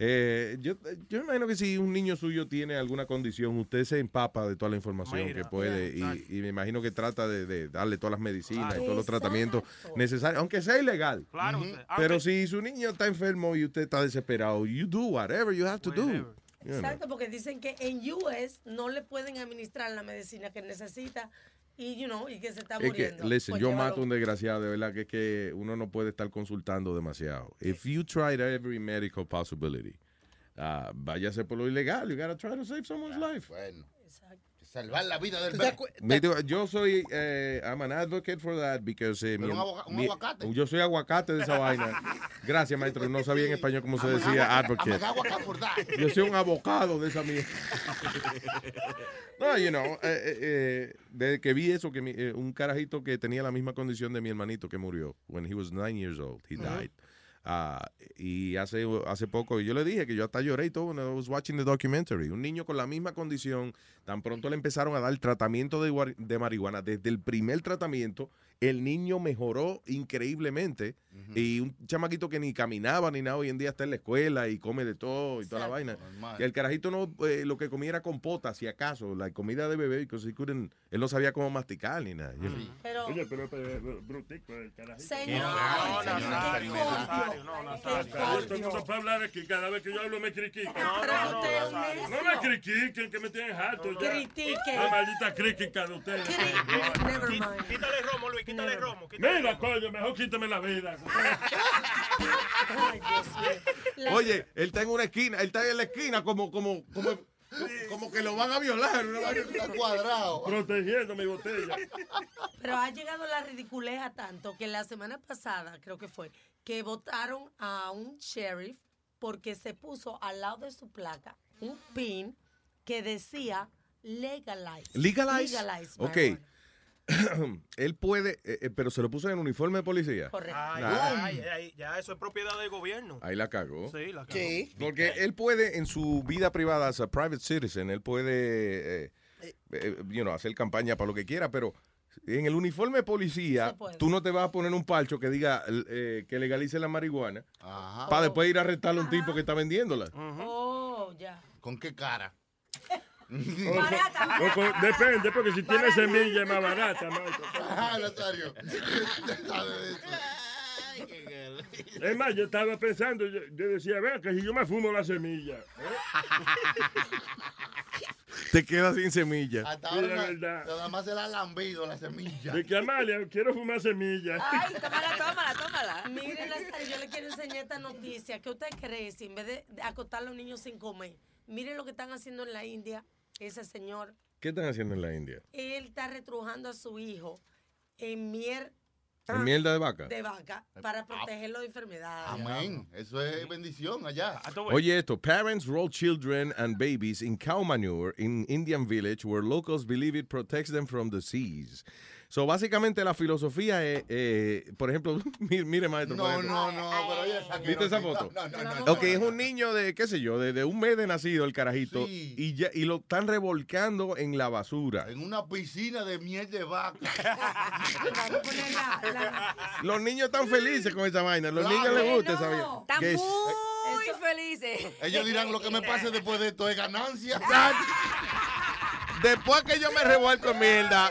Eh, yo, yo imagino que si un niño suyo tiene alguna condición, usted se empapa de toda la información Mira, que puede yeah, y, y me imagino que trata de, de darle todas las medicinas y todos los tratamientos necesarios, aunque sea ilegal. Claro, Pero si su niño está enfermo y usted está desesperado, you do whatever you have to do. You know. Exacto, porque dicen que en US no le pueden administrar la medicina que necesita y, you know, y que se está Es que, muriendo. listen, Pues yo llévalo. mato a un desgraciado, de verdad, que es que uno no puede estar consultando demasiado. If you tried every medical possibility, ah, váyase por lo ilegal. You gotta try to save someone's life. Bueno. Salvar la vida del ¿Tú bebé. te acu- Me digo, yo soy, eh, I'm an advocate for that because eh, mi- un mi- aguacate. yo soy aguacate de esa vaina. Gracias, maestro. No sabía en español cómo se decía advocate. I'm an aguacate for that. Yo soy un abocado de esa mierda. No, you know, eh, eh, eh, desde que vi eso, que mi- eh, un carajito que tenía la misma condición de mi hermanito que murió, when he was nine years old, he died. Ah, y hace, hace poco yo le dije que yo hasta lloré y todo when I was watching the documentary. Un niño con la misma condición, tan pronto le empezaron a dar tratamiento de, de marihuana. Desde el primer tratamiento, el niño mejoró increíblemente. Y un chamaquito que ni caminaba ni nada, hoy en día está en la escuela y come de todo y toda la vaina. Normal. Y el carajito no, eh, lo que comía era compota, si acaso, la comida de bebé, because couldn't- él no sabía cómo masticar ni nada. you know. Pero, Oye, pero, pero brutico el carajito. Señor, No, señor, Nazario, qué Nazario, cordio, no. Todo el mundo para hablar aquí, cada vez que yo hablo me critican. No, no, no, no, no me critiquen, que me tienen harto ya. Critiquen. La maldita crítica de ustedes. Quítale romo, Luis, quítale romo. Mira, coño, mejor quítame la vida. Ay, Dios mío. Oye, él está en una esquina, él está en la esquina como, como, como, como que lo van a violar. una vaina. Cuadrado. Protegiendo mi botella. Pero ha llegado la ridiculez a tanto que la semana pasada, creo que fue, que votaron a un sheriff porque se puso al lado de su placa un pin que decía legalize. Legalize. Legalize Ok. él puede, eh, eh, pero se lo puso en el uniforme de policía. Correcto. Ay, Nah. ay, ay, ya eso es propiedad del gobierno. Ahí la cagó. Sí, la cagó. Sí. Porque él puede, en su vida privada, as a private citizen, él puede, eh, eh, you know, hacer campaña para lo que quiera, pero en el uniforme de policía, tú no te vas a poner un parcho que diga eh, que legalice la marihuana para después ir a arrestar a un tipo que está vendiéndola. Oh, ya. ¿Con qué cara? O con- depende, porque si tiene semilla es más barata. Nazario. Es más, yo estaba pensando, yo, yo decía, vea, que si yo me fumo la semilla. Te quedas sin semilla. Hasta ahora verdad. nada más se la ha lambido la semilla. De que Amalia, quiero fumar semilla. Ay, tómala, tómala, tómala. Miren, yo le quiero enseñar esta noticia. ¿Qué usted cree si en vez de de acostar a los niños sin comer? Miren lo que están haciendo en la India. Ese señor, ¿Qué están haciendo en la India? él está retrujando a su hijo en miel ¿En mierda de vaca? de vaca para protegerlo de enfermedades. Amén. Eso es bendición allá. Oye esto, parents roll children and babies in cow manure in Indian village where locals believe it protects them from disease. So, básicamente la filosofía es, eh, por ejemplo, mire, mire, maestro. No, no, no, pero oye, esa ¿Viste esa foto? No, no, no. no, Ok, es un niño de, qué sé yo, de, de un mes de nacido el carajito Sí. y, ya, y lo están revolcando en la basura. En una piscina de miel de vaca. Los niños están felices con esa vaina, los Claro. niños les gusta esa vaina. Están es- muy felices. Ellos dirán lo que me pase después de esto es ganancia. Después que yo me revuelco en mierda,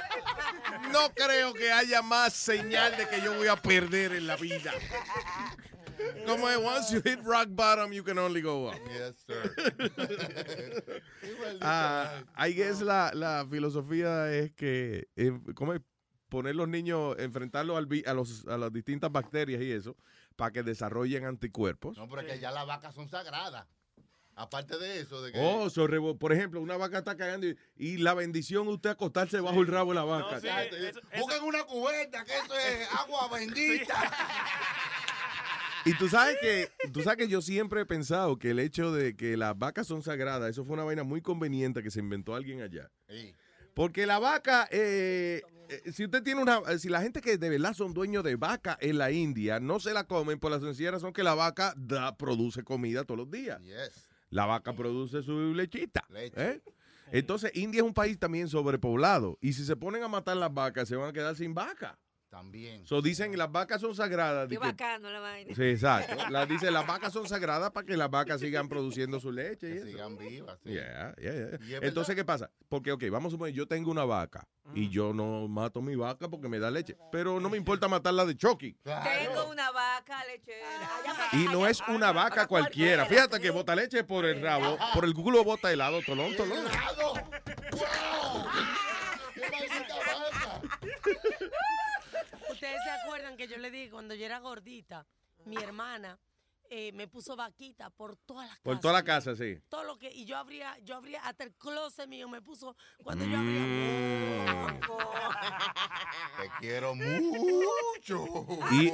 no creo que haya más señal de que yo voy a perder en la vida. Como es, once you hit rock bottom, you can only go up. Yes, sir. Ah, I guess la, la filosofía es que, eh, ¿cómo es? Poner los niños, enfrentarlos al a, los, a las distintas bacterias y eso, para que desarrollen anticuerpos. No, pero es que ya las vacas son sagradas. Aparte de eso, de que. Oh, por ejemplo, una vaca está cagando y, y la bendición usted acostarse bajo el rabo de la vaca. sí, eso- Busquen una cubeta, que eso es agua bendita. Y tú sabes que tú sabes que yo siempre he pensado que el hecho de que las vacas son sagradas, eso fue una vaina muy conveniente que se inventó alguien allá. Sí. Porque la vaca, eh, eh, si usted tiene una, si la gente que de verdad son dueños de vaca en la India no se la comen por la sencilla razón que la vaca da, produce comida todos los días. La vaca produce su lechita. ¿eh? Entonces, India es un país también sobrepoblado. Y si se ponen a matar las vacas, se van a quedar sin vaca. También. So, dicen que las vacas son sagradas. Qué que- bacano la vaina. Sí, exacto. La, dice, las vacas son sagradas para que las vacas sigan produciendo su leche. y eso. sigan vivas. sí. Yeah, yeah, yeah. Entonces, ¿qué pasa? Porque, ok, vamos a suponer, yo tengo una vaca y yo no mato mi vaca porque me da leche, pero no me importa matarla de Chucky. Tengo una vaca lechera. Y no es una vaca cualquiera. Fíjate que bota leche por el rabo, por el culo bota helado, tolón, tolón. Ustedes se acuerdan que yo le dije cuando yo era gordita, mi hermana eh, me puso vaquita por todas las Por casas. toda la casa, sí. Todo lo que, y yo abría, yo abría hasta el closet mío, me puso, cuando yo Mm. abría. Te quiero mucho. Y,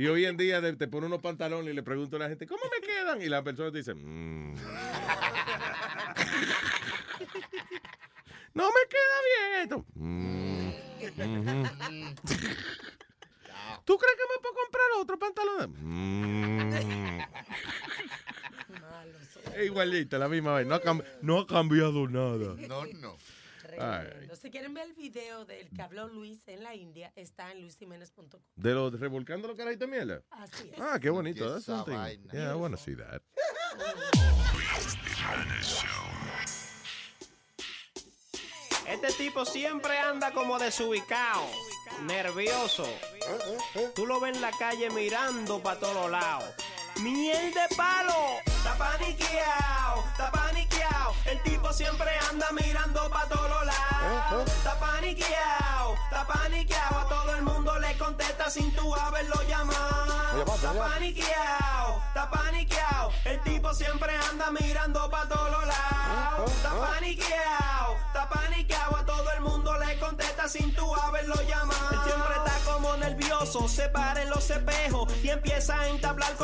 y hoy en día te pone unos pantalones y le pregunto a la gente, ¿cómo me quedan? Y la persona te dice, "Mm". no me queda bien esto. "Mm, ujú". ¿Tú crees que me puedo comprar otro pantalón? "Mm". Es igualita, la misma vez. No ha, no ha cambiado nada. No, no. Si quieren ver el video del que habló Luis en la India, está en luisimenez.com. ¿De los revolcando los carajitos de miel? Así es. Ah, qué bonito. That's something. Yeah, I want to see that. Este tipo siempre anda como desubicado, nervioso. Tú lo ves en la calle mirando para todos lados. ¡Miel de palo! Está paniqueado, está paniqueado. El tipo siempre anda mirando para todos lados. Está paniqueado, está paniqueado. A todo el mundo le contesta sin tú haberlo llamado. Está paniqueado, está paniqueado. El tipo siempre anda mirando para todos lados. Está paniqueado, está paniqueado. A todo el mundo le contesta sin tú haberlo llamado. Él siempre está como nervioso, se para en los espejos y empieza a entablar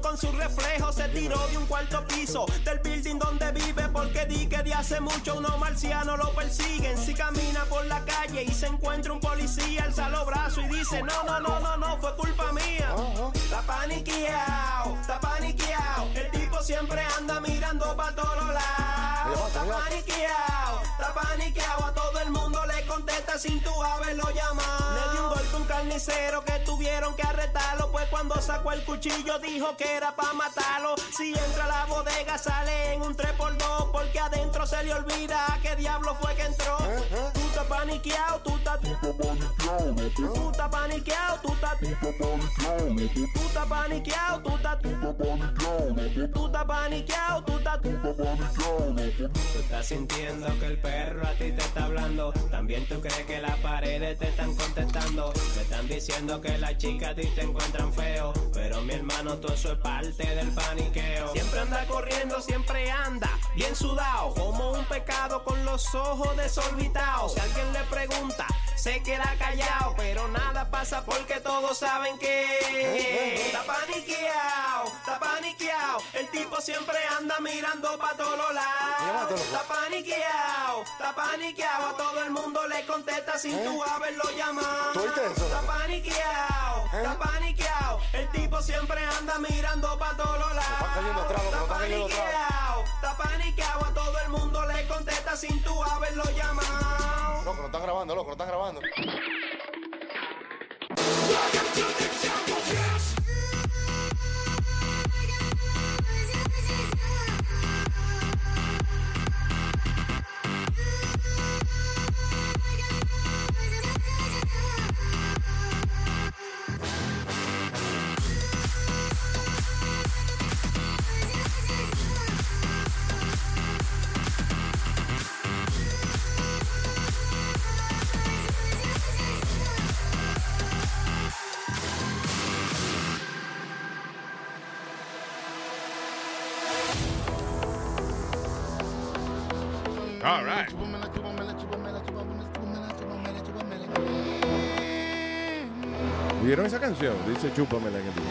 con su reflejo. Se tiró de un cuarto piso del building donde vive porque di que de hace mucho unos marcianos lo persiguen. Si camina por la calle y se encuentra un policía, alza los brazos y dice, no, no, no, no, no, fue culpa mía. Está paniqueado, está paniqueado. El tipo siempre anda mirando para todos lados. Está paniqueado, está paniqueado. A todo el mundo le contesta sin tú haberlo llamado. Le dio un golpe a un carnicero que tuvieron que arrestarlo. Pues cuando sacó el cuchillo dijo que era para matarlo. Si entra a la bodega sale en un 3x2 porque adentro se le olvida a qué diablo fue que entró. Estás paniqueado, tú estás... Tú estás paniqueado, tú estás... Tú estás paniqueado, sintiendo que el perro a ti te está hablando. También tú crees que las paredes te están contestando. Te están diciendo que las chicas a ti te encuentran feo. Pero mi hermano, todo eso es parte del paniqueo. Siempre anda corriendo, siempre anda bien sudado. Como un pecado con los ojos desorbitados. Alguien le pregunta, se queda callado. Pero nada pasa porque todos saben que está paniqueado, está paniqueado. El tipo siempre anda mirando para todos lados. Está paniqueado, está paniqueado. A todo el mundo le contesta sin tú haberlo llamado. Está paniqueado, está paniqueado. El tipo siempre anda mirando para todos lados. Está paniqueado, está paniqueado. A todo el mundo le contesta sin tú haberlo llamado. Loco, no están grabando, loco, no están grabando. All ¿Vieron esa canción? Dice chúpame la canción.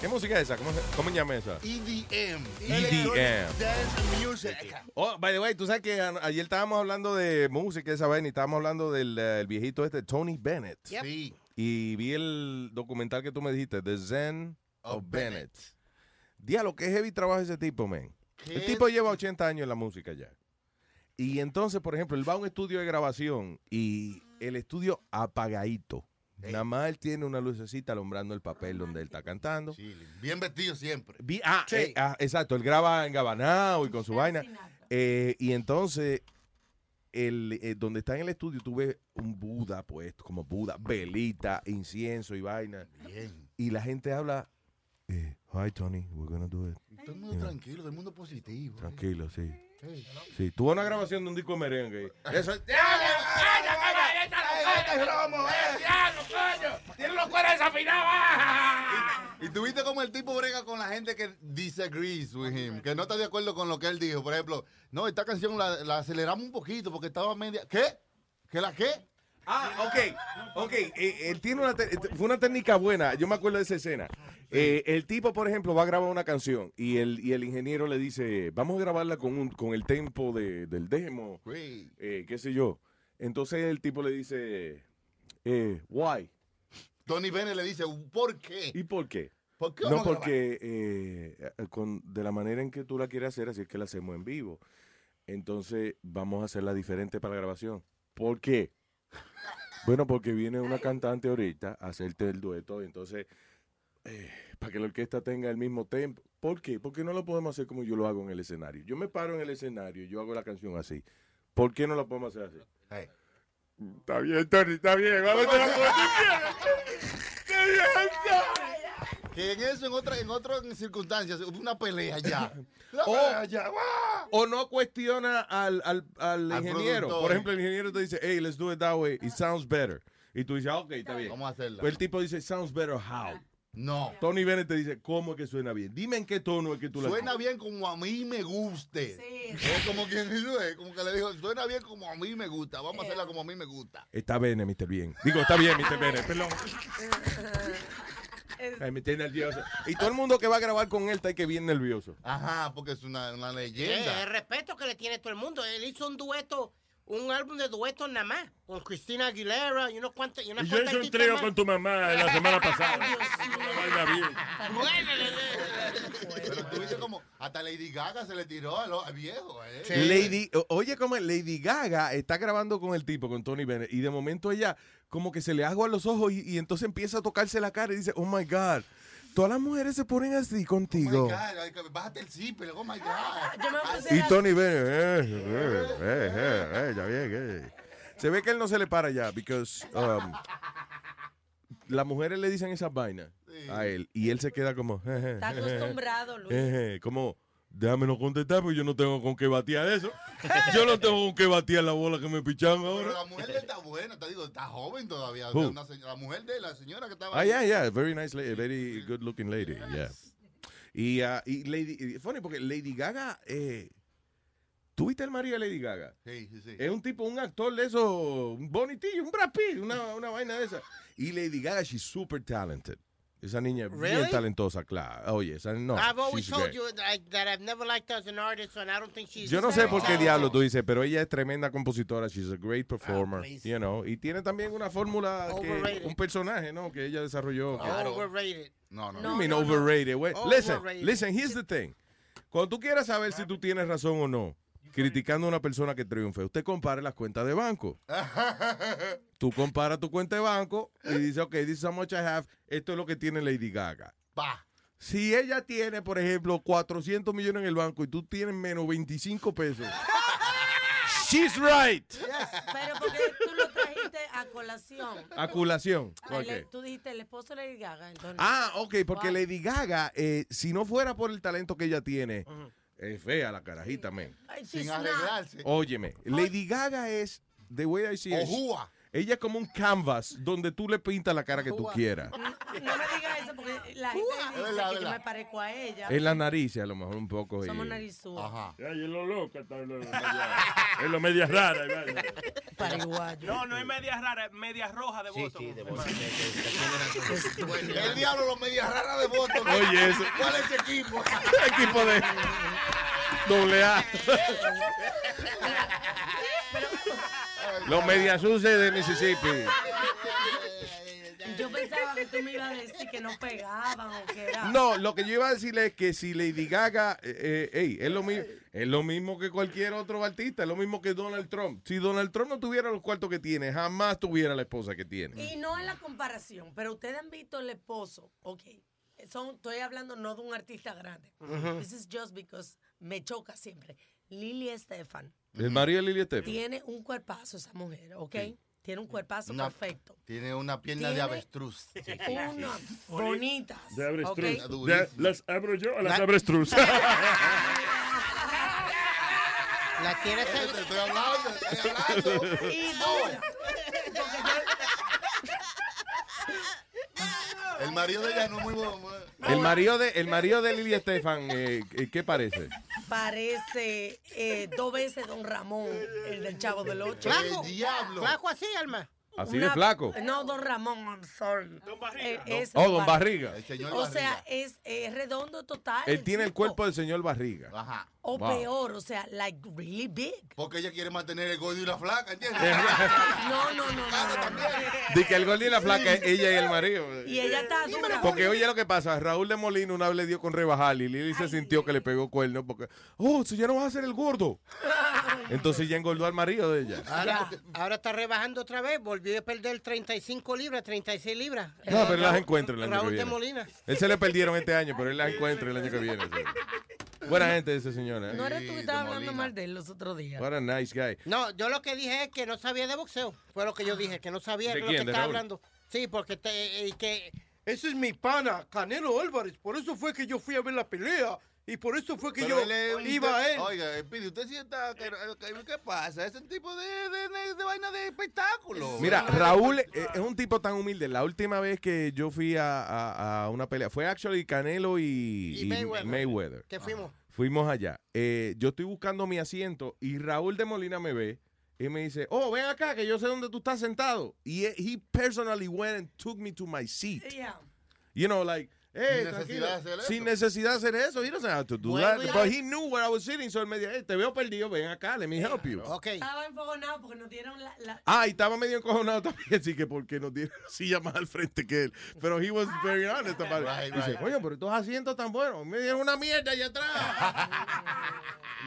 ¿Qué música es esa? ¿Cómo, se- cómo se llama esa? EDM. EDM. Dance Music. Oh, by the way, tú sabes que a- ayer estábamos hablando de música, esa vaina, y estábamos hablando del el viejito este, Tony Bennett. Sí. Y vi el documental que tú me dijiste, The Zen of, Of Bennett. Diablo, qué heavy trabaja ese tipo, man. El tipo lleva 80 años en la música ya. Y entonces, por ejemplo, él va a un estudio de grabación y el estudio apagadito. Nada más él tiene una lucecita alumbrando el papel donde él está cantando. Bien vestido siempre. Ah, Sí. eh, ah, exacto, él graba en Gabanao y con su vaina. Eh, y entonces, el, eh, donde está en el estudio, tú ves un Buda puesto, como Buda, velita, incienso y vaina. Y la gente habla, eh, hi Tony, we're gonna do it. Todo el mundo tranquilo, todo el mundo positivo. Tranquilo, sí. Sí. Sí, tuvo una grabación de un disco de merengue. Eso es- ¡Tiene los cuernos desafinados! Y tuviste como el tipo brega con la gente que disagrees with him, que no está de acuerdo con lo que él dijo. Por ejemplo, no, esta canción la, la aceleramos un poquito porque estaba media. ¿Qué? ¿Que la qué? Ah, ok, ok. eh, él tiene una te- fue una técnica buena. Yo me acuerdo de esa escena. Eh, el tipo, por ejemplo, va a grabar una canción y el, y el ingeniero le dice, vamos a grabarla con, un, con el tempo de- del demo, eh, qué sé yo. Entonces el tipo le dice, eh, why? Tony Bennett le dice, ¿por qué? ¿Y por qué? ¿Por qué No, porque eh, con, de la manera en que tú la quieres hacer, así es que la hacemos en vivo. Entonces vamos a hacerla diferente para la grabación. ¿Por qué? Bueno, porque viene una cantante ahorita a hacerte el dueto, entonces, eh, para que la orquesta tenga el mismo tempo. ¿Por qué? Porque no lo podemos hacer como yo lo hago en el escenario. Yo me paro en el escenario, yo hago la canción así. ¿Por qué no la podemos hacer así? Está bien, Tony, está bien. Vamos a tú Que en eso, en otras en otras circunstancias, una pelea ya. La O, pelea ya. ¡guau! o no cuestiona al, al, al Al ingeniero. productor. Por ejemplo, el ingeniero te dice, hey, let's do it that way. It sounds better. Y tú dices, ah, ok, está bien. Vamos a hacerla. Pues el tipo dice, sounds better how. No. Tony Bennett te dice, ¿cómo es que suena bien? Dime en qué tono es que tú la Suena bien como a mí me guste. Es como quien dice, como que le dijo, suena bien como a mí me gusta. Vamos a hacerla como a mí me gusta. Está bien, Mr. Bien. Digo, está bien, Mr. Bennett, perdón. Ay, me tiene nervioso. Y todo el mundo que va a grabar con él está ahí que bien nervioso. Ajá, porque es una, una Eh, leyenda. el respeto que le tiene todo el mundo. Él hizo un dueto, un álbum de duetos nada más, con Cristina Aguilera y unos cuantos. Y, unas Y yo hice un trío con tu mamá la semana pasada. Pero tú viste como hasta Lady Gaga se le tiró al, al viejo. ¿eh? Lady, o- oye, como Lady Gaga está grabando con el tipo, con Tony Bennett, y de momento ella como que se le aguan los ojos y, y entonces empieza a tocarse la cara y dice, oh my God, todas las mujeres se ponen así contigo. Oh my God, bájate el zipper, oh my God. y Tony Bennett, eh, eh, eh, eh, eh, ya bien, eh. Se ve que él no se le para ya, because um, las mujeres le dicen esas vainas a él y él se queda como, Está acostumbrado, Luis. Eh, como, déjame no contestar, porque yo no tengo con qué batear eso. Yo no tengo con qué batear la bola que me pichan Pero ahora. la mujer de él está buena, te digo, está joven todavía. Who? Una señora- la mujer de él, la señora que estaba Ah, ahí. yeah, yeah, very nice lady, very good looking lady, yeah. Y, ah, y Lady, funny porque Lady Gaga, eh, ¿tú viste el marido de Lady Gaga? Sí, sí, sí. Es un tipo, un actor de eso, un bonitillo, un Brad Pitt, una, una vaina de esa. Y Lady Gaga, she's super talented. Esa niña es bien Really? talentosa, claro. Oye, esa no. I've always told great. you that, that I've never liked her as an artist, and I don't think she's. Yo no sé por qué talented. diablo tú dices, pero ella es tremenda compositora, she's a great Ah, performer, you know, y tiene también una fórmula que Overrated. un personaje, ¿no? Que ella desarrolló. que- Overrated. No, no, do you mean overrated? Wait, listen, Overrated. listen, here's the thing. Cuando tú quieras saber si tú tienes razón o no, criticando a una persona que triunfe, usted compare las cuentas de banco. Tú comparas tu cuenta de banco y dices, ok, this is how much I have, esto es lo que tiene Lady Gaga. Pa. Si ella tiene, por ejemplo, 400 millones en el banco y tú tienes menos 25 pesos, she's right. Pero porque tú lo trajiste a colación. Aculación. Ay, Ok. le- Tú dijiste el esposo de Lady Gaga. Entonces, Ah, ok, porque Wow. Lady Gaga, eh, si no fuera por el talento que ella tiene, es fea la carajita, men. Sin arreglarse. Óyeme, Lady Gaga es, the way I see it, Ojúa. Ella es como un canvas donde tú le pintas la cara que tú quieras. No me digas pasa porque la gente Es dice verdad, que yo me parezco a ella. En la nariz, a lo mejor un poco. y- Somos narizúas. Ajá. Ay, es lo loco, está lo, media- es lo media rara. y. Paraguayo. No, no es media rara, es media roja de voto. sí, de El diablo, los medias raras de voto. Oye, eso. ¿Cuál es ese equipo? Equipo de doble A. Los mediasuces de Mississippi. Yo pensaba que tú me ibas a decir que no pegaban o que era. No, lo que yo iba a decirle es que si Lady Gaga, eh, eh, ey, es lo mismo, es lo mismo que cualquier otro artista, es lo mismo que Donald Trump. Si Donald Trump no tuviera los cuartos que tiene, jamás tuviera la esposa que tiene. Y no en la comparación, pero ustedes han visto el esposo, ok. Son, estoy hablando no de un artista grande. This is just because me choca siempre. Lily Estefan El marido de Lili Estefan. tiene un cuerpazo esa mujer, ok. Tiene un cuerpazo Una- perfecto. Tiene una pierna de Tiene avestruz. Unas bonitas. De avestruz. ok. De- ¿Las abro yo o las La- avestruz? La tiene Te estoy hablando, estoy hablando. Y dura. El marido de ella no es muy bueno. El marido de, el marido de Lili Estefan, eh, eh, ¿qué parece? Parece eh, dos veces Don Ramón, el del Chavo del Ocho. Flaco. Flaco así, Alma. Así de flaco. No, Don Ramón, I'm sorry. Don Barriga. Oh, Don Barriga. O sea, es, es redondo total. Él tiene el cuerpo del señor Barriga. Ajá. O Wow. peor, o sea, like really big. Porque ella quiere mantener el gordo y la flaca, ¿entiendes? No, no, no, no. no. De que el gordo y la flaca es ella y el marido. Y ella está dura. Porque oye lo que pasa, Raúl de Molina una vez le dio con rebajar y Lili se sintió que le pegó cuerno porque, oh, si ya no vas a ser el gordo. Entonces ya engordó al marido de ella. Ahora, ahora está rebajando otra vez. Volvió a perder 35 libras, 36 libras. No, pero él las Raúl- encuentra el año Raúl que de viene. Molina. Él se le perdieron este año, pero él las encuentra el año que viene. Buena gente ese señor. ¿eh? No eres tú que estabas hablando mal de él los otros días. What a nice guy. No, yo lo que dije es que no sabía de boxeo. Fue lo que yo dije, que no sabía ¿De lo quién? que ¿De estaba hablando. Sí, porque te, y que ese es mi pana, Canelo Álvarez. Por eso fue que yo fui a ver la pelea. Y por eso fue que Pero yo él iba a él. Oiga, Pidi, usted sienta que, que- ¿qué pasa? Es un tipo de, de, de- de vaina de espectáculo. Mira, ¿verdad? Raúl eh, es un tipo tan humilde. La última vez que yo fui a, a- a una pelea fue actually Canelo y, Y Mayweather. Mayweather. Que fuimos. Fuimos allá. Eh, yo estoy buscando mi asiento y Raúl de Molina me ve y me dice, oh, ven acá que yo sé dónde tú estás sentado. Y he, he personally went and took me to my seat. Yeah. You know, like, hey, Sin necesidad de hacer eso. Sin necesidad de hacer eso. He doesn't have to do that. But he knew where I was sitting, so él me dijo, hey, te veo perdido, ven acá, let me help you. Estaba enfogonado porque nos dieron la. la- Ah, y estaba medio encojonado también, así que porque no tiene la silla más al frente que él. Pero he was very honest about it. Right, Dice, right. coño, pero estos asientos tan buenos. Me dieron una mierda allá atrás.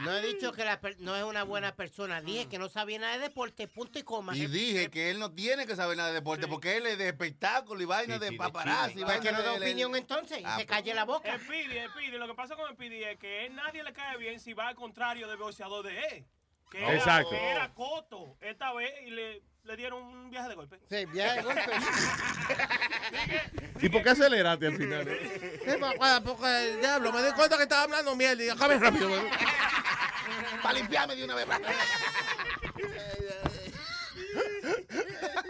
No he dicho que la per- no es una buena persona. Dije que no sabía nada de deporte, punto y coma. Y Eh, dije que él no tiene que saber nada de deporte porque él es de espectáculo y vaina de paparazzi. y que vaina no da de- de- opinión entonces y Ah, se calle la boca. El Pidi, lo que pasa con el Pidi es que él nadie le cae bien si va al contrario del boxeador de él. Que era, Exacto. que era Coto esta vez y le, le dieron un viaje de golpe. Sí, viaje de golpe. ¿Y por qué aceleraste al final? Eh, pa- Porque, diablo, me di cuenta que estaba hablando mierda y acabe rápido. Para limpiarme de una vez.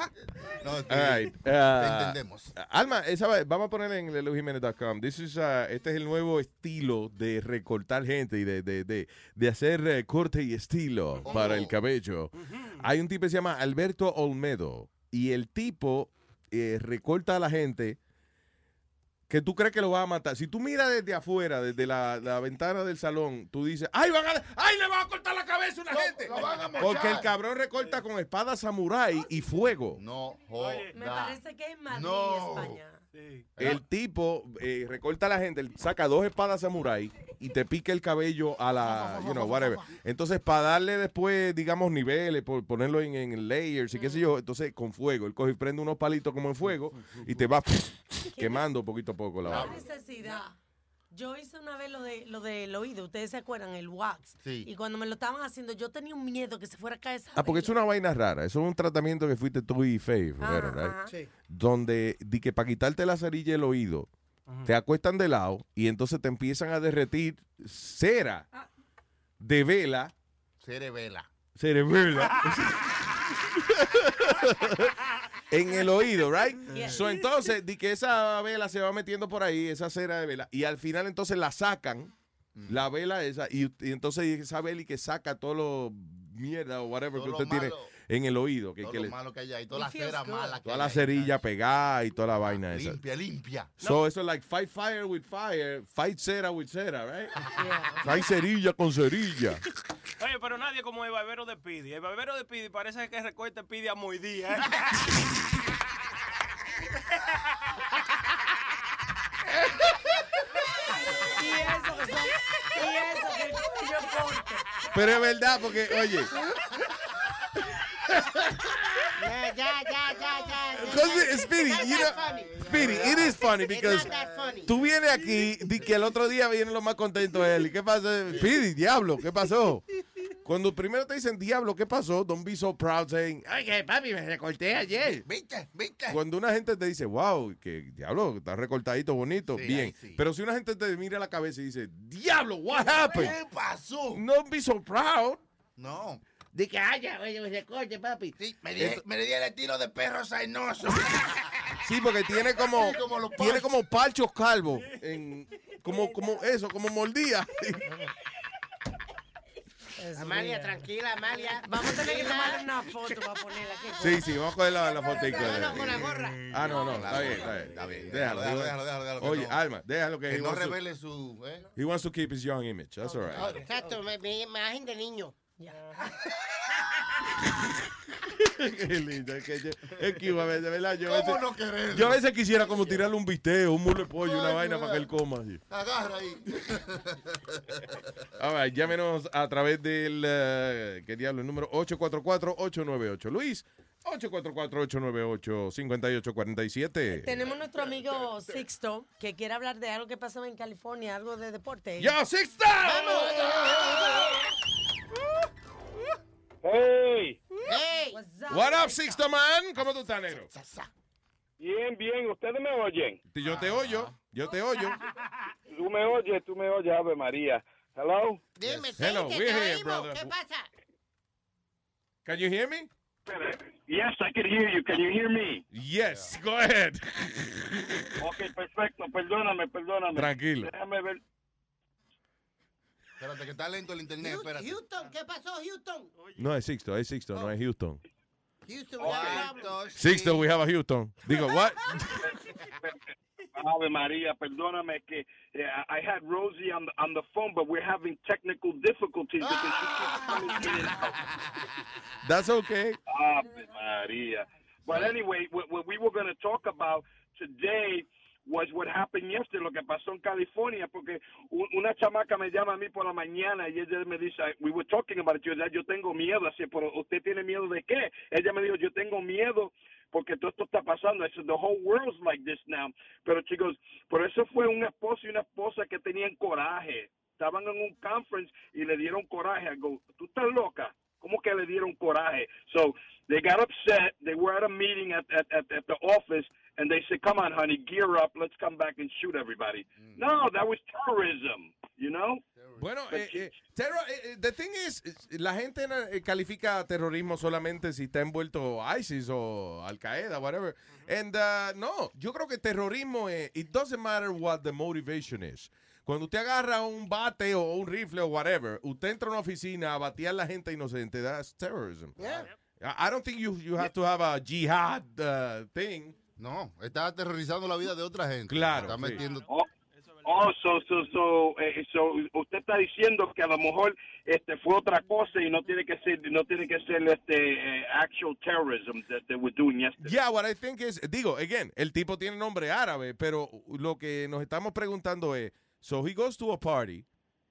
No, sí, All right, te uh, entendemos. Alma, esa, va- vamos a poner en lelujimenez.com. This is, uh, este es el nuevo estilo de recortar gente y de, de, de, de hacer eh, corte y estilo para el cabello. Hay un tipo que se llama Alberto Olmedo y el tipo eh, recorta a la gente que tú crees que lo va a matar. Si tú miras desde afuera, desde la, la ventana del salón, tú dices, ¡ay, van a, ¡ay, le van a cortar la cabeza a una gente! lo van a mochar. Porque el cabrón recorta con espada samurái y fuego. No, Me parece que es Madrid, No. España. El tipo eh, recorta a la gente, él saca dos espadas samurái y te pica el cabello a la, you know, whatever. Entonces, para darle después, digamos, niveles, por ponerlo en, en layers y qué sé yo, entonces con fuego. Él coge y prende unos palitos como en fuego y te va quemando poquito a poco la No hay barba. necesidad. Yo hice una vez lo de lo del oído, ustedes se acuerdan, el wax. Sí. Y cuando me lo estaban haciendo, yo tenía un miedo que se fuera a caer esa Ah, porque es una vaina rara. Eso es un tratamiento que fuiste tú y Faye, Ajá, right? Sí. Donde, di que para quitarte la cerilla del oído, te acuestan de lado y entonces te empiezan a derretir cera de vela, Cerebela. cerebela. en el oído, right? So, entonces, di que esa vela se va metiendo por ahí, esa cera de vela, y al final entonces la sacan, la vela esa, y, y entonces esa vela y que saca todo lo mierda o whatever Todo que usted tiene malo. En el oído. Que, Todo que lo le- malo que hay ahí, toda la It feels cera good. mala que toda hay la ahí. cerilla pegada y toda la vaina esa. Limpia, limpia. So, eso es like fight fire with fire, fight cera with cera, right? Yeah. Fight cerilla con cerilla. Oye, pero nadie como el barbero de Pidi. El barbero de Pidi parece que recorta Pidi a muy día. ¿eh? Y eso que son, y eso que cuello corto. Pero es verdad, porque, oye, Ya, ya, ya, ya, ya. Because, Speedy, you know- funny. Speedy, it is funny because tú vienes aquí y que el otro día viene lo más contento él. ¿Y qué pasa? Speedy, diablo, ¿qué pasó? Cuando primero te dicen diablo, ¿qué pasó? Don't be so proud saying, Oye, papi, me recorté ayer. ¿Viste? ¿Viste? Cuando una gente te dice, wow, que diablo, está recortadito, bonito, Sí, bien. sí. Pero si una gente te mira la cabeza y dice, diablo, what happened? ¿Qué pasó? Don't be so proud. No. De que haya, oye, me recorte, papi. Sí, me di, me di el estilo de perro sainoso. Sí, porque tiene como, Sí, como tiene como palchos calvos, en, como, como eso, como mordía. Amalia, tranquila, Amalia. Vamos a tener que Tranquila. tomar una foto para ponerla aquí. Sí, sí, vamos a coger la, la fotico. No, no, con la gorra. Ah, no, no, está bien, está bien. está bien. Déjalo, Déjalo, déjalo, déjalo, déjalo, Oye, no- Alma, déjalo que, Que he, no wants to, revele su... ¿eh? he wants to keep his young image. That's all right. Exacto, me, imagen de niño. Qué lindo. Es que, yo- es que a veces, ¿verdad? Yo a ¿Cómo veces, no quererlo? yo a veces quisiera como tirarle un bisteo, un mulo de pollo, una vaina para que él coma. Así. Agarra ahí. All right, llámenos a través del, eh, ¿qué diablo? El número 844-898. Luis, 844-898-5847. Tenemos nuestro amigo Sixto que quiere hablar de algo que pasó en California, algo de deporte. ¡Yo, Sixto! Hey, ¡Hey! What up, Sixto Man? ¿Cómo tú estás, negro? bien, bien, ustedes me oyen. Yo te oyo, yo te oyo. Tú me oyes, tú me oyes, Ave María. Hello. Dime, Hello, Tente, we're here, brother. ¿Qué pasa? Can you hear me? Yes, I can hear you. Can you hear me? Yes, go ahead. Ok, perfecto. Perdóname, perdóname. Tranquilo. Déjame ver. Espérate, que está lento el internet, espérate. Houston, ¿qué pasó, Houston? No, es Sixto, es Sixto, no es Houston. Houston, we have a. Sixto, we have a Houston. Digo, what? Ave María, perdóname que eh, I had Rosie on the, on the phone, but we're having technical difficulties because she keeps coming in and out. That's okay. Ave Maria. But anyway, what, what we were going to talk about today was what happened yesterday, lo que pasó en California, porque una chamaca me llama a mí por la mañana y ella me dice, we were talking about it, yo, yo tengo miedo, así, pero ¿usted tiene miedo de qué? Ella me dijo, yo tengo miedo porque todo esto está pasando. I said, the whole world's like this now. Pero chicos, por eso fue un esposo y una esposa que tenían coraje. Estaban en un conference y le dieron coraje. I go, ¿tú estás loca? ¿Cómo que le dieron coraje? So they got upset. They were at a meeting at, at, at the office and they said, come on, honey, gear up. Let's come back and shoot everybody. No, that was terrorism, you know? Bueno, eh, eh, terror- eh, eh, the thing is, eh, la gente eh, califica terrorismo solamente si está envuelto ISIS o Al Qaeda, whatever. And uh, no, yo creo que terrorismo, es, it doesn't matter what the motivation is. Cuando usted agarra un bate o un rifle o whatever, usted entra a una oficina a batear a la gente inocente, that's terrorism. Yeah. I I don't think you, you have to have a jihad uh, thing. No, está aterrorizando la vida de otra gente. Claro, Está sí. metiendo... Oh, oh, so, so, so, eh, so, usted está diciendo que a lo mejor este fue otra cosa y no tiene que ser, no tiene que ser este eh, actual terrorism that they were doing yesterday. Yeah, what I think is, digo, again, el tipo tiene nombre árabe, pero lo que nos estamos preguntando es, so he goes to a party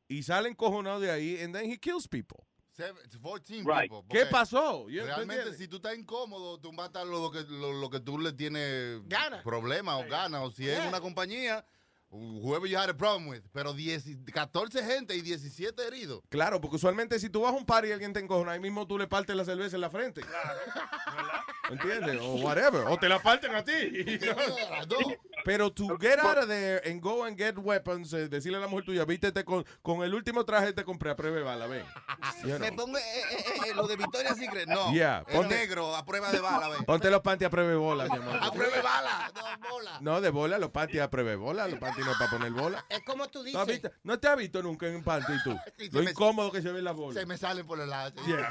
y sale encojonado de ahí and then he kills people. Seven- 14 Right. people, ¿Qué pasó? Yo- ¿tú Realmente, si tú estás incómodo, tú matas lo que, lo, lo que tú le tienes Gana. problemas o ganas. O si es una compañía, whoever you had a problem with. Pero 10 14 gente y 17 heridos. Claro, porque usualmente si tú vas a un party y alguien te encojona, ahí mismo tú le partes la cerveza en la frente. ¿Entiendes? O whatever. O te la parten a ti. Pero to get out of there and go and get weapons, eh, decirle a la mujer tuya, vístete con, con el último traje te compré a prueba de bala, ven. You Me know. pongo eh, eh, eh, lo de Victoria's Secret. No. Yeah, el ponte- negro a prueba de bala, ven. Ponte los panties a prueba de bola, mi amor. A prueba de bala. No, bola. No, de bola, los panties a prueba de bola, los panties no es para poner bola. Es como tú ¿Tú has dices. visto? ¿No te has visto nunca en un panty tú? Sí, Lo me- incómodo que se ve la bola. Se me salen por el lado. Yeah.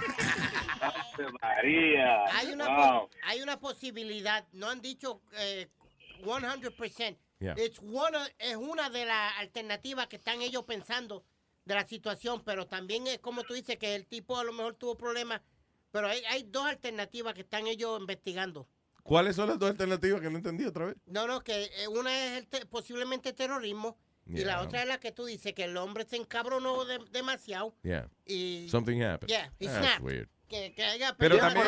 María. Hay una, Wow. hay una posibilidad, no han dicho eh, 100%. Yeah. It's one of- es una de las alternativas que están ellos pensando de la situación, pero también es como tú dices que el tipo a lo mejor tuvo problemas, pero hay, hay dos alternativas que están ellos investigando. ¿Cuáles son las dos alternativas que no entendí otra vez? No, no, que eh, una es el te- posiblemente terrorismo y la Yeah. otra es la que tú dices, que el hombre se encabronó de- demasiado Yeah. y... Something happened. Yeah, he That's snapped. weird. Que, que haya Pero también...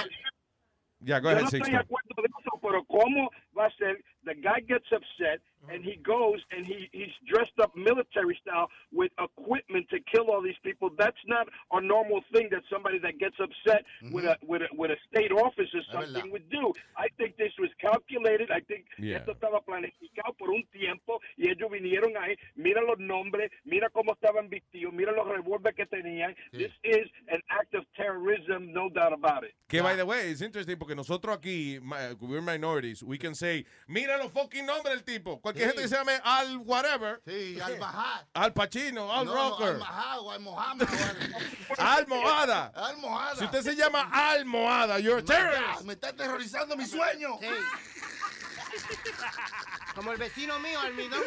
Ya, go Yo ahead, no estoy de acuerdo de eso, pero ¿cómo va a ser? The guy gets upset and he goes and he, he's dressed up military style with equipment to kill all these people. That's not a normal thing that somebody that gets upset mm-hmm. with a with a with a state office or something would do. I think this was calculated. I think Yeah. esto estaba planificado por un tiempo y ellos vinieron ahí. Mira los nombres, mira cómo estaban vestidos, mira los revólveres que tenían. This is an act of terrorism, no doubt about it. Que, by the way, it's interesting porque nosotros aquí, we're minorities, we can say, mira los fucking nombres del tipo. Cualquier Sí. gente que se llame Al whatever. Sí, al Bajá. Al Pacino, Al No, no, Rocker, al Bajá o al Mohammed. o Al Mohada. Al, al Mohada. Si usted se llama Al Mohada, you're a No, terrorist. Me está aterrorizando mi sueño. Como el vecino mío, Almidón.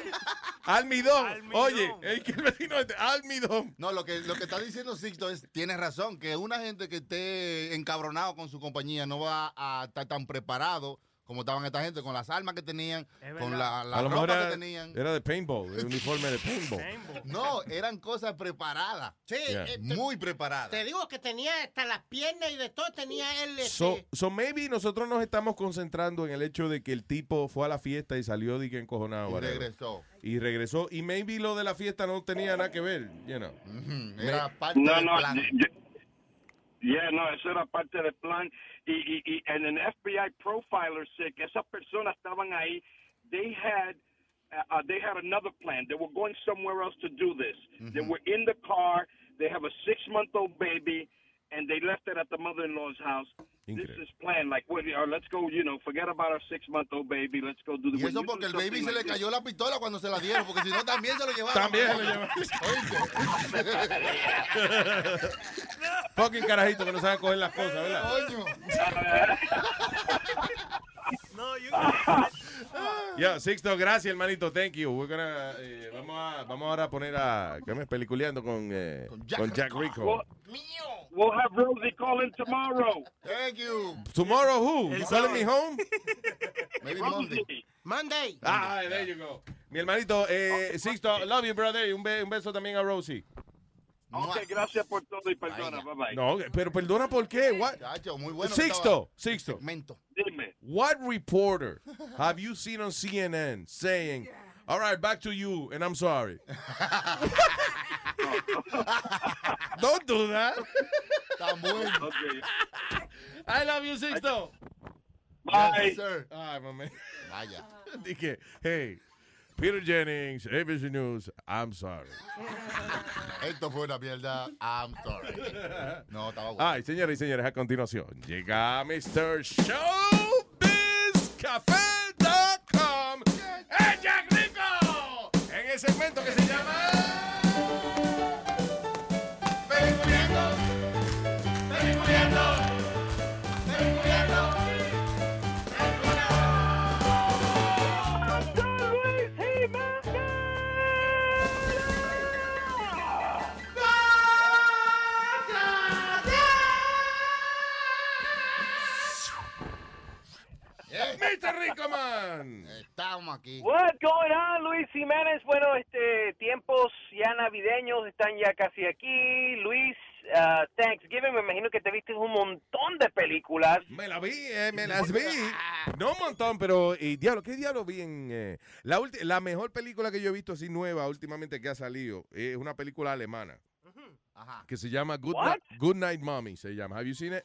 Almidón. Oye, el que el vecino es Almidón. No, lo que, lo que está diciendo Sixto es, tiene razón, que una gente que esté encabronado con su compañía no va a estar tan preparado como estaban esta gente, con las armas que tenían, con la, la ropa era, que tenían. era de paintball, el uniforme de paintball. No, eran cosas preparadas. Sí, Yeah. eh, te- Muy preparadas. Te digo que tenía hasta las piernas y de todo tenía él. este, So, so maybe nosotros nos estamos concentrando en el hecho de que el tipo fue a la fiesta y salió de que encojonado. Y whatever. regresó. Y regresó. Y maybe lo de la fiesta no tenía nada que ver, you know. Era parte No, del no, yeah, no, eso era parte del plan. Y, y, and an FBI profiler said que esas personas estaban ahí, they had uh, uh, they had another plan. They were going somewhere else to do this. They were in the car. They have a six-month-old baby, and they left it at the mother-in-law's house. This is planned. Like, well, let's go. You know, forget about our six-month-old baby. Let's go do the. Y eso you porque el baby se le like this- cayó la pistola cuando se la dieron, porque si no también se lo llevaron. También se lo llevaron. Fucking carajito que no saben coger las cosas, ¿verdad? Coño. Ya, Sixto, gracias, hermanito. Thank you. We're gonna, eh, vamos, a, vamos ahora a poner a. ¿Qué me peliculeando con, eh, con Jack, Rico? We'll have Rosie call in tomorrow. Thank you. Tomorrow who? You calling me home? Maybe Monday. Monday. Ah, there you go. Mi hermanito, eh, Sixto, love you, brother. Y Un, be- un beso también a Rosie. Ok, gracias por todo y perdona. Bye bye. No, pero perdona por qué. What? Chacho, muy bueno. Sixto, Sixto. Segmento. Dime. What reporter have you seen on CNN saying, all right, back to you, and I'm sorry? Don't do that. Tan bueno. I love you, Sixto. Bye. Yes, sir. Ay, mami. Vaya. Dije, hey, Peter Jennings, ABC News, I'm sorry. Esto fue una mierda. I'm sorry. No, estaba bueno. Ay, señores y señores, a continuación llega Mr. ShowBizCafé.com ¡El Jack Rico! En el segmento que se llama... Estamos aquí. What's going on, Luis Jiménez? Bueno, este tiempos ya navideños están ya casi aquí. Luis, uh, Thanksgiving, me imagino que te viste un montón de películas. Me la vi, eh, me las vi. No un montón, pero y diablo, ¿qué diablo vi en eh, la ulti- la mejor película que yo he visto así nueva últimamente que ha salido es una película alemana Ajá. que se llama Good, Good Night Mommy se llama. Have you seen it?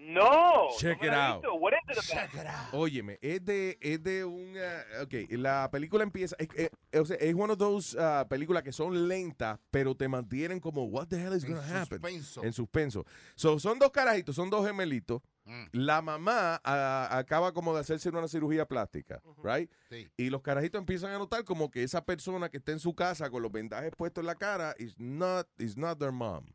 No. Check no it out. What is it about? Óyeme, es de, es de un... uh, ok, la película empieza... Es, es, o sea, es one of those uh, películas que son lentas, pero te mantienen como, what the hell is going to happen? suspenso. En suspenso. So, son dos carajitos, son dos gemelitos. Mm. La mamá ah, acaba como de hacerse una cirugía plástica, right? Sí. Y los carajitos empiezan a notar como que esa persona que está en su casa con los vendajes puestos en la cara is not, is not their mom.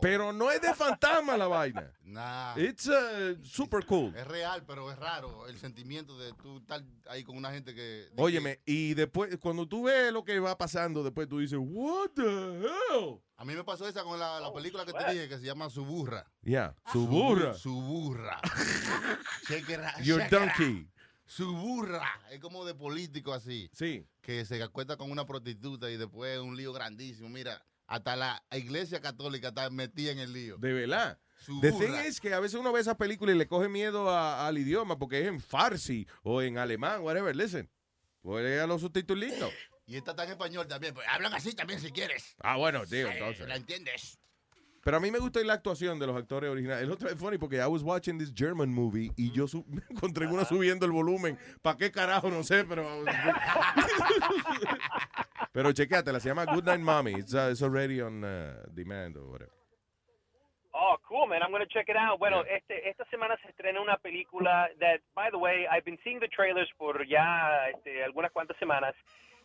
Pero no es de fantasma la vaina. Nah. It's uh, super cool. Es real, pero es raro el sentimiento de tú estar ahí con una gente que... Óyeme, y después, cuando tú ves lo que va pasando, después tú dices, what the hell? A mí me pasó esa con la, la película que te dije que se llama Suburra. Yeah, su burra. Suburra. It out, Your donkey. Suburra. Es como de político así. Sí. Que se acuesta con una prostituta y después un lío grandísimo. Mira, hasta la iglesia católica está metida en el lío. De verdad. The thing is que a veces uno ve esas películas y le coge miedo a- al idioma porque es en farsi o en alemán, whatever. Listen. Pues a los subtítulos. Y esta está en español también. Pues hablan así también si quieres. Ah, bueno, tío, Sí, entonces. ¿La entiendes? Pero a mí me gusta la actuación de los actores originales. El otro es funny porque I was watching this German movie y yo me encontré una subiendo el volumen. ¿Para qué carajo? No sé, pero. pero chequéatela, se llama Good Night Mommy. It's, uh, it's already on uh, demand or whatever. Oh, cool, man. I'm going to check it out. Bueno, este, esta semana se estrena una película that, by the way, I've been seeing the trailers por ya este, algunas cuantas semanas.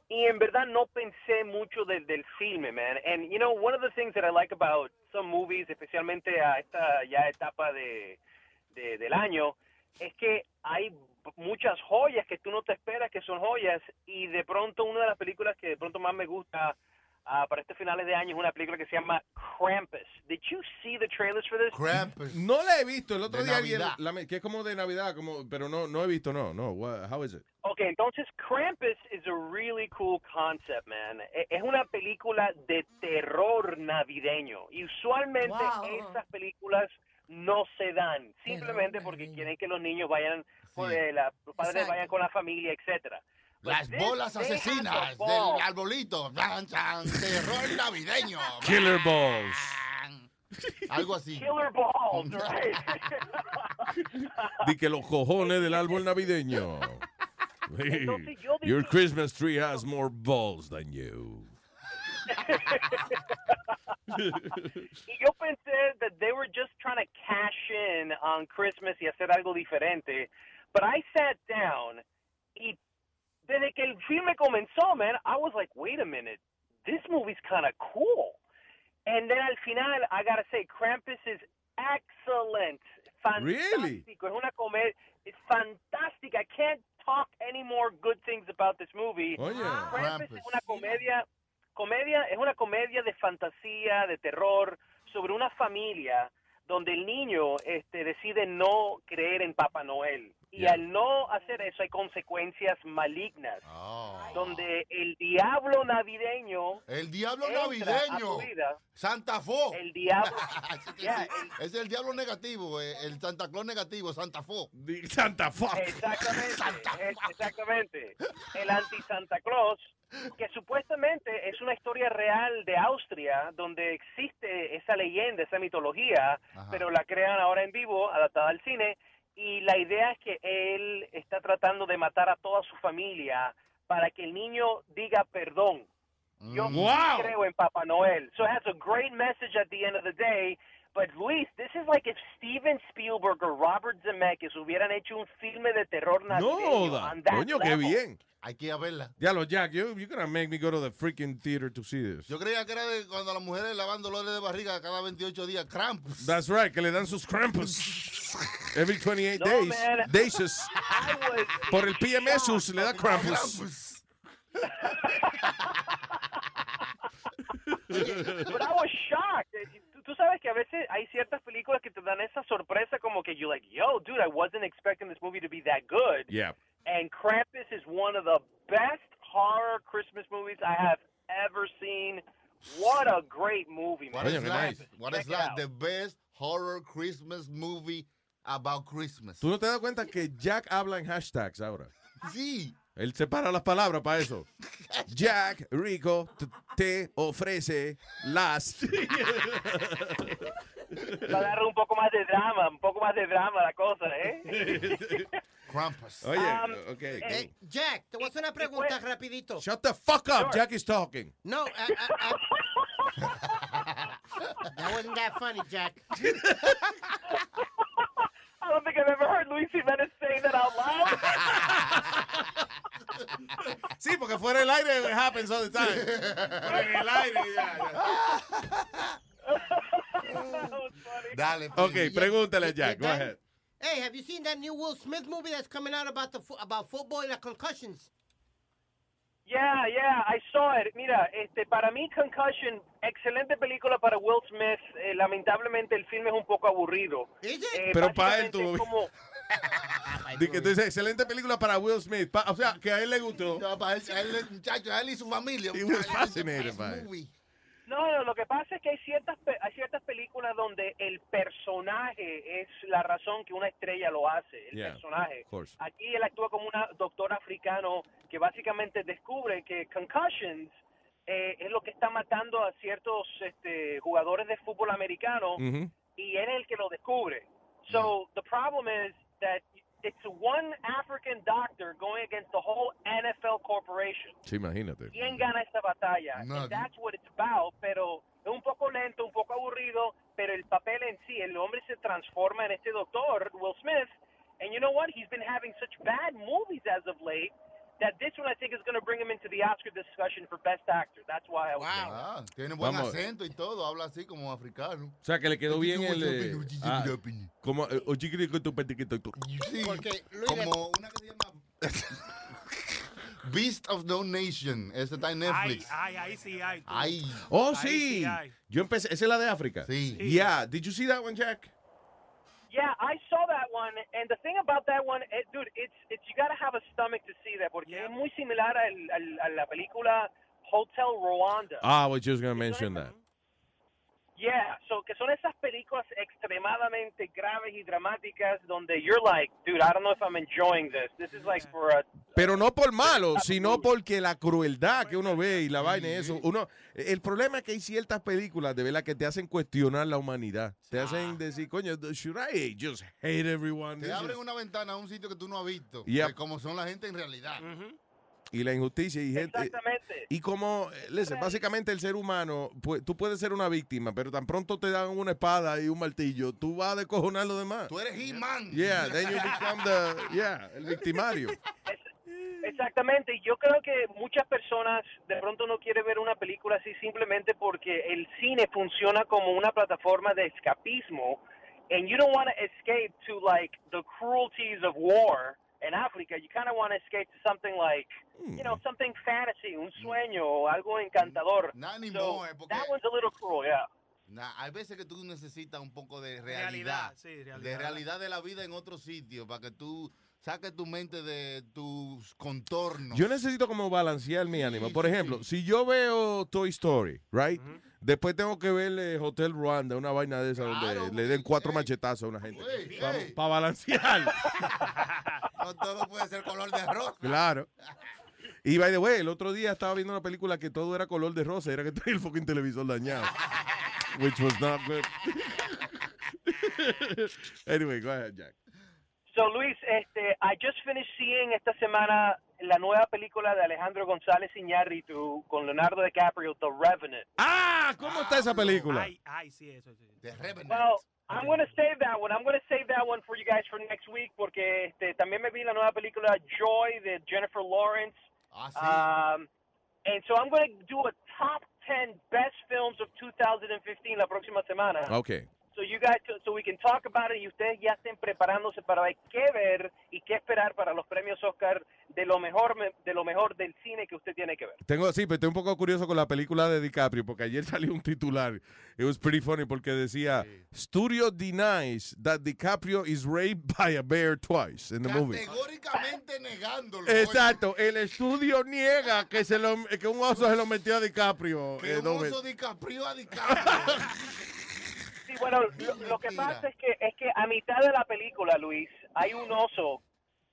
Y en verdad no pensé mucho del, del filme, man. And, you know, one of the things that I like about some movies, especialmente a esta ya etapa de, de- del año, es que hay muchas joyas que tú no te esperas que son joyas. Y de pronto, una de las películas que de pronto más me gusta ah, para este finales de año es una película que se llama Krampus. Did you see the trailers for this? Krampus. No la he visto. El otro De día alguien, la que es como de Navidad, como, pero no, no he visto, no. no. What- how is it? Okay, entonces Krampus is a really cool concept, man. E- Es una película de terror navideño. Y usualmente Wow. estas películas no se dan, simplemente porque quieren que los niños vayan, eh, la- los padres Exacto. vayan con la familia, etcétera. But Las this, bolas asesinas del arbolito. Terror navideño. Killer Balls. Algo así. Killer balls, right? Di que los cojones del árbol navideño. Entonces, yo dije- Your Christmas tree has more balls than you. y yo pensé that they were just trying to cash in on Christmas y hacer algo diferente. But I sat down y desde que el filme comenzó, man, I was like, wait a minute, this movie's kind of cool. And then al final, I gotta say, Krampus is excellent. Really? Fantástico. Es una comedia. It's fantastic. I can't talk any more good things about this movie. Oye. Krampus es una comedia, comedia, es una comedia de fantasía, de terror, sobre una familia donde el niño este, decide no creer en Papá Noel. Y Yeah. al no hacer eso hay consecuencias malignas. Oh. Donde el diablo navideño El diablo entra a navideño. tu vida. Santa Fo. El diablo. Yeah, Es el diablo negativo, eh, el Santa Claus negativo, Santa Fo. Santa Fuck. Exactamente, es- exactamente. El anti-Santa Claus, que supuestamente es una historia real de Austria, donde existe esa leyenda, esa mitología, Ajá. pero la crean ahora en vivo, adaptada al cine, y la idea es que él está tratando de matar a toda su familia para que el niño diga perdón. Yo sí Wow. creo en Papá Noel. So it has a great message at the end of the day. But Luis, this is like if Steven Spielberg or Robert Zemeckis hubieran hecho un filme de terror No, navideño that Coño, qué bien. Hay que ir a verla. Diablo, Jack, you, you're gonna make me go to the freaking theater to see this. Yo creía que era de cuando las mujeres le dan dolores de barriga cada 28 días. Krampus. That's right, que le dan sus crampus. Every 28 No, days. man. Days. Por el PMS le da crampus. But I was shocked. Tú, sabes que a veces hay ciertas películas que te dan esa sorpresa como que you're like, yo, dude, I wasn't expecting this movie to be that good. Yeah. And Krampus is one of the best horror Christmas movies I have ever seen. What a great movie, man. What is like? nice. What is out. the best horror Christmas movie about Christmas? ¿Tú no te das cuenta que Jack habla en hashtags ahora? Sí. Él separa las palabras para eso. Jack Rico te ofrece las. Va a dar un poco más de drama, un poco más de drama la cosa, ¿eh? Krampus. Oye, Um, ok. Eh, Jack, te voy a hacer una pregunta rapidito. Shut the fuck up, Jack is talking. No, I, I, I- that wasn't that funny, Jack. I don't think I've ever heard Luis Jimenez say that out loud. Sí, porque fuera del aire it happens all the time. Pero en el aire ya, Dale. Ok, pregúntale a Jack. Go ahead. Hey, have you seen that new Will Smith movie that's coming out about the fo- about football and the concussions? Yeah, yeah, I saw it. Mira, este, para mí Concussion, excelente película para Will Smith. Eh, lamentablemente el filme es un poco aburrido. Eh, Pero para él tuvo- como- Dices, excelente película para Will Smith. Pa- o sea, que a él le gustó. No, para él, a él, muchacho, a él y su familia. He was it. Movie. No, lo que pasa es que hay ciertas hay ciertas películas donde el personaje es la razón que una estrella lo hace, el Yeah, personaje. Aquí él actúa como un doctor africano que básicamente descubre que concussions eh, es lo que está matando a ciertos este, jugadores de fútbol americano Ujú. y él es el que lo descubre. So the problem is that it's one African doctor going against the whole NFL corporation. Sí, imagínate. ¿Quién gana esta batalla? Nadie. And that's what it's about, pero es un poco lento, un poco aburrido, pero el papel en sí, el hombre se transforma en este doctor, Will Smith, and you know what? He's been having such bad movies as of late that this one I think is going to bring him into the Oscar discussion for Best Actor. That's why I was Ah, tiene buen Vamos. acento y todo, habla así como africano. O sea, que le quedó bien el... eh, ah, como... eh, o chiquiri con tu petiquito. Sí, Porque, Luis, como una que se llama Beast of No Nation. Ese está en Netflix. Ay, ahí sí hay. tú. Ay. Oh, Ahí sí. sí hay. Yo empecé... ¿Esa es la de África? Sí. Yeah. Did you see that one, Jack? Yeah, I saw that one, and the thing about that one, dude, it's it's you gotta have a stomach to see that, porque es muy similar al, al- a la película Hotel Rwanda. Ah, I was just going to mention that. Yeah, so que son esas películas extremadamente graves y dramáticas donde you're like, dude, I don't know if I'm enjoying this. This is like for a Pero no por malo, sino porque la crueldad que uno ve y la vaina y eso. Uno, el problema es que hay ciertas películas de verdad que te hacen cuestionar la humanidad. Te hacen decir, coño, should I just hate everyone? Te abren una ventana a un sitio que tú no has visto. Yep. De cómo son la gente en realidad. Y la injusticia y gente. Exactamente. Y como, eh, listen, básicamente el ser humano, pues, tú puedes ser una víctima, pero tan pronto te dan una espada y un martillo, tú vas a descojonar a los demás. Tú eres He-Man. Yeah, then you become the, yeah, el victimario. Exactamente, y yo creo que muchas personas de pronto no quieren ver una película así simplemente porque el cine funciona como una plataforma de escapismo and you don't want to escape to like the cruelties of war in Africa. You kind of want to escape to something like, you know, something fantasy, un sueño o algo encantador. Not So, anymore, porque- that one's a little cruel, yeah. Nah, hay veces que tú necesitas un poco de Realidad, realidad. sí, De realidad. realidad de la vida en otro sitio, para que tú saques tu mente de tus contornos. Yo necesito como balancear mi ánimo. Por ejemplo, si yo veo Toy Story, right? Después tengo que ver eh, Hotel Rwanda, una vaina de esa donde le den cuatro machetazos a una gente. Para ey. balancear. No todo puede ser color de rosa. claro. Y by the way, el otro día estaba viendo una película que todo era color de rosa, era que tenía el fucking televisor dañado. Which was not good. anyway, go ahead, Jack. So Luis, este, I just finished seeing esta semana la nueva película de Alejandro González Iñárritu con Leonardo DiCaprio, The Revenant. Ah, ¿cómo está esa película? Ay, ay, sí, eso, sí. Well, I'm going to save that one. I'm going to save that one for you guys for next week porque este, también me vi la nueva película Joy de Jennifer Lawrence. Ah, Um, and so I'm going to do a top 10 best films of 2015 la próxima semana. Okay. So you guys, so we can talk about it y ustedes ya estén preparándose para ver qué ver y qué esperar para los premios Oscar de lo mejor de lo mejor del cine que usted tiene que ver. Tengo, sí, pero estoy un poco curioso con la película de DiCaprio, porque ayer salió un titular. It was pretty funny porque decía, Studio denies that DiCaprio is raped by a bear twice in the movie. Categóricamente negándolo. Exacto, el estudio niega que, se lo, que un oso se lo metió a DiCaprio. Que eh, un oso. DiCaprio a DiCaprio. Sí, bueno, lo, lo que pasa es que es que a mitad de la película, Luis, hay un oso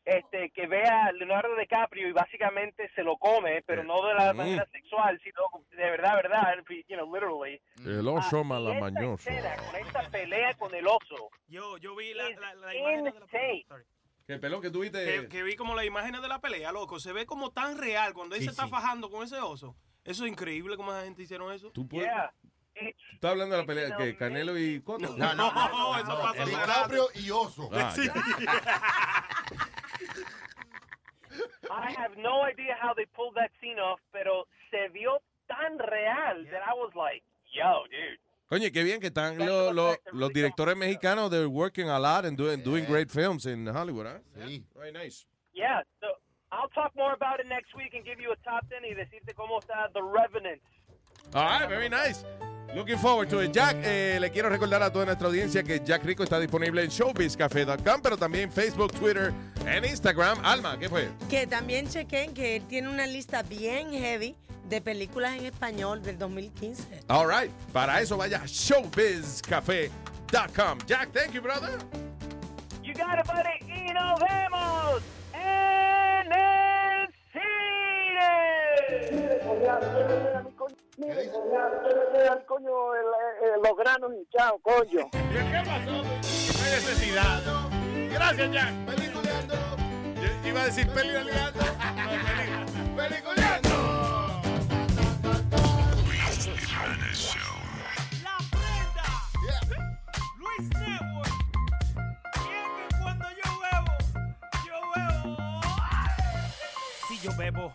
este, que ve a Leonardo DiCaprio y básicamente se lo come, pero no de la Mm. manera sexual, sino de verdad, verdad, you know, literally. El oso Ah, malamañoso. Escena con esta pelea con el oso. Yo, yo vi la, la, la imagen de la insane. ¿Qué pelón que tuviste? que, que vi como las imágenes de la pelea, loco. Se ve como tan real cuando él Sí, se está sí. fajando con ese oso. Eso es increíble cómo esa gente hicieron eso. Tú puedes- ¿Tú estás hablando de la pelea que Canelo y Cotto? No, no, no, no, eso pasa DiCaprio y Oso. Ah, Sí. I have no idea how they pulled that scene off, pero se vio tan real that I was like, yo, dude. Coño, qué bien que están los, los, los directores mexicanos. They're working a lot and doing, doing great films in Hollywood, ¿eh? Sí. Very nice. Yeah, so I'll talk more about it next week and give you a top 10 y decirte cómo está The Revenant. All right, very nice. Looking forward to it. Jack, eh, le quiero recordar a toda nuestra audiencia que Jack Rico está disponible en showbizcafe.com, pero también Facebook, Twitter, en Instagram. Alma, ¿qué fue? Que también chequen que él tiene una lista bien heavy de películas en español del 2015. All right. Para eso vaya a showbizcafe.com. Jack, thank you, brother. You got it, buddy. Y nos vemos en el cine. Coño, los granos hinchados, coño. ¿Qué pasó? No hay necesidad. Gracias, Jack. Yo Iba a decir peliculeando. ¡Peliculeando! La prenda. Luis Network. Y es que cuando yo bebo, yo bebo. Si yo bebo,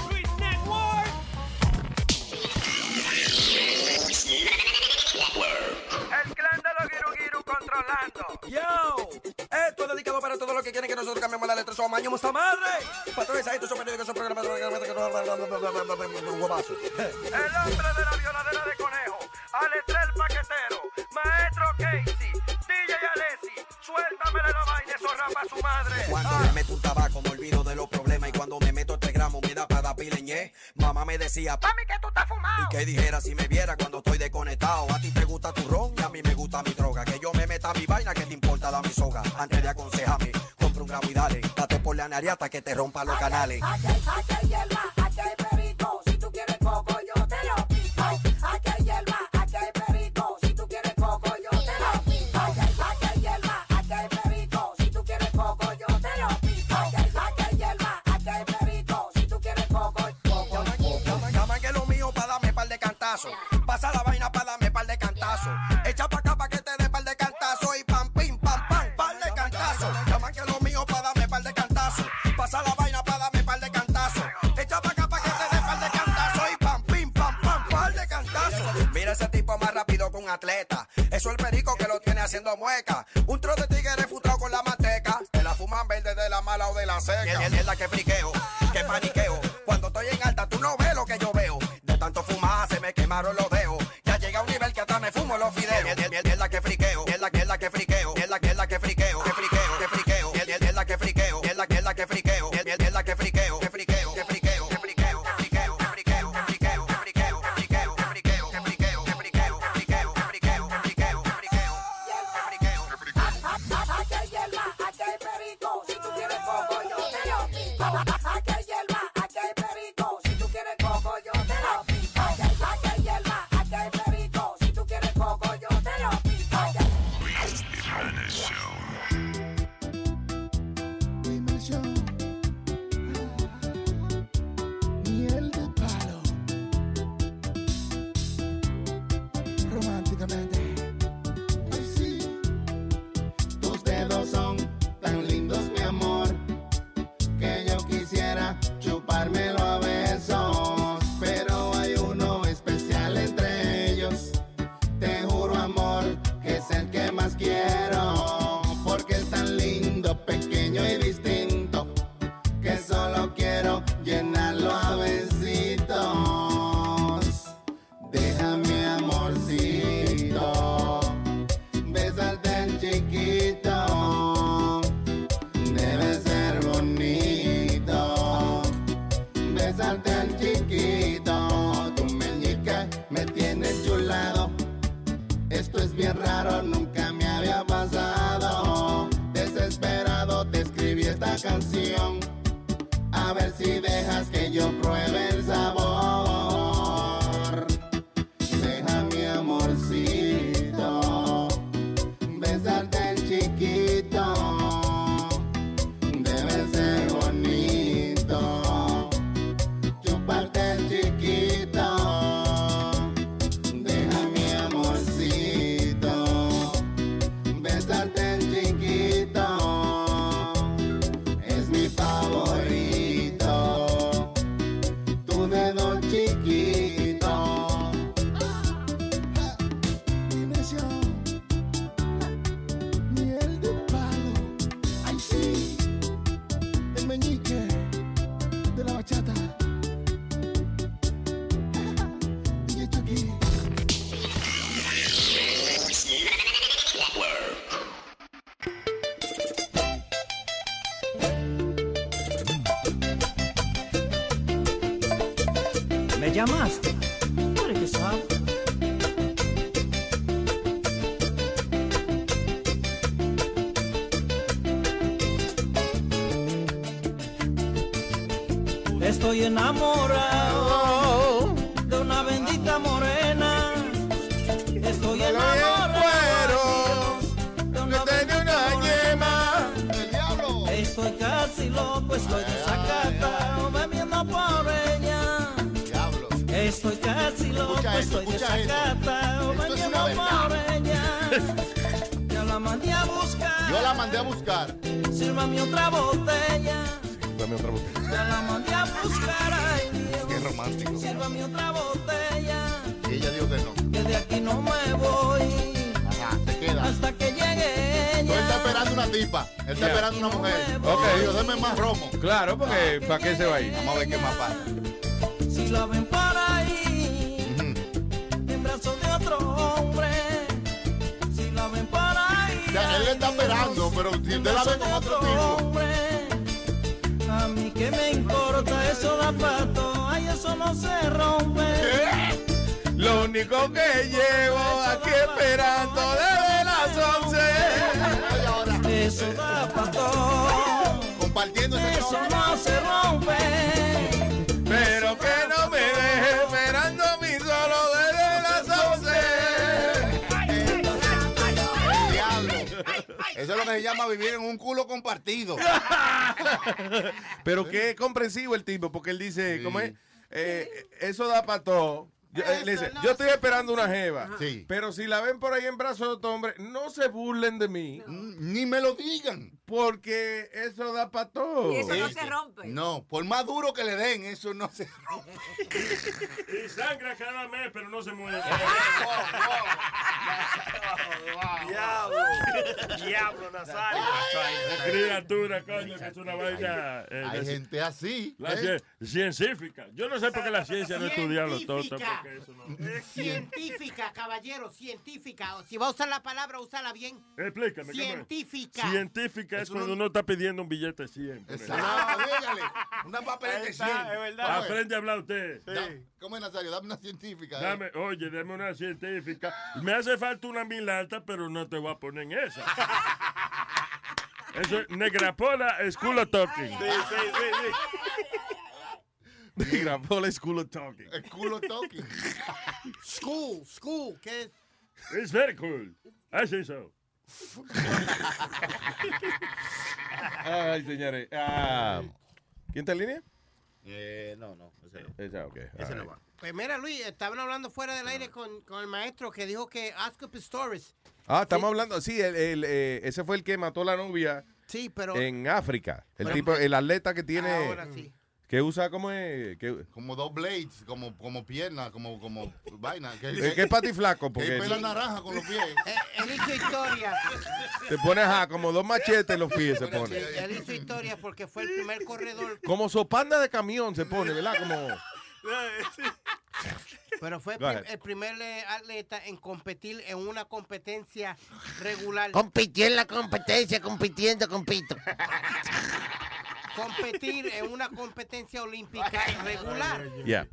Controlando. Yo, esto es dedicado para todos los que quieren que nosotros cambiemos la letra. Somos años madre. Patrones, estos periódicos, son programas. El hombre de la violadera de conejo. Aletre el paquetero. Maestro Casey. DJ Alessi. Suéltamele la vaina, eso rapa su madre. Cuando me meto un tabaco me olvido de los problemas y cuando me pileñé. Mamá me decía, Mami, que tú estás fumado. y que dijera si me viera cuando estoy desconectado. A ti te gusta tu ron y a mí me gusta mi droga. Que yo me meta mi vaina, que te importa la mi soga. Antes de aconsejarme, compra un gramo y dale. Date por la nariata que te rompa los canales. Aquí hay, aquí hay hierba, aquí hay perico. Si tú quieres coco, Estoy enamorado de una bendita morena. Estoy enamorado de una bendita morena. Estoy casi loco, estoy desacatado bebiendo por ella. Estoy casi loco, estoy desacatado bebiendo por ella. Ya la mandé a buscar. Yo la mandé a buscar. Sírvame otra botella. Otra botella. Ya la mandé a buscar, ay Dios. Qué romántico. Sírvame otra botella. Y ella dijo que no. Que de aquí no me voy. Ajá, se queda. Hasta que llegue ella. está esperando una tipa. Él está esperando una mujer. Ok. Digo, deme más romo. Claro, porque ¿para qué se va a ir? Vamos a ver qué más pasa. Si la ven por ahí, en brazos de otro hombre. Si la ven por ahí. O sea, él le está esperando, pero si usted la ve con otro tipo. Que me importa eso da pato, ay eso no se rompe. Lo único que llevo aquí esperando desde las 11. Eso da pato. Compartiendo ese Eso no se rompe. Pero que no me deje esperando a mí solo desde las 11. Diablo. Eso es lo que se llama vivir en un culo compartido. Pero qué comprensivo el tipo, porque él dice, ¿cómo es? Eh, eso da para todo. Yo, eh, le dice, yo estoy esperando una jeva. Sí. Pero si la ven por ahí en brazos de otro hombre, no se burlen de mí. Ni me lo digan. Porque eso da para todo. rompe. No, por más duro que le den, eso no se rompe. Y sangra cada mes, pero no se mueve. Diablo. Diablo, Nazario. Criatura, coño, que es una vaina. eh, Hay gente así. la ¿eh? cien- científica. Yo no sé por qué la ciencia no estudia los totos. Científica. eso no. Científica, caballero, científica. O Si va a usar la palabra, úsala bien. Explícame. ¿Cómo es? Científica. Científica es cuando uno está pidiendo un billete 100. por ejemplo. Exacto, dígale. Una papeleta de 100. Aprende a hablar usted. Da- ¿Cómo es, Nazario? Dame una científica. eh. Dame, oye, dame una científica. Me hace falta una mil alta, pero no te voy a poner en esa. Eso es Negrapola School of Talking. Sí, sí, sí, sí. Paul School of Talking. School of Talking. School, school, ¿qué es? It's very cool. I say so. Ay, señores. Ah, ¿Quién está en línea? Eh, no, no, ese no. Esa, ok. Ese no va. Pues mira, Luis, estaban hablando fuera del aire con, con el maestro que dijo que Oscar Pistorius. Ah, estamos hablando, sí, el, el, eh, ese fue el que mató a la novia Sí, pero. en África. El Pero- tipo, el atleta que tiene, Ahora sí. Que usa como es, que, Como dos blades, como, como piernas, como, como vaina. Que, eh, que es patiflaco, que porque pela naranja con los pies. Eh, él hizo historia. te pones a como dos machetes en los pies se pone. él hizo historia porque fue el primer corredor. Como sopanda de camión se pone, ¿verdad? Como Pero fue el primer eh, atleta en competir en una competencia regular. Compitió en la competencia, compitiendo, compito. Competir en una competencia olímpica regular. Yeah.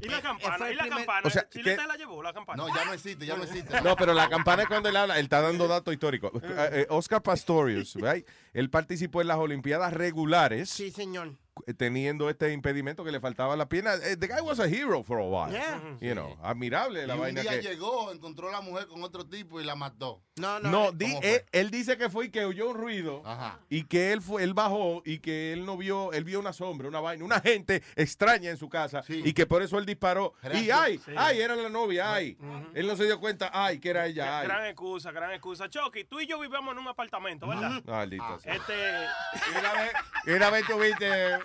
¿Y la Eh, campana? fue el ¿Y la primer- campana? O sea, ¿Chileta que- la llevó, la campana? No, ya no existe, ya no existe. No, pero la campana es cuando él habla, él está dando datos históricos. Eh, eh, Oscar Pastorius, right? él participó en las Olimpiadas regulares. Sí, señor. Eh, Teniendo este impedimento que le faltaba la pierna. Eh, The guy was a hero for a while. Yeah. You know, admirable la y un vaina día que. llegó, encontró a la mujer con otro tipo y la mató. No, No, eh, di- él, él dice que fue y que oyó un ruido Ajá. y que él fue, él bajó y que él no vio, él vio una sombra, una vaina, una gente extraña en su casa Sí. y que por eso él disparó. Y ay, ay, era la novia, ay. Él no se dio cuenta, ay, que era ella, ay. Gran excusa, gran excusa. Chucky, tú y yo vivimos en un apartamento, ¿verdad? Maldita sea. Este, Y una vez, y una vez tuviste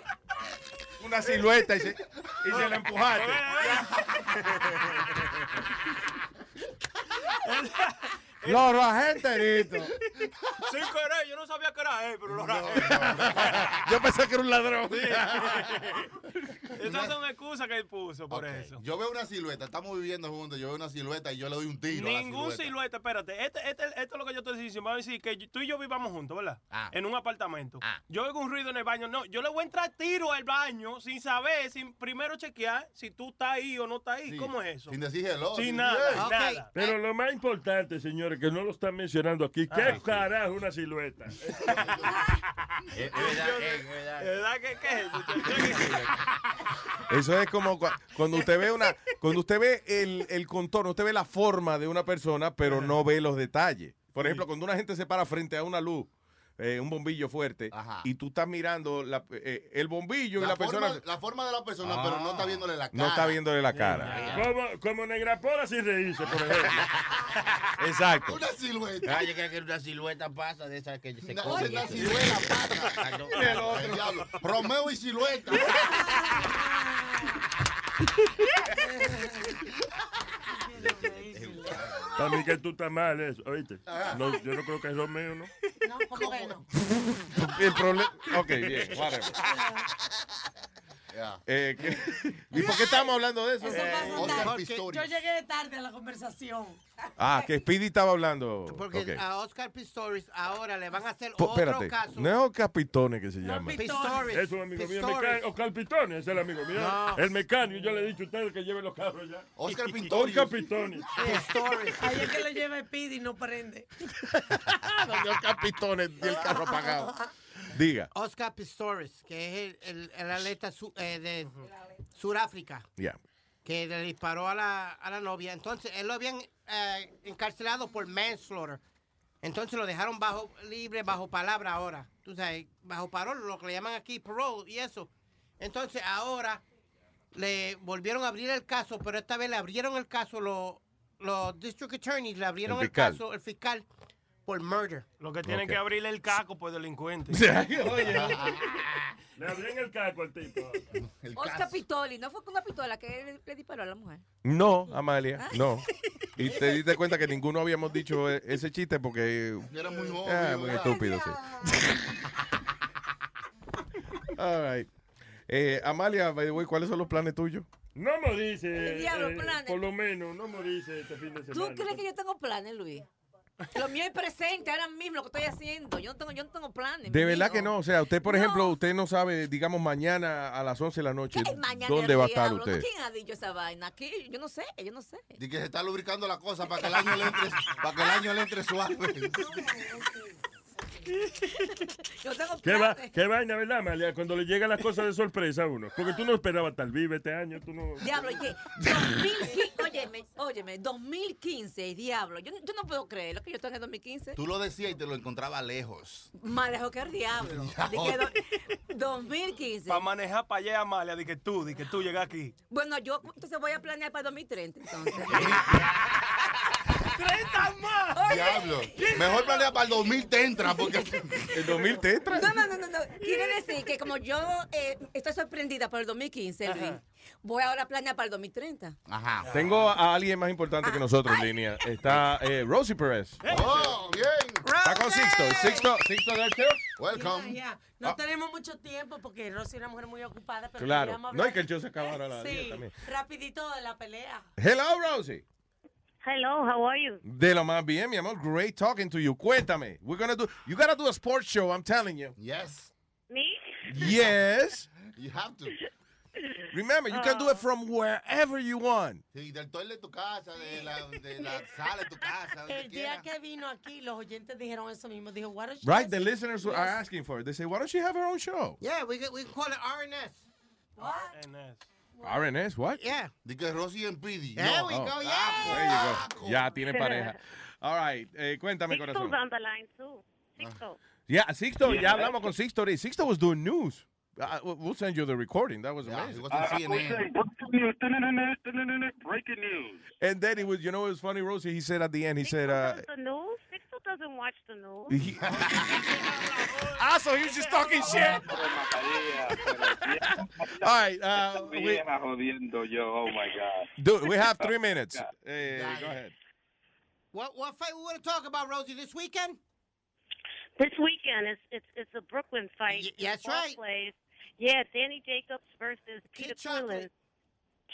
una silueta y se, y se la empujaste. Los agentes, sin querer, yo no sabía que era él, pero lo rajé. Yo pensé que era un ladrón. Esas son excusas que él puso por eso. Yo veo una silueta, estamos viviendo juntos, yo veo una silueta y yo le doy un tiro. a la Ningún silueta, espérate. Este, este, esto es lo que yo estoy diciendo. Vamos a decir que tú y yo vivamos juntos, ¿verdad? Ah. En un apartamento. Yo oigo un ruido en el baño. No, yo le voy a entrar tiro al baño sin saber, sin primero chequear si tú estás ahí o no estás ahí. Sí, ¿Cómo es eso? Sin decir hello. Sin sin- nada, nada. Pero lo más importante, señores, que no lo están mencionando aquí, ¿qué Ah, sí. carajo es una silueta? Es es verdad, es verdad. ¿Verdad que qué es eso? Eso es como cua- cuando usted ve una, cuando usted ve el, el contorno, usted ve la forma de una persona, pero no ve los detalles. Por ejemplo, cuando una gente se para frente a una luz, eh, un bombillo fuerte, Ajá. y tú estás mirando la- eh, el bombillo y La, la forma, persona la forma de la persona, pero no está viéndole la cara. no está viéndole la cara. Como, como Negrapola sin reírse, por ejemplo. Exacto. Una silueta. Ah, yo creo que una silueta pasa de esas que se cogen. una silueta pasa. Ah, no. El otro. Diablo. Romeo y silueta. Para mí que tú estás mal eso, ¿oíste? No, yo no creo que es Romeo, ¿no? No, ¿cómo que no? El problema. Ok, bien, whatever. Ya. Eh, ¿qué- ¿Y por qué estamos hablando de eso? Eso pasa Oscar. Pistorius. Yo llegué tarde a la conversación. Ah, que Speedy estaba hablando. Porque Ok. a Oscar Pistorius ahora le van a hacer Po- otro espérate, caso. no es Oscar Pitone que se llama. Pistorius. Es un amigo mío, Oscar Pitoni, ese es el amigo mío. No. El mecánico, yo le he dicho a ustedes que lleven los carros ya. Oscar Oscar Pistorius. Pitoni. Pistorius. Ahí es que le lleva pidi y no prende. Donde Oscar Pitone y el carro apagado. Diga. Oscar Pistorius, que es el, el- el atleta su- eh, de Sudáfrica, que le disparó a la, a la novia. Entonces, él lo habían eh, encarcelado por manslaughter. Entonces lo dejaron bajo libre, bajo palabra ahora. Tú sabes, bajo parole, lo que le llaman aquí parole y eso. Entonces, ahora le volvieron a abrir el caso, pero esta vez le abrieron el caso los los district attorneys, le abrieron El caso, el fiscal, por murder. Lo que tienen que abrirle el caco por delincuente. Oye. Le abrían el caco al tipo. Oscar Pitoli, ¿no fue con una pistola que le, le disparó a la mujer? No, Amalia, no. Y te diste cuenta que ninguno habíamos dicho e- ese chiste porque... Era muy obvio, Ah, muy estúpido, sí. All right. Eh, Amalia, by the way, ¿cuáles son los planes tuyos? No me dice. El diablo, eh, planes. por lo menos, no me dice este fin de ¿Tú semana. crees que yo tengo planes, Luis? Lo mío es presente, ahora mismo lo que estoy haciendo. Yo no tengo, yo no tengo planes. De verdad que no. O sea, usted, por ejemplo, usted no sabe, digamos, mañana a las 11 de la noche, ¿Qué mañana ¿dónde va a estar usted? ¿Quién ha dicho esa vaina? Aquí, yo no sé, yo no sé. Y que se está lubricando la cosa para que el año le entre, para que el año le entre suave. Yo tengo ¿Qué, va, qué vaina, ¿verdad, Amalia? Cuando le llegan las cosas de sorpresa a uno. Porque tú no esperabas tal vive este año. Tú no... Diablo, oye, 2015, óyeme, óyeme, 2015, diablo. Yo, yo no puedo creer lo que yo estoy en el 2015. Tú lo decías y te lo encontraba lejos. Más lejos que el diablo. Di que do- 2015. Para manejar para allá, Amalia, de que tú, de que tú llegas aquí. Bueno, yo entonces voy a planear para 2030, entonces. 30 más. Diablo. Mejor planea para el 2000 te entra porque el 2000 te entra. No, no, no, no, no. Quiere decir que como yo eh, estoy sorprendida por el 2015, Luis, voy ahora a planear para el 2030. Ajá. Tengo a alguien más importante que nosotros en línea. Está eh, Rosie Perez. Oh, bien. Está con Sixto. Sixto, Sixto there too? Welcome. Ya, No tenemos mucho tiempo porque Rosy es una mujer muy ocupada. Pero Claro. queríamos No, y hablar- que el show se acabara a las Sí, 10 también. rapidito de la pelea. Hello, Rosie. Hello, how are you? De lo más bien, mi amor. Great talking to you. Cuéntame. We're gonna do. You gotta do a sports show. I'm telling you. Yes. Me? Yes. You have to. Remember, you can do it uh. from wherever you want. Sí, del toile de tu casa, de la, de la sala de tu casa, El día quiera. que vino aquí, los oyentes dijeron eso mismo. Dijo, what is Right? The listeners are asking for it. They say, why don't she have her own show? Yeah, we, we call it RNS. RNS, what? Yeah. De que Rosy and Pidi. There No. we Oh. go, There yeah. you go. Ya tiene pareja. All right. Eh, cuéntame, Sixto's corazón. on the line too. Sixto. Yeah, Sixto, ya hablamos con Sixto. today. Sixto was doing news. Uh, we'll send you the recording. That was amazing. Breaking news. And then he was, you know, it was funny, Rosie. He said at the end, he said, uh, the news? Sixto doesn't watch the news. he, ah, so he was just talking shit. All right, uh, we, Vieja oh my God. do, we have three minutes. Eh, go ahead. What what fight we want to talk about, Rosie, this weekend? This weekend is it's it's a Brooklyn fight. Y- that's right. Plays. Yeah, Danny Jacobs versus Peter Quillen.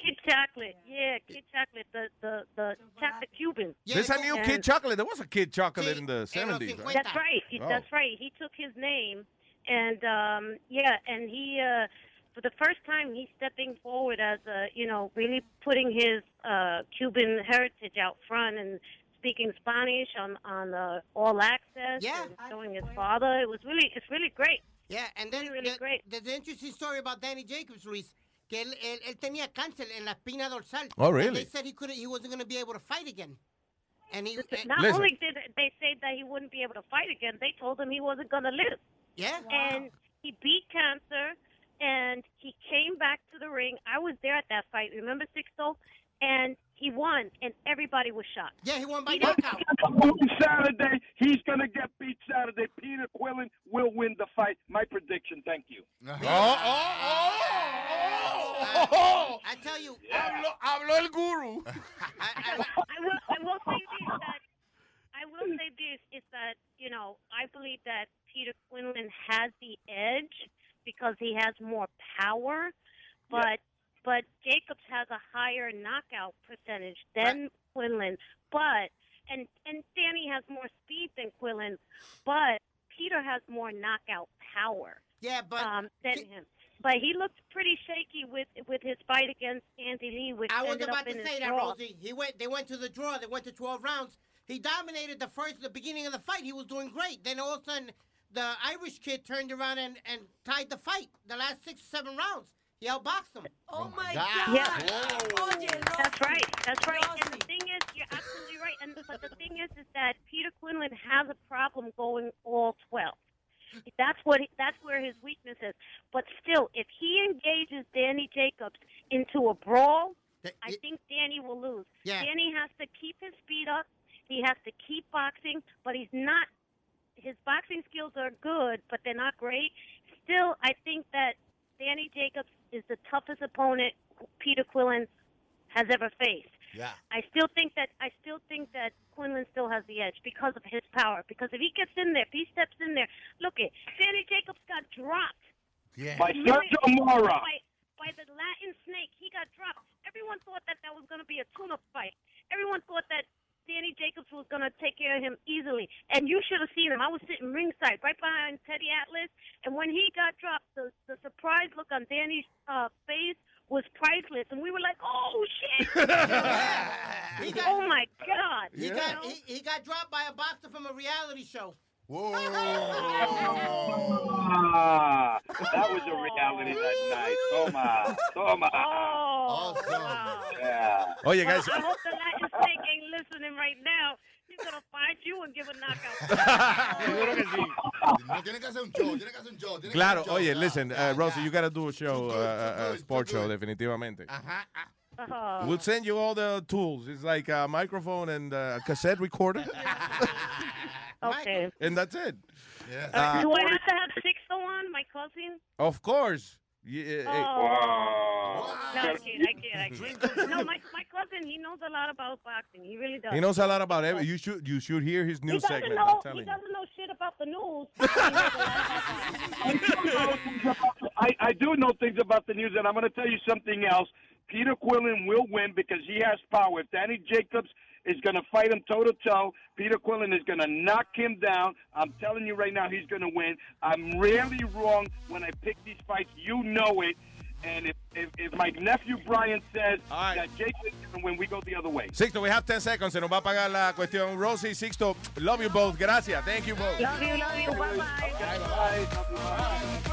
Kid Chocolate, yeah, Kid Chocolate, the the the chocolate Cuban. There's a new Kid Chocolate. There was a Kid Chocolate in the 70s, right? That's right. He- Oh. That's right. He took his name, and um, yeah, and he uh, for the first time he's stepping forward as a you know really putting his uh, Cuban heritage out front and speaking Spanish on on uh, all access. Yeah. and showing his father. It was really it's really great. Yeah, and then really the- great. there's an interesting story about Danny Jacobs, Luis, que él, él, él tenía cáncer en la espina dorsal. Oh, And really? they said he couldn't, he wasn't going to be able to fight again. And he, and- eh, Not only did they say that he wouldn't be able to fight again, they told him he wasn't going to live. Yeah. And he beat cancer, and he came back to the ring. I was there at that fight. Remember Sixto? And he won, and everybody was shocked. Yeah, he won by knockout. Saturday, he's going to get beat Saturday. Peter Quillen will win the fight. My prediction. Thank you. Oh, oh, oh! I tell you, habló, habló el guru. I will. I will say this that I will say this is that you know I believe that Peter Quinlan has the edge because he has more power, but but Jacobs has a higher knockout percentage than Quinlan. But and and Danny has more speed than Quinlan, but Peter has more knockout power. Yeah, but um, than him. But he looked pretty shaky with with his fight against Andy Lee, which I was about to say that, draw. Rosie. He went. They went to the draw. They went to 12 rounds. He dominated the first, the beginning of the fight. He was doing great. Then all of a sudden, the Irish kid turned around and, and tied the fight. The last six, or seven rounds, he outboxed him. Oh, oh my God! Yeah. That's right. That's right. And the thing is, you're absolutely right. And but the thing is, is that Peter Quinlan has a problem going all twelve. That's what. He, that's where his weakness is. But still, if he engages Danny Jacobs into a brawl, I think Danny will lose. Yeah. Danny has to keep his speed up. He has to keep boxing, but he's not. His boxing skills are good, but they're not great. Still, I think that Danny Jacobs is the toughest opponent Peter Quillen has ever faced. Yeah. I still think that I still think that Quinlan still has the edge because of his power. Because if he gets in there, if he steps in there, look it. Danny Jacobs got dropped. Yeah. By Sergio Mora. By, by the Latin snake, he got dropped. Everyone thought that that was going to be a tune-up fight. Everyone thought that Danny Jacobs was going to take care of him easily. And you should have seen him. I was sitting ringside, right behind Teddy Atlas. And when he got dropped, the, the surprise look on Danny's uh, face was priceless. And we were like, oh, shit. He got- oh, my God. He You got he, he got dropped by a boxer from a reality show. Whoa. Ah, that was a reality that night. Toma, toma. Oh, Yeah. Oye, Well, guys. I hope the Latin snake ain't listening right now. He's going to find you and give a knockout. Seguro que sí. No, tiene que hacer un show, tiene que hacer un show. Claro, un show, oye, listen, ya, uh, Rosie, you gotta do a show, uh, a good, sport show, definitivamente. Ajá. ah. Oh. We'll send you all the tools. It's like a microphone and a cassette recorder, Okay. and that's it. Yes. Uh, Do I have to have Sixto on, my cousin? Of course. Yeah, eh, Oh. No, I kid, I kid, I kid. No, my, my cousin, he knows a lot about boxing. He really does. He knows a lot about every. You should you should hear his He news doesn't segment. know. I'm He telling you. doesn't know shit about the news. He knows a lot about boxing. I, I do know things about the news, and I'm going to tell you something else. Peter Quillen will win because he has power. If Danny Jacobs is going to fight him toe to toe, Peter Quillen is going to knock him down. I'm telling you right now, he's going to win. I'm rarely wrong when I pick these fights. You know it. And if, if, if my nephew Brian says that Jacobs is going to win, we go the other way. Sixto, we have 10 seconds. Se nos va a pagar la cuestión. Rosie, Sixto, love you both. Gracias. Thank you both. Love you, love you. Bye-bye. Bye.